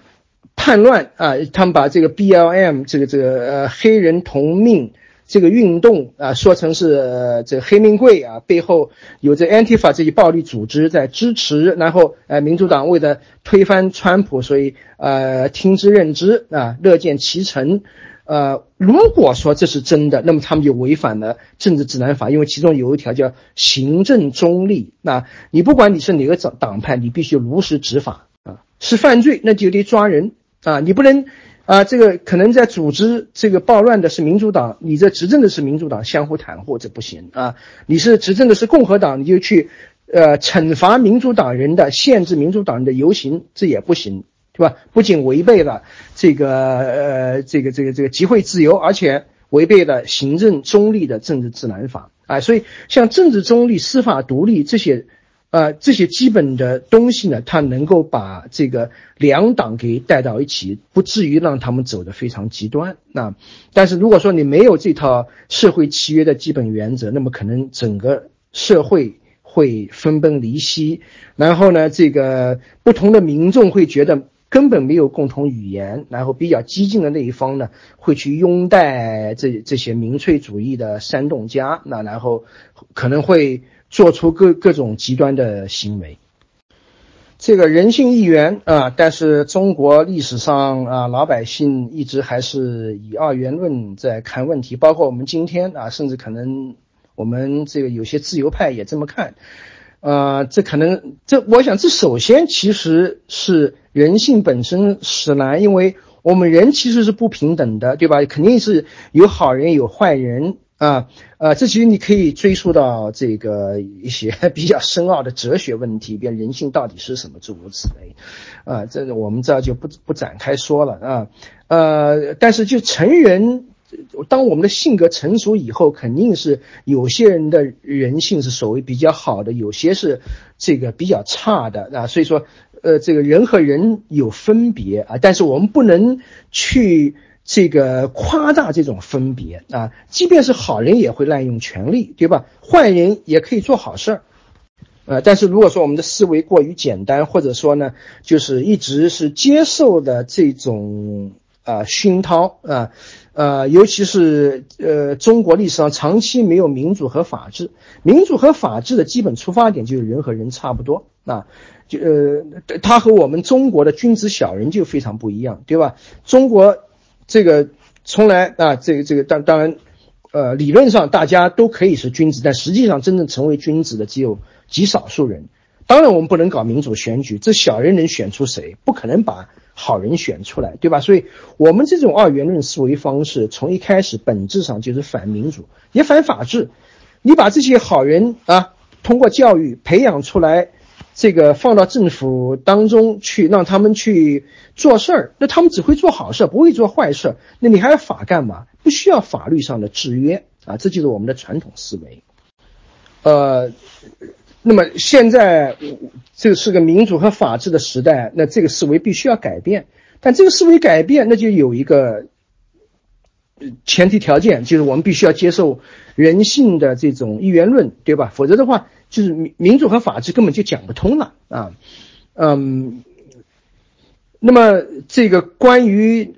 Speaker 1: 叛乱啊，他们把这个 B L M 这个这个呃黑人同命。这个运动啊，说成是这黑命贵啊，背后有着 Antifa 这些暴力组织在支持，然后呃，民主党为了推翻川普，所以呃听之任之啊，乐见其成。呃，如果说这是真的，那么他们就违反了政治指南法，因为其中有一条叫行政中立。那你不管你是哪个党党派，你必须如实执法啊，是犯罪那就得抓人啊，你不能。啊，这个可能在组织这个暴乱的是民主党，你这执政的是民主党，相互袒护这不行啊！你是执政的是共和党，你就去，呃，惩罚民主党人的，限制民主党人的游行，这也不行，对吧？不仅违背了这个呃这个这个这个集会自由，而且违背了行政中立的政治自然法啊！所以像政治中立、司法独立这些。呃，这些基本的东西呢，它能够把这个两党给带到一起，不至于让他们走得非常极端。那，但是如果说你没有这套社会契约的基本原则，那么可能整个社会会分崩离析。然后呢，这个不同的民众会觉得根本没有共同语言，然后比较激进的那一方呢，会去拥戴这这些民粹主义的煽动家，那然后可能会。做出各各种极端的行为，这个人性一元啊，但是中国历史上啊，老百姓一直还是以二元论在看问题，包括我们今天啊，甚至可能我们这个有些自由派也这么看，啊，这可能这我想这首先其实是人性本身使然，因为我们人其实是不平等的，对吧？肯定是有好人有坏人。啊，呃，这其实你可以追溯到这个一些 比较深奥的哲学问题，比如人性到底是什么，诸如此类，啊，这我们这就不不展开说了啊，呃，但是就成人，当我们的性格成熟以后，肯定是有些人的人性是所谓比较好的，有些是这个比较差的啊，所以说，呃，这个人和人有分别啊，但是我们不能去。这个夸大这种分别啊，即便是好人也会滥用权力，对吧？坏人也可以做好事儿，呃，但是如果说我们的思维过于简单，或者说呢，就是一直是接受的这种啊熏陶啊，呃，尤其是呃中国历史上长期没有民主和法治，民主和法治的基本出发点就是人和人差不多啊，就呃，他和我们中国的君子小人就非常不一样，对吧？中国。这个从来啊，这个这个当当然，呃，理论上大家都可以是君子，但实际上真正成为君子的只有极少数人。当然，我们不能搞民主选举，这小人能选出谁？不可能把好人选出来，对吧？所以，我们这种二元论思维方式从一开始本质上就是反民主，也反法治。你把这些好人啊，通过教育培养出来。这个放到政府当中去，让他们去做事儿，那他们只会做好事，不会做坏事。那你还要法干嘛？不需要法律上的制约啊，这就是我们的传统思维。呃，那么现在这是个民主和法治的时代，那这个思维必须要改变。但这个思维改变，那就有一个前提条件，就是我们必须要接受人性的这种一元论，对吧？否则的话。就是民民主和法治根本就讲不通了啊，嗯，那么这个关于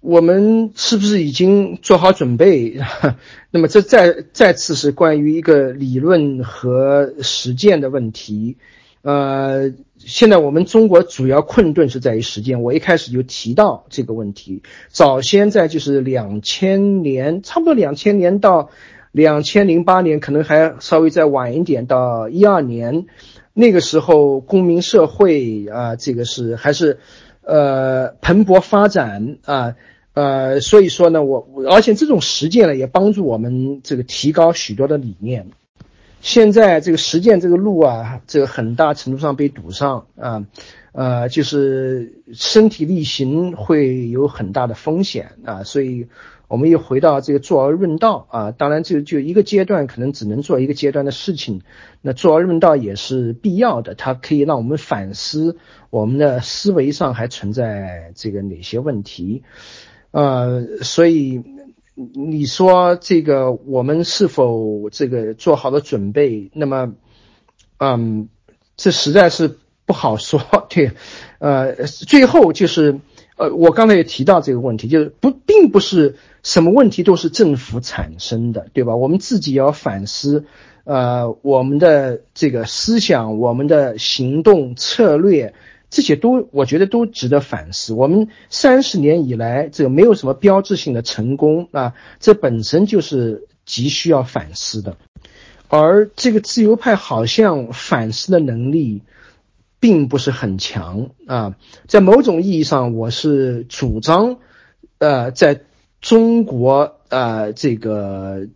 Speaker 1: 我们是不是已经做好准备？那么这再再次是关于一个理论和实践的问题。呃，现在我们中国主要困顿是在于实践。我一开始就提到这个问题，早先在就是两千年，差不多两千年到。两千零八年可能还稍微再晚一点，到一二年，那个时候公民社会啊，这个是还是，呃，蓬勃发展啊，呃，所以说呢，我而且这种实践呢，也帮助我们这个提高许多的理念。现在这个实践这个路啊，这个很大程度上被堵上啊，呃，就是身体力行会有很大的风险啊，所以。我们又回到这个坐而论道啊，当然就就一个阶段可能只能做一个阶段的事情，那坐而论道也是必要的，它可以让我们反思我们的思维上还存在这个哪些问题，呃，所以你说这个我们是否这个做好了准备？那么，嗯，这实在是不好说，对，呃，最后就是。呃，我刚才也提到这个问题，就是不，并不是什么问题都是政府产生的，对吧？我们自己要反思，呃，我们的这个思想、我们的行动策略，这些都我觉得都值得反思。我们三十年以来，这个没有什么标志性的成功啊，这本身就是急需要反思的。而这个自由派好像反思的能力。并不是很强啊，在某种意义上，我是主张，呃，在中国呃，这个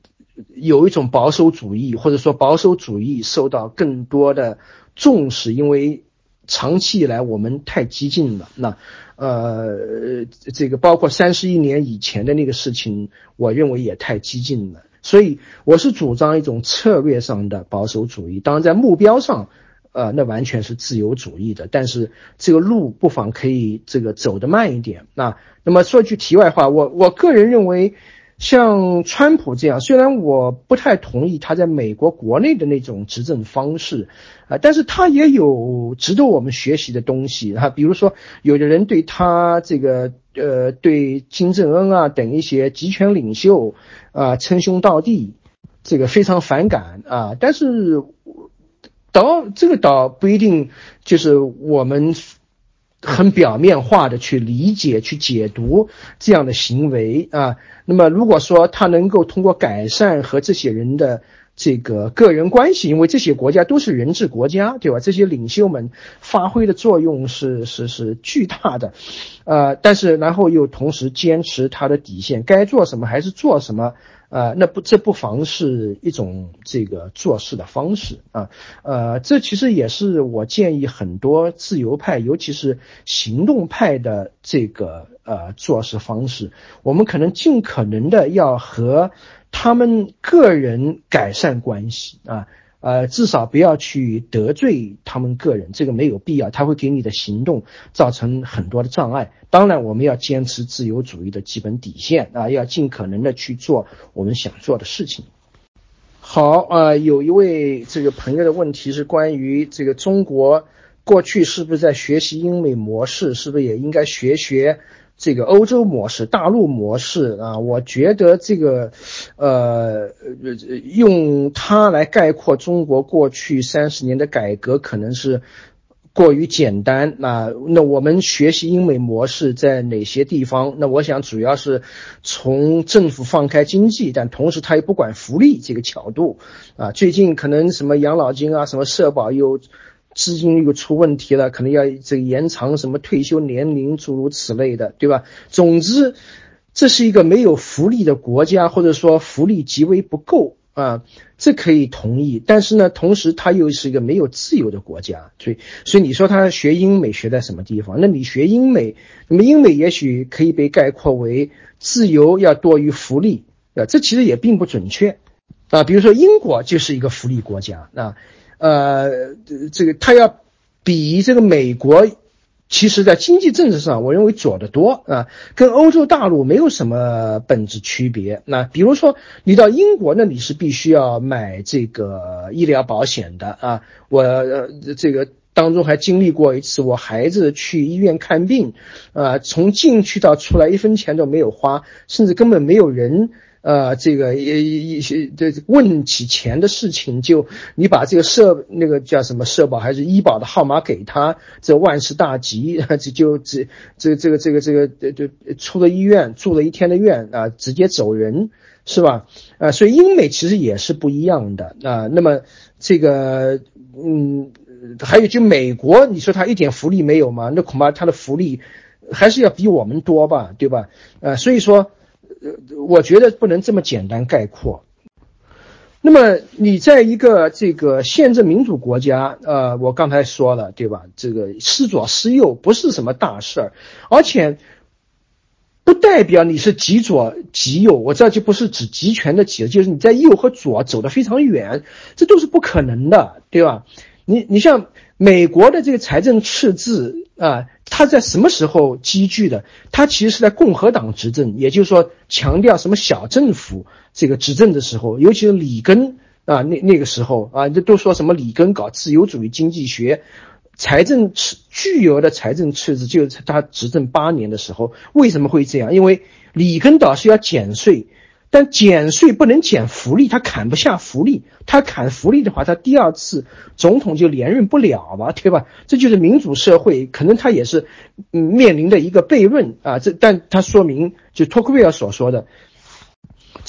Speaker 1: 有一种保守主义，或者说保守主义受到更多的重视，因为长期以来我们太激进了。那呃，这个包括三十一年以前的那个事情，我认为也太激进了。所以我是主张一种策略上的保守主义，当然在目标上。呃，那完全是自由主义的，但是这个路不妨可以这个走得慢一点。那那么说句题外话，我我个人认为，像川普这样，虽然我不太同意他在美国国内的那种执政方式，啊，但是他也有值得我们学习的东西啊。比如说，有的人对他这个呃，对金正恩啊等一些集权领袖啊称兄道弟，这个非常反感啊，但是。倒这个倒不一定，就是我们很表面化的去理解、去解读这样的行为啊。那么，如果说他能够通过改善和这些人的这个个人关系，因为这些国家都是人治国家，对吧？这些领袖们发挥的作用是是是巨大的，呃，但是然后又同时坚持他的底线，该做什么还是做什么，呃，那不这不妨是一种这个做事的方式啊，呃，这其实也是我建议很多自由派，尤其是行动派的这个呃做事方式，我们可能尽可能的要和。他们个人改善关系啊，呃，至少不要去得罪他们个人，这个没有必要，他会给你的行动造成很多的障碍。当然，我们要坚持自由主义的基本底线啊，要尽可能的去做我们想做的事情。好啊，有一位这个朋友的问题是关于这个中国过去是不是在学习英美模式，是不是也应该学学？这个欧洲模式、大陆模式啊，我觉得这个，呃，用它来概括中国过去三十年的改革，可能是过于简单。那那我们学习英美模式在哪些地方？那我想主要是从政府放开经济，但同时他又不管福利这个角度啊。最近可能什么养老金啊，什么社保又。资金又出问题了，可能要这个延长什么退休年龄，诸如此类的，对吧？总之，这是一个没有福利的国家，或者说福利极为不够啊，这可以同意。但是呢，同时它又是一个没有自由的国家，所以，所以你说他学英美学在什么地方？那你学英美，那么英美也许可以被概括为自由要多于福利啊，这其实也并不准确啊。比如说英国就是一个福利国家啊。呃，这个他要比这个美国，其实在经济政治上，我认为左得多啊，跟欧洲大陆没有什么本质区别。那比如说，你到英国，那你是必须要买这个医疗保险的啊。我这个当中还经历过一次，我孩子去医院看病，啊，从进去到出来一分钱都没有花，甚至根本没有人。呃，这个一一些这问起钱的事情，就你把这个社那个叫什么社保还是医保的号码给他，这万事大吉，这就这这这个这个这个这这出了医院住了一天的院啊，直接走人是吧？啊，所以英美其实也是不一样的啊。那么这个嗯，还有就美国，你说他一点福利没有吗？那恐怕他的福利还是要比我们多吧，对吧？呃，所以说。呃，我觉得不能这么简单概括。那么你在一个这个宪政民主国家，呃，我刚才说了，对吧？这个失左失右不是什么大事儿，而且不代表你是极左极右。我这就不是指极权的极，就是你在右和左走得非常远，这都是不可能的，对吧？你你像美国的这个财政赤字啊。他在什么时候积聚的？他其实是在共和党执政，也就是说强调什么小政府这个执政的时候，尤其是里根啊，那那个时候啊，这都说什么里根搞自由主义经济学，财政赤巨额的财政赤字就是他执政八年的时候。为什么会这样？因为里根倒是要减税。但减税不能减福利，他砍不下福利，他砍福利的话，他第二次总统就连任不了嘛，对吧？这就是民主社会，可能他也是，嗯，面临的一个悖论啊。这，但他说明，就托克维尔所说的。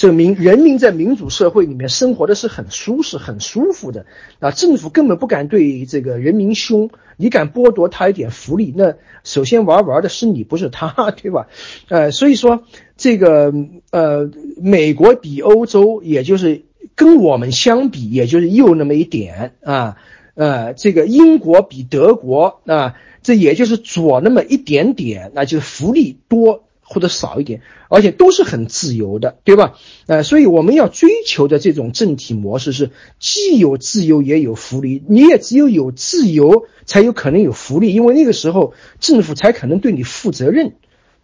Speaker 1: 证明人民在民主社会里面生活的是很舒适、很舒服的啊！政府根本不敢对这个人民凶，你敢剥夺他一点福利，那首先玩玩的是你，不是他，对吧？呃，所以说这个呃，美国比欧洲，也就是跟我们相比，也就是右那么一点啊，呃，这个英国比德国啊，这也就是左那么一点点，那就是福利多。或者少一点，而且都是很自由的，对吧？呃，所以我们要追求的这种政体模式是既有自由也有福利。你也只有有自由，才有可能有福利，因为那个时候政府才可能对你负责任。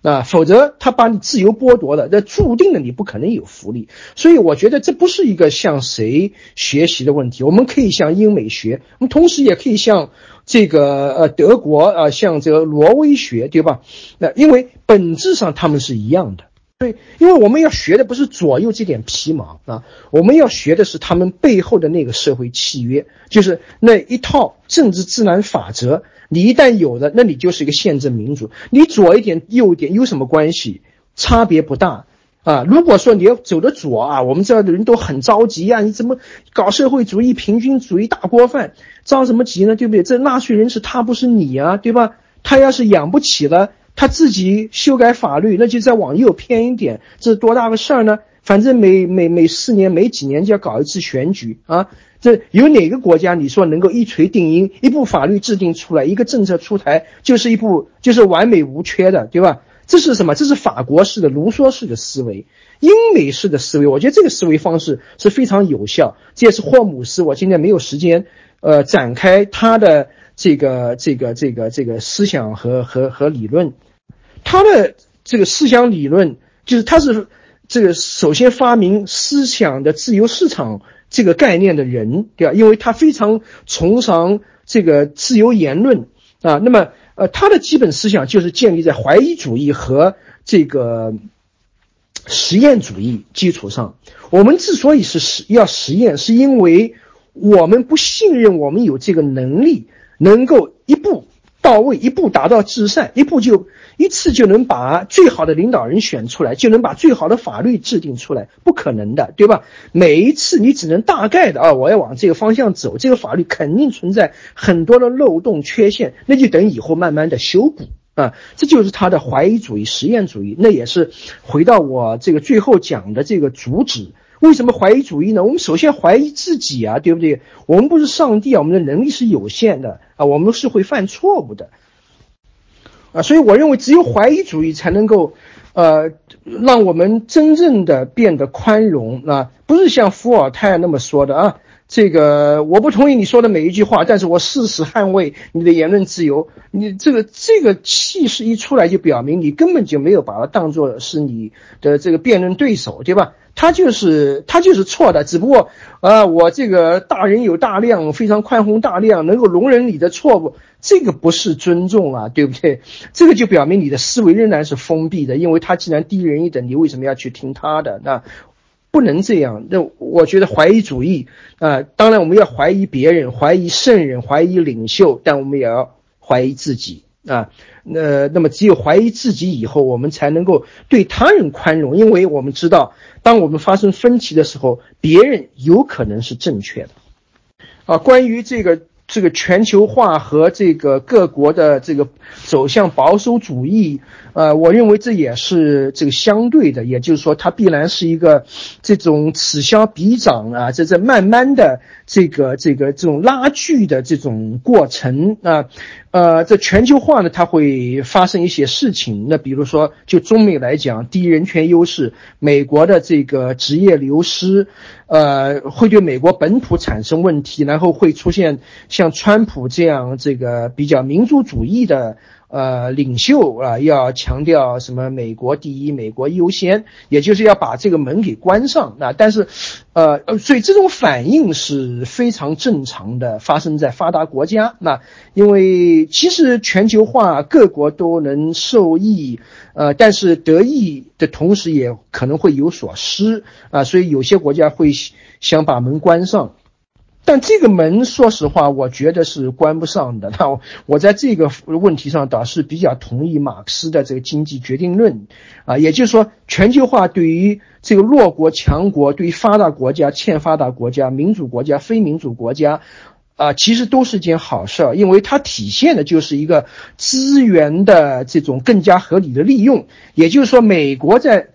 Speaker 1: 啊，否则他把你自由剥夺了，那注定了你不可能有福利。所以我觉得这不是一个向谁学习的问题，我们可以向英美学，我们同时也可以向这个呃德国啊，向这个挪威学，对吧？那因为本质上他们是一样的。对，因为我们要学的不是左右这点皮毛啊，我们要学的是他们背后的那个社会契约，就是那一套政治自然法则。你一旦有了，那你就是一个宪政民主。你左一点右一点有什么关系？差别不大啊，如果说你要走的左啊，我们这儿的人都很着急啊，你怎么搞社会主义、平均主义大锅饭，着什么急呢？对不对？这纳税人是他，不是你啊，对吧？他要是养不起了，他自己修改法律，那就再往右偏一点，这是多大个事儿呢？反正每每每四年、每几年就要搞一次选举啊，这有哪个国家你说能够一锤定音，一部法律制定出来，一个政策出台就是一部就是完美无缺的，对吧？这是什么？这是法国式的卢梭式的思维，英美式的思维。我觉得这个思维方式是非常有效。这也是霍姆斯。我今天没有时间，呃，展开他的这个这个这个这个思想和和和理论。他的这个思想理论就是他是这个首先发明思想的自由市场这个概念的人，对吧？因为他非常崇尚这个自由言论啊。那么。呃，他的基本思想就是建立在怀疑主义和这个实验主义基础上。我们之所以是实要实验，是因为我们不信任我们有这个能力，能够一步。到位，一步达到至善，一步就一次就能把最好的领导人选出来，就能把最好的法律制定出来，不可能的，对吧？每一次你只能大概的啊，我要往这个方向走，这个法律肯定存在很多的漏洞缺陷，那就等以后慢慢的修补啊，这就是他的怀疑主义、实验主义，那也是回到我这个最后讲的这个主旨。为什么怀疑主义呢？我们首先怀疑自己啊，对不对？我们不是上帝啊，我们的能力是有限的啊，我们是会犯错误的啊，所以我认为只有怀疑主义才能够，呃，让我们真正的变得宽容啊，不是像伏尔泰那么说的啊。这个我不同意你说的每一句话，但是我誓死捍卫你的言论自由。你这个这个气势一出来，就表明你根本就没有把它当做是你的这个辩论对手，对吧？他就是他就是错的，只不过啊，我这个大人有大量，非常宽宏大量，能够容忍你的错误，这个不是尊重啊，对不对？这个就表明你的思维仍然是封闭的，因为他既然低人一等，你为什么要去听他的？那不能这样。那我觉得怀疑主义啊，当然我们要怀疑别人，怀疑圣人，怀疑领袖，但我们也要怀疑自己啊。那那么只有怀疑自己以后，我们才能够对他人宽容，因为我们知道，当我们发生分歧的时候，别人有可能是正确的。啊，关于这个这个全球化和这个各国的这个走向保守主义，呃，我认为这也是这个相对的，也就是说，它必然是一个这种此消彼长啊，这在慢慢的这个这个这种拉锯的这种过程啊。呃，在全球化呢，它会发生一些事情。那比如说，就中美来讲，第一人权优势，美国的这个职业流失，呃，会对美国本土产生问题，然后会出现像川普这样这个比较民族主义的。呃，领袖啊，要强调什么？美国第一，美国优先，也就是要把这个门给关上。那但是，呃呃，所以这种反应是非常正常的，发生在发达国家。那因为其实全球化各国都能受益，呃，但是得益的同时也可能会有所失啊，所以有些国家会想把门关上。但这个门，说实话，我觉得是关不上的。那我在这个问题上倒是比较同意马克思的这个经济决定论，啊，也就是说，全球化对于这个弱国强国、对于发达国家、欠发达国家、民主国家、非民主国家，啊，其实都是件好事儿，因为它体现的就是一个资源的这种更加合理的利用。也就是说，美国在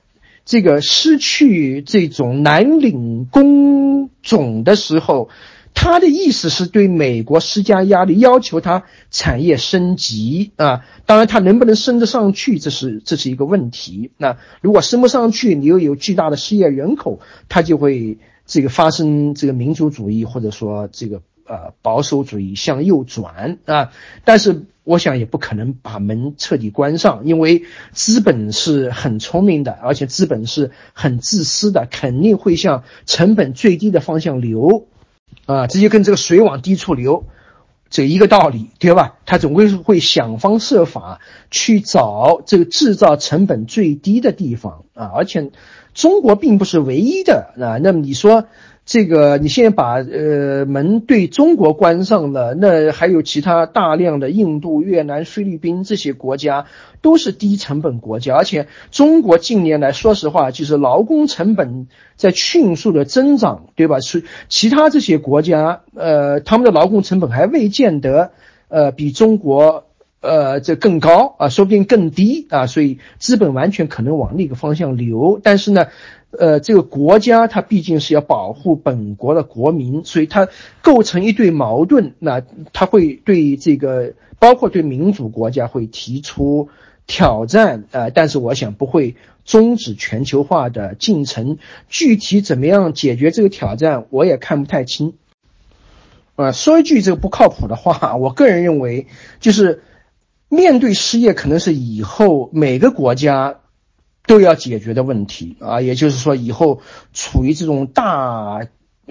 Speaker 1: 这个失去这种蓝领工种的时候。他的意思是对美国施加压力，要求他产业升级啊。当然，他能不能升得上去，这是这是一个问题。那如果升不上去，你又有巨大的失业人口，他就会这个发生这个民族主义或者说这个呃保守主义向右转啊。但是我想也不可能把门彻底关上，因为资本是很聪明的，而且资本是很自私的，肯定会向成本最低的方向流。啊，直接跟这个水往低处流，这一个道理，对吧？他总归是会想方设法去找这个制造成本最低的地方啊。而且，中国并不是唯一的啊。那么你说，这个你现在把呃门对中国关上了，那还有其他大量的印度、越南、菲律宾这些国家都是低成本国家，而且中国近年来说实话就是劳工成本在迅速的增长，对吧？是其他这些国家，呃，他们的劳工成本还未见得呃比中国呃这更高啊，说不定更低啊，所以资本完全可能往那个方向流，但是呢。呃，这个国家它毕竟是要保护本国的国民，所以它构成一对矛盾。那它会对这个，包括对民主国家会提出挑战。呃，但是我想不会终止全球化的进程。具体怎么样解决这个挑战，我也看不太清。呃，说一句这个不靠谱的话，我个人认为，就是面对失业，可能是以后每个国家。都要解决的问题啊，也就是说，以后处于这种大，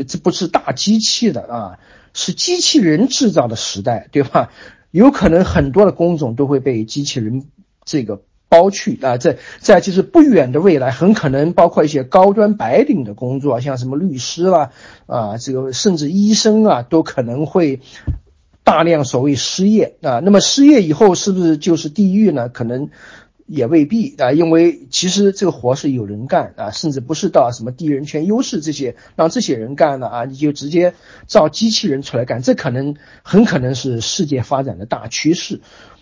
Speaker 1: 这不是大机器的啊，是机器人制造的时代，对吧？有可能很多的工种都会被机器人这个包去啊，在在就是不远的未来，很可能包括一些高端白领的工作，像什么律师啦啊，这个甚至医生啊，都可能会大量所谓失业啊。那么失业以后是不是就是地狱呢？可能。也未必啊，因为其实这个活是有人干啊，甚至不是到什么低人权优势这些让这些人干了啊，你就直接造机器人出来干，这可能很可能是世界发展的大趋势。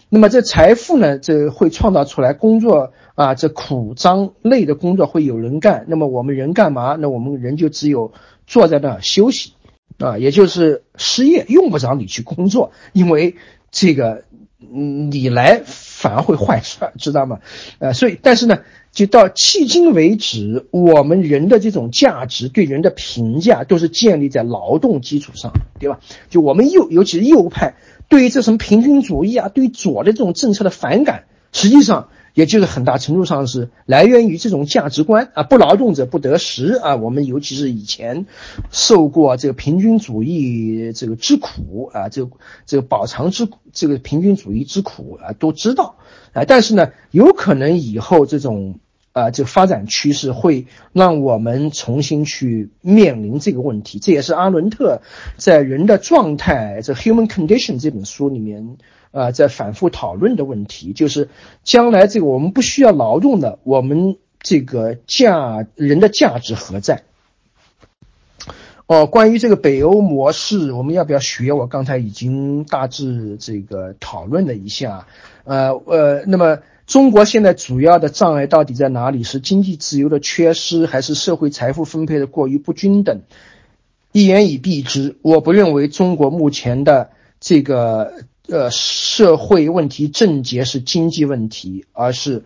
Speaker 1: 那么这财富呢，这会创造出来工作啊，这苦脏累的工作会有人干。那么我们人干嘛？那我们人就只有坐在那休息啊，也就是失业，用不着你去工作，因为这个嗯你来。反而会坏事，知道吗？呃，所以，但是呢，就到迄今为止，我们人的这种价值对人的评价都是建立在劳动基础上，对吧？就我们右，尤其是右派，对于这什么平均主义啊，对左的这种政策的反感，实际上。也就是很大程度上是来源于这种价值观啊，不劳动者不得食啊。我们尤其是以前受过这个平均主义这个之苦啊，这个这个饱尝之这个平均主义之苦啊，都知道啊。但是呢，有可能以后这种啊，这个发展趋势会让我们重新去面临这个问题。这也是阿伦特在《人的状态》这《Human Condition》这本书里面。啊，在反复讨论的问题就是，将来这个我们不需要劳动的，我们这个价人的价值何在？哦，关于这个北欧模式，我们要不要学？我刚才已经大致这个讨论了一下。呃呃，那么中国现在主要的障碍到底在哪里？是经济自由的缺失，还是社会财富分配的过于不均等？一言以蔽之，我不认为中国目前的这个。呃，社会问题症结是经济问题，而是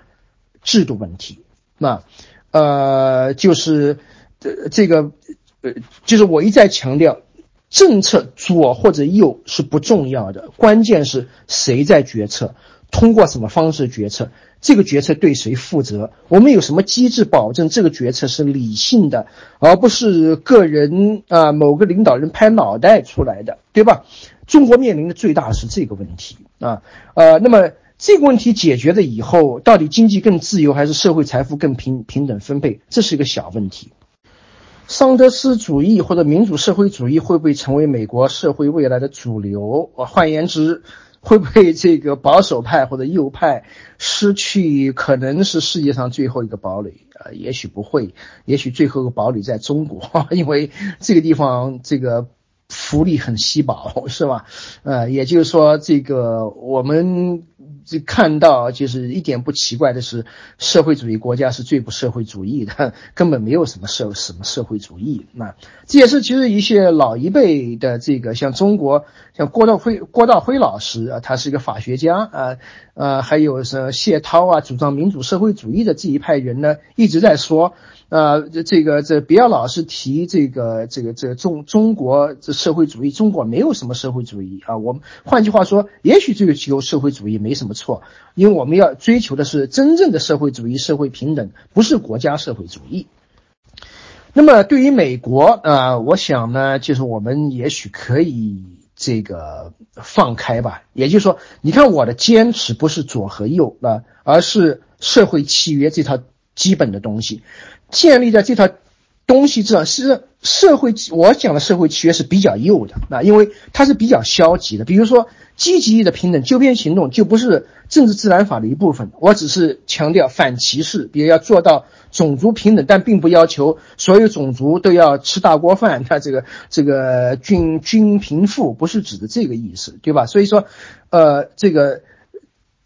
Speaker 1: 制度问题。那，呃，就是呃这个，呃，就是我一再强调，政策左或者右是不重要的，关键是谁在决策，通过什么方式决策，这个决策对谁负责，我们有什么机制保证这个决策是理性的，而不是个人啊某个领导人拍脑袋出来的，对吧？中国面临的最大是这个问题啊，呃，那么这个问题解决了以后，到底经济更自由还是社会财富更平平等分配，这是一个小问题。桑德斯主义或者民主社会主义会不会成为美国社会未来的主流？啊换言之，会不会这个保守派或者右派失去可能是世界上最后一个堡垒啊？也许不会，也许最后一个堡垒在中国，因为这个地方这个。福利很稀薄，是吧？呃，也就是说，这个我们这看到，就是一点不奇怪的是，社会主义国家是最不社会主义的，根本没有什么社什么社会主义。那这也是其实一些老一辈的这个，像中国，像郭道辉郭道辉老师啊，他是一个法学家啊，呃，还有是谢涛啊，主张民主社会主义的这一派人呢，一直在说。呃，这这个这不要老是提这个这个这个中中国这社会主义，中国没有什么社会主义啊。我们换句话说，也许追求社会主义没没什么错，因为我们要追求的是真正的社会主义、社会平等，不是国家社会主义。那么对于美国啊，我想呢，就是我们也许可以这个放开吧。也就是说，你看我的坚持不是左和右啊，而是社会契约这套基本的东西。建立在这套东西之上，是社会，我讲的社会契约是比较右的啊，因为它是比较消极的。比如说，积极的平等，纠偏行动就不是政治自然法的一部分。我只是强调反歧视，比如要做到种族平等，但并不要求所有种族都要吃大锅饭。那这个这个均均贫富不是指的这个意思，对吧？所以说，呃，这个。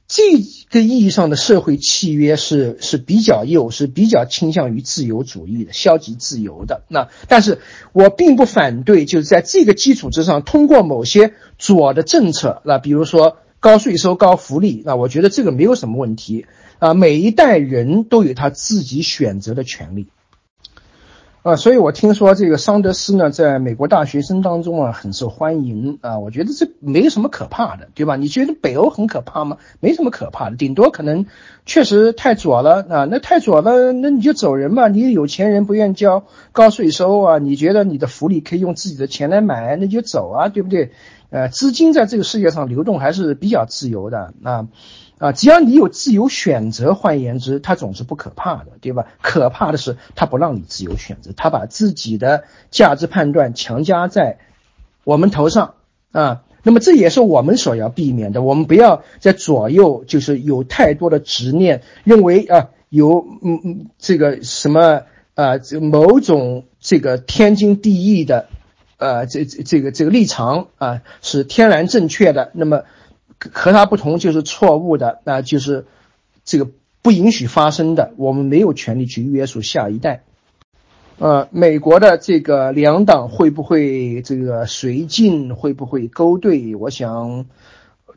Speaker 1: 这个意义上的社会契约是是比较右，是比较倾向于自由主义的、消极自由的。那但是我并不反对，就是在这个基础之上，通过某些左的政策，那比如说高税收、高福利，那我觉得这个没有什么问题啊。每一代人都有他自己选择的权利。啊，所以我听说这个桑德斯呢，在美国大学生当中啊很受欢迎啊，我觉得这没什么可怕的，对吧？你觉得北欧很可怕吗？没什么可怕的，顶多可能确实太左了啊，那太左了，那你就走人嘛。你有钱人不愿交高税收啊，你觉得你的福利可以用自己的钱来买，那就走啊，对不对？呃，资金在这个世界上流动还是比较自由的啊。啊，只要你有自由选择，换言之，它总是不可怕的，对吧？可怕的是他不让你自由选择，他把自己的价值判断强加在我们头上啊。那么这也是我们所要避免的，我们不要在左右就是有太多的执念，认为啊有嗯嗯这个什么啊某种这个天经地义的呃这这这个这个立场啊是天然正确的，那么。和他不同就是错误的，那就是这个不允许发生的。我们没有权利去约束下一代。呃，美国的这个两党会不会这个绥靖，会不会勾兑？我想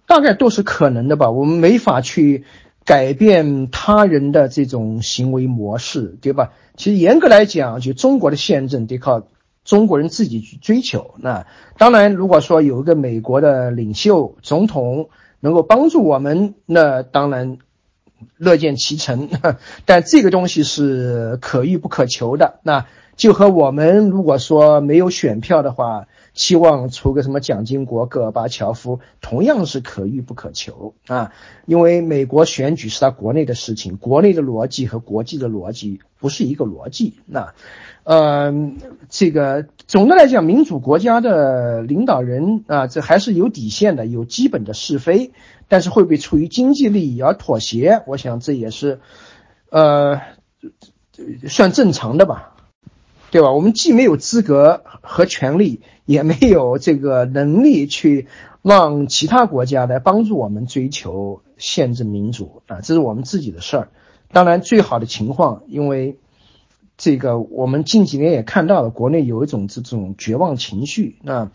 Speaker 1: 大概都是可能的吧。我们没法去改变他人的这种行为模式，对吧？其实严格来讲，就中国的宪政得靠。中国人自己去追求，那当然，如果说有一个美国的领袖总统能够帮助我们，那当然乐见其成。但这个东西是可遇不可求的，那就和我们如果说没有选票的话，期望出个什么蒋经国、戈尔巴乔夫，同样是可遇不可求啊。因为美国选举是他国内的事情，国内的逻辑和国际的逻辑不是一个逻辑，那。呃，这个总的来讲，民主国家的领导人啊，这还是有底线的，有基本的是非，但是会不会出于经济利益而妥协？我想这也是，呃，算正常的吧，对吧？我们既没有资格和权利，也没有这个能力去让其他国家来帮助我们追求限制民主啊，这是我们自己的事儿。当然，最好的情况，因为。这个我们近几年也看到了，国内有一种这种绝望情绪。那，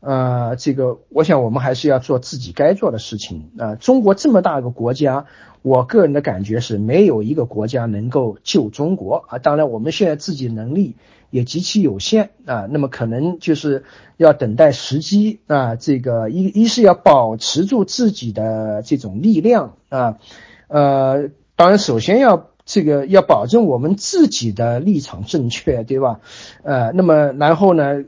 Speaker 1: 呃，这个我想我们还是要做自己该做的事情。啊，中国这么大个国家，我个人的感觉是没有一个国家能够救中国啊。当然，我们现在自己能力也极其有限啊。那么可能就是要等待时机啊。这个一一是要保持住自己的这种力量啊。呃，当然首先要。这个要保证我们自己的立场正确，对吧？呃，那么然后呢，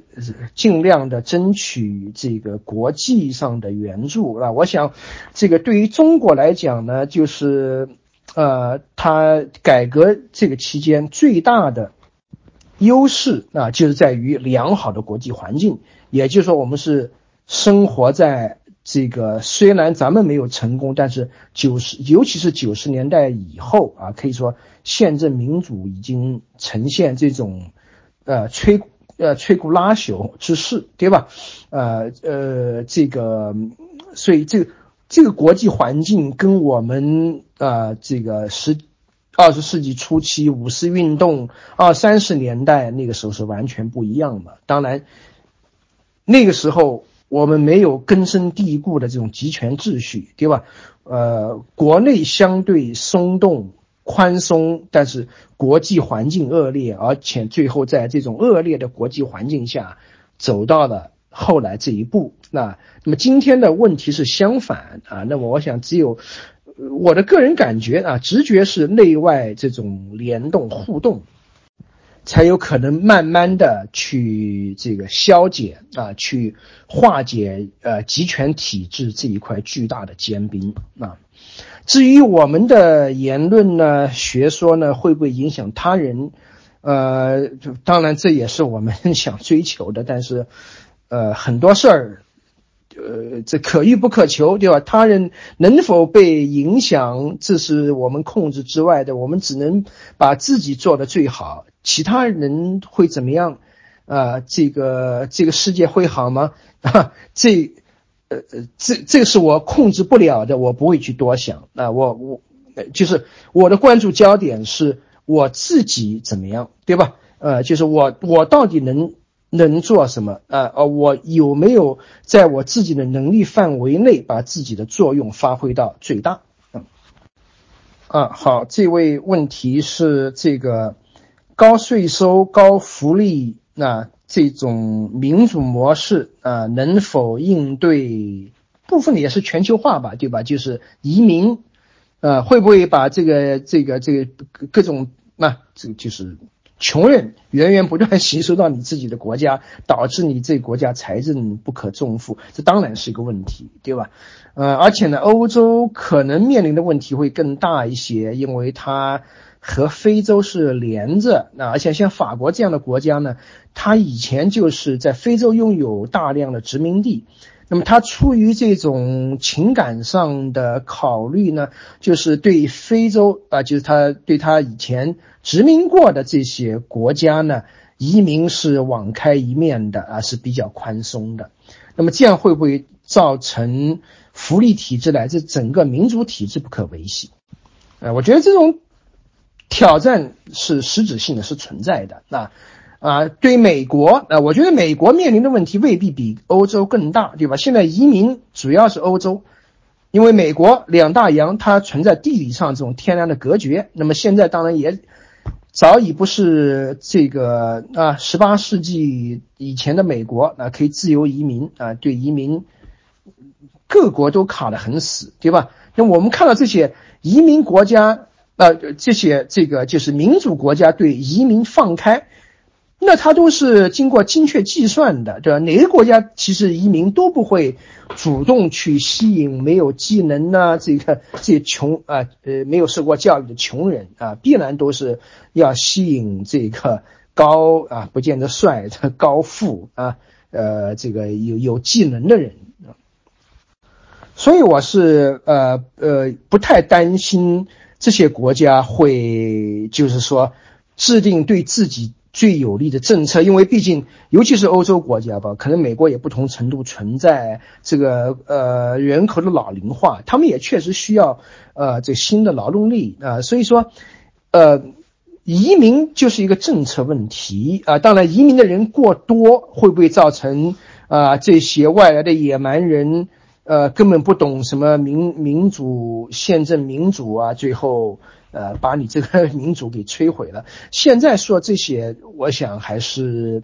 Speaker 1: 尽量的争取这个国际上的援助啊。我想，这个对于中国来讲呢，就是呃，它改革这个期间最大的优势啊，就是在于良好的国际环境。也就是说，我们是生活在。这个虽然咱们没有成功，但是九十，尤其是九十年代以后啊，可以说宪政民主已经呈现这种，呃，摧呃摧枯拉朽之势，对吧？呃呃，这个，所以这个这个国际环境跟我们啊这个十二十世纪初期五四运动二三十年代那个时候是完全不一样的。当然，那个时候。我们没有根深蒂固的这种集权秩序，对吧？呃，国内相对松动、宽松，但是国际环境恶劣，而且最后在这种恶劣的国际环境下，走到了后来这一步。那那么今天的问题是相反啊。那么我想，只有我的个人感觉啊，直觉是内外这种联动互动。才有可能慢慢的去这个消解啊，去化解呃集权体制这一块巨大的坚冰啊。至于我们的言论呢、学说呢，会不会影响他人？呃，当然这也是我们 想追求的，但是，呃，很多事儿，呃，这可遇不可求，对吧？他人能否被影响，这是我们控制之外的，我们只能把自己做的最好，其他人会怎么样？啊，这个这个世界会好吗？啊，这，呃，这这是我控制不了的，我不会去多想。啊，我我，就是我的关注焦点是我自己怎么样，对吧？呃，就是我我到底能能做什么？啊呃，我有没有在我自己的能力范围内把自己的作用发挥到最大？嗯，啊，好，这位问题是这个高税收、高福利。那这种民主模式啊，能否应对部分也是全球化吧，对吧？就是移民，呃，会不会把这个这个这个各种那这个就是穷人源源不断吸收到你自己的国家，导致你这国家财政不可重负，这当然是一个问题，对吧？呃，而且呢，欧洲可能面临的问题会更大一些，因为它。和非洲是连着，那而且像法国这样的国家呢，它以前就是在非洲拥有大量的殖民地，那么他出于这种情感上的考虑呢，就是对非洲啊，就是他对他以前殖民过的这些国家呢，移民是网开一面的啊，是比较宽松的。那么这样会不会造成福利体制乃至整个民主体制不可维系？呃，我觉得这种。挑战是实质性的，是存在的。那啊，啊对美国啊，我觉得美国面临的问题未必比欧洲更大，对吧？现在移民主要是欧洲，因为美国两大洋它存在地理上这种天然的隔绝。那么现在当然也早已不是这个啊，十八世纪以前的美国啊，可以自由移民啊，对移民各国都卡得很死，对吧？那我们看到这些移民国家。呃，这些这个就是民主国家对移民放开，那它都是经过精确计算的，对吧？哪个国家其实移民都不会主动去吸引没有技能呢？这个这些穷啊，呃，没有受过教育的穷人啊，必然都是要吸引这个高啊，不见得帅的高富啊，呃，这个有有技能的人。所以我是呃呃不太担心。这些国家会就是说制定对自己最有利的政策，因为毕竟尤其是欧洲国家吧，可能美国也不同程度存在这个呃人口的老龄化，他们也确实需要呃这新的劳动力啊，所以说呃移民就是一个政策问题啊，当然移民的人过多会不会造成啊这些外来的野蛮人？呃，根本不懂什么民民主宪政民主啊，最后呃把你这个 民主给摧毁了。现在说这些，我想还是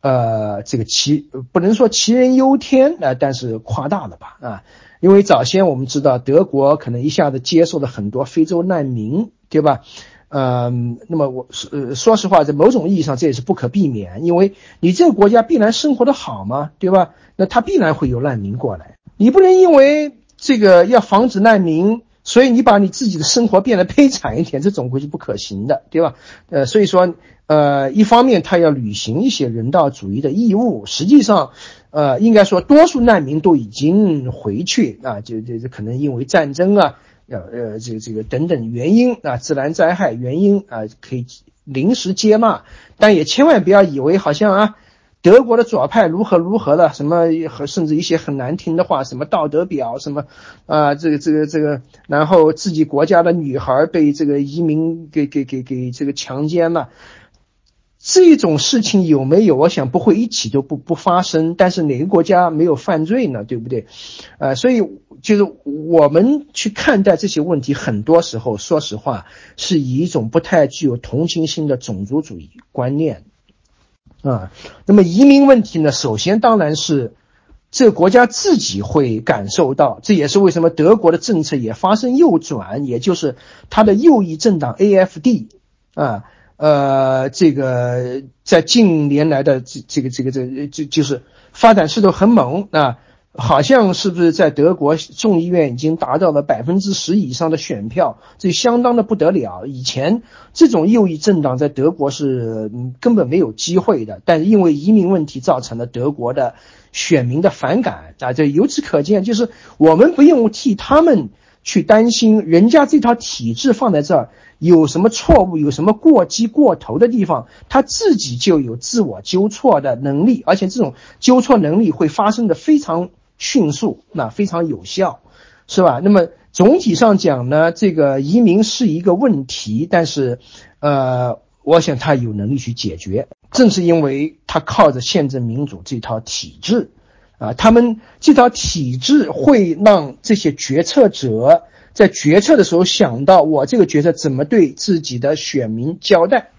Speaker 1: 呃这个其不能说杞人忧天啊，但是夸大了吧啊？因为早先我们知道德国可能一下子接受了很多非洲难民，对吧？嗯，那么我说说实话，在某种意义上这也是不可避免，因为你这个国家必然生活的好嘛，对吧？那他必然会有难民过来。你不能因为这个要防止难民，所以你把你自己的生活变得悲惨一点，这总归是不可行的，对吧？呃，所以说，呃，一方面他要履行一些人道主义的义务，实际上，呃，应该说多数难民都已经回去啊，就就就可能因为战争啊，呃呃，这个这个等等原因啊，自然灾害原因啊，可以临时接纳，但也千万不要以为好像啊。德国的左派如何如何了？什么和甚至一些很难听的话，什么道德表，什么啊，这个这个这个，然后自己国家的女孩被这个移民给给给给这个强奸了，这种事情有没有？我想不会一起都不不发生。但是哪个国家没有犯罪呢？对不对？呃，所以就是我们去看待这些问题，很多时候说实话是以一种不太具有同情心的种族主义观念。啊，那么移民问题呢？首先当然是这国家自己会感受到，这也是为什么德国的政策也发生右转，也就是它的右翼政党 AFD 啊，呃，这个在近年来的这这个这个这就就是发展势头很猛啊，好像是不是在德国众议院已经达到了百分之十以上的选票，这相当的不得了。以前这种右翼政党在德国是根本没有机会的，但是因为移民问题造成了德国的选民的反感啊，这由此可见，就是我们不用替他们去担心，人家这套体制放在这儿有什么错误，有什么过激过头的地方，他自己就有自我纠错的能力，而且这种纠错能力会发生的非常。迅速，那非常有效，是吧？那么总体上讲呢，这个移民是一个问题，但是，呃，我想他有能力去解决。正是因为他靠着宪政民主这套体制，啊，他们这套体制会让这些决策者在决策的时候想到我这个决策怎么对自己的选民交代，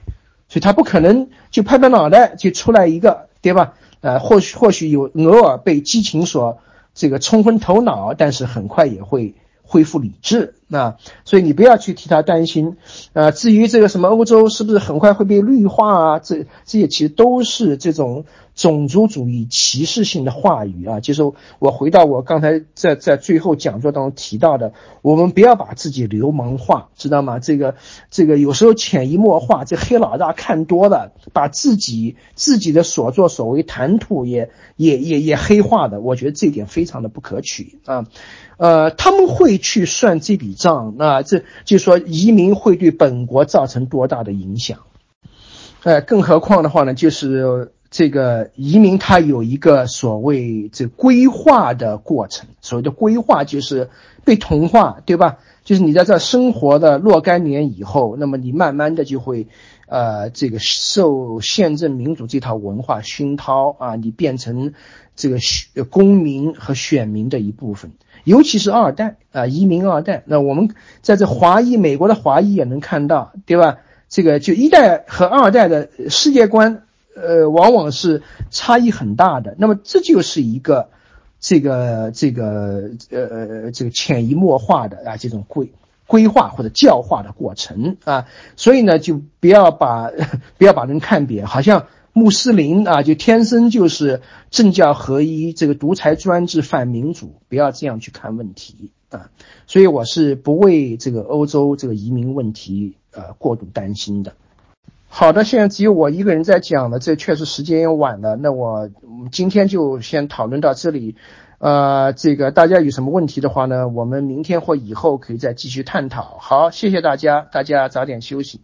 Speaker 1: 所以他不可能就拍拍脑袋就出来一个，对吧？呃，或许或许有偶尔被激情所。这个冲昏头脑，但是很快也会恢复理智。那所以你不要去替他担心。呃，至于这个什么欧洲是不是很快会被绿化啊？这这些其实都是这种。种族主义歧视性的话语啊，就是我回到我刚才在在最后讲座当中提到的，我们不要把自己流氓化，知道吗？这个这个有时候潜移默化，这黑老大看多了，把自己自己的所作所为谈吐也也也也黑化的，我觉得这一点非常的不可取啊。呃，他们会去算这笔账，那这就说移民会对本国造成多大的影响？呃，更何况的话呢，就是。这个移民它有一个所谓这规划的过程，所谓的规划就是被同化，对吧？就是你在这生活的若干年以后，那么你慢慢的就会，呃，这个受宪政民主这套文化熏陶啊，你变成这个公民和选民的一部分，尤其是二代啊，移民二代。那我们在这华裔美国的华裔也能看到，对吧？这个就一代和二代的世界观。呃，往往是差异很大的。那么这就是一个这个这个呃这个潜移默化的啊这种规规划或者教化的过程啊。所以呢，就不要把 不要把人看扁，好像穆斯林啊就天生就是政教合一，这个独裁专制反民主，不要这样去看问题啊。所以我是不为这个欧洲这个移民问题呃过度担心的。好的，现在只有我一个人在讲了，这确实时间也晚了。那我今天就先讨论到这里，呃，这个大家有什么问题的话呢，我们明天或以后可以再继续探讨。好，谢谢大家，大家早点休息。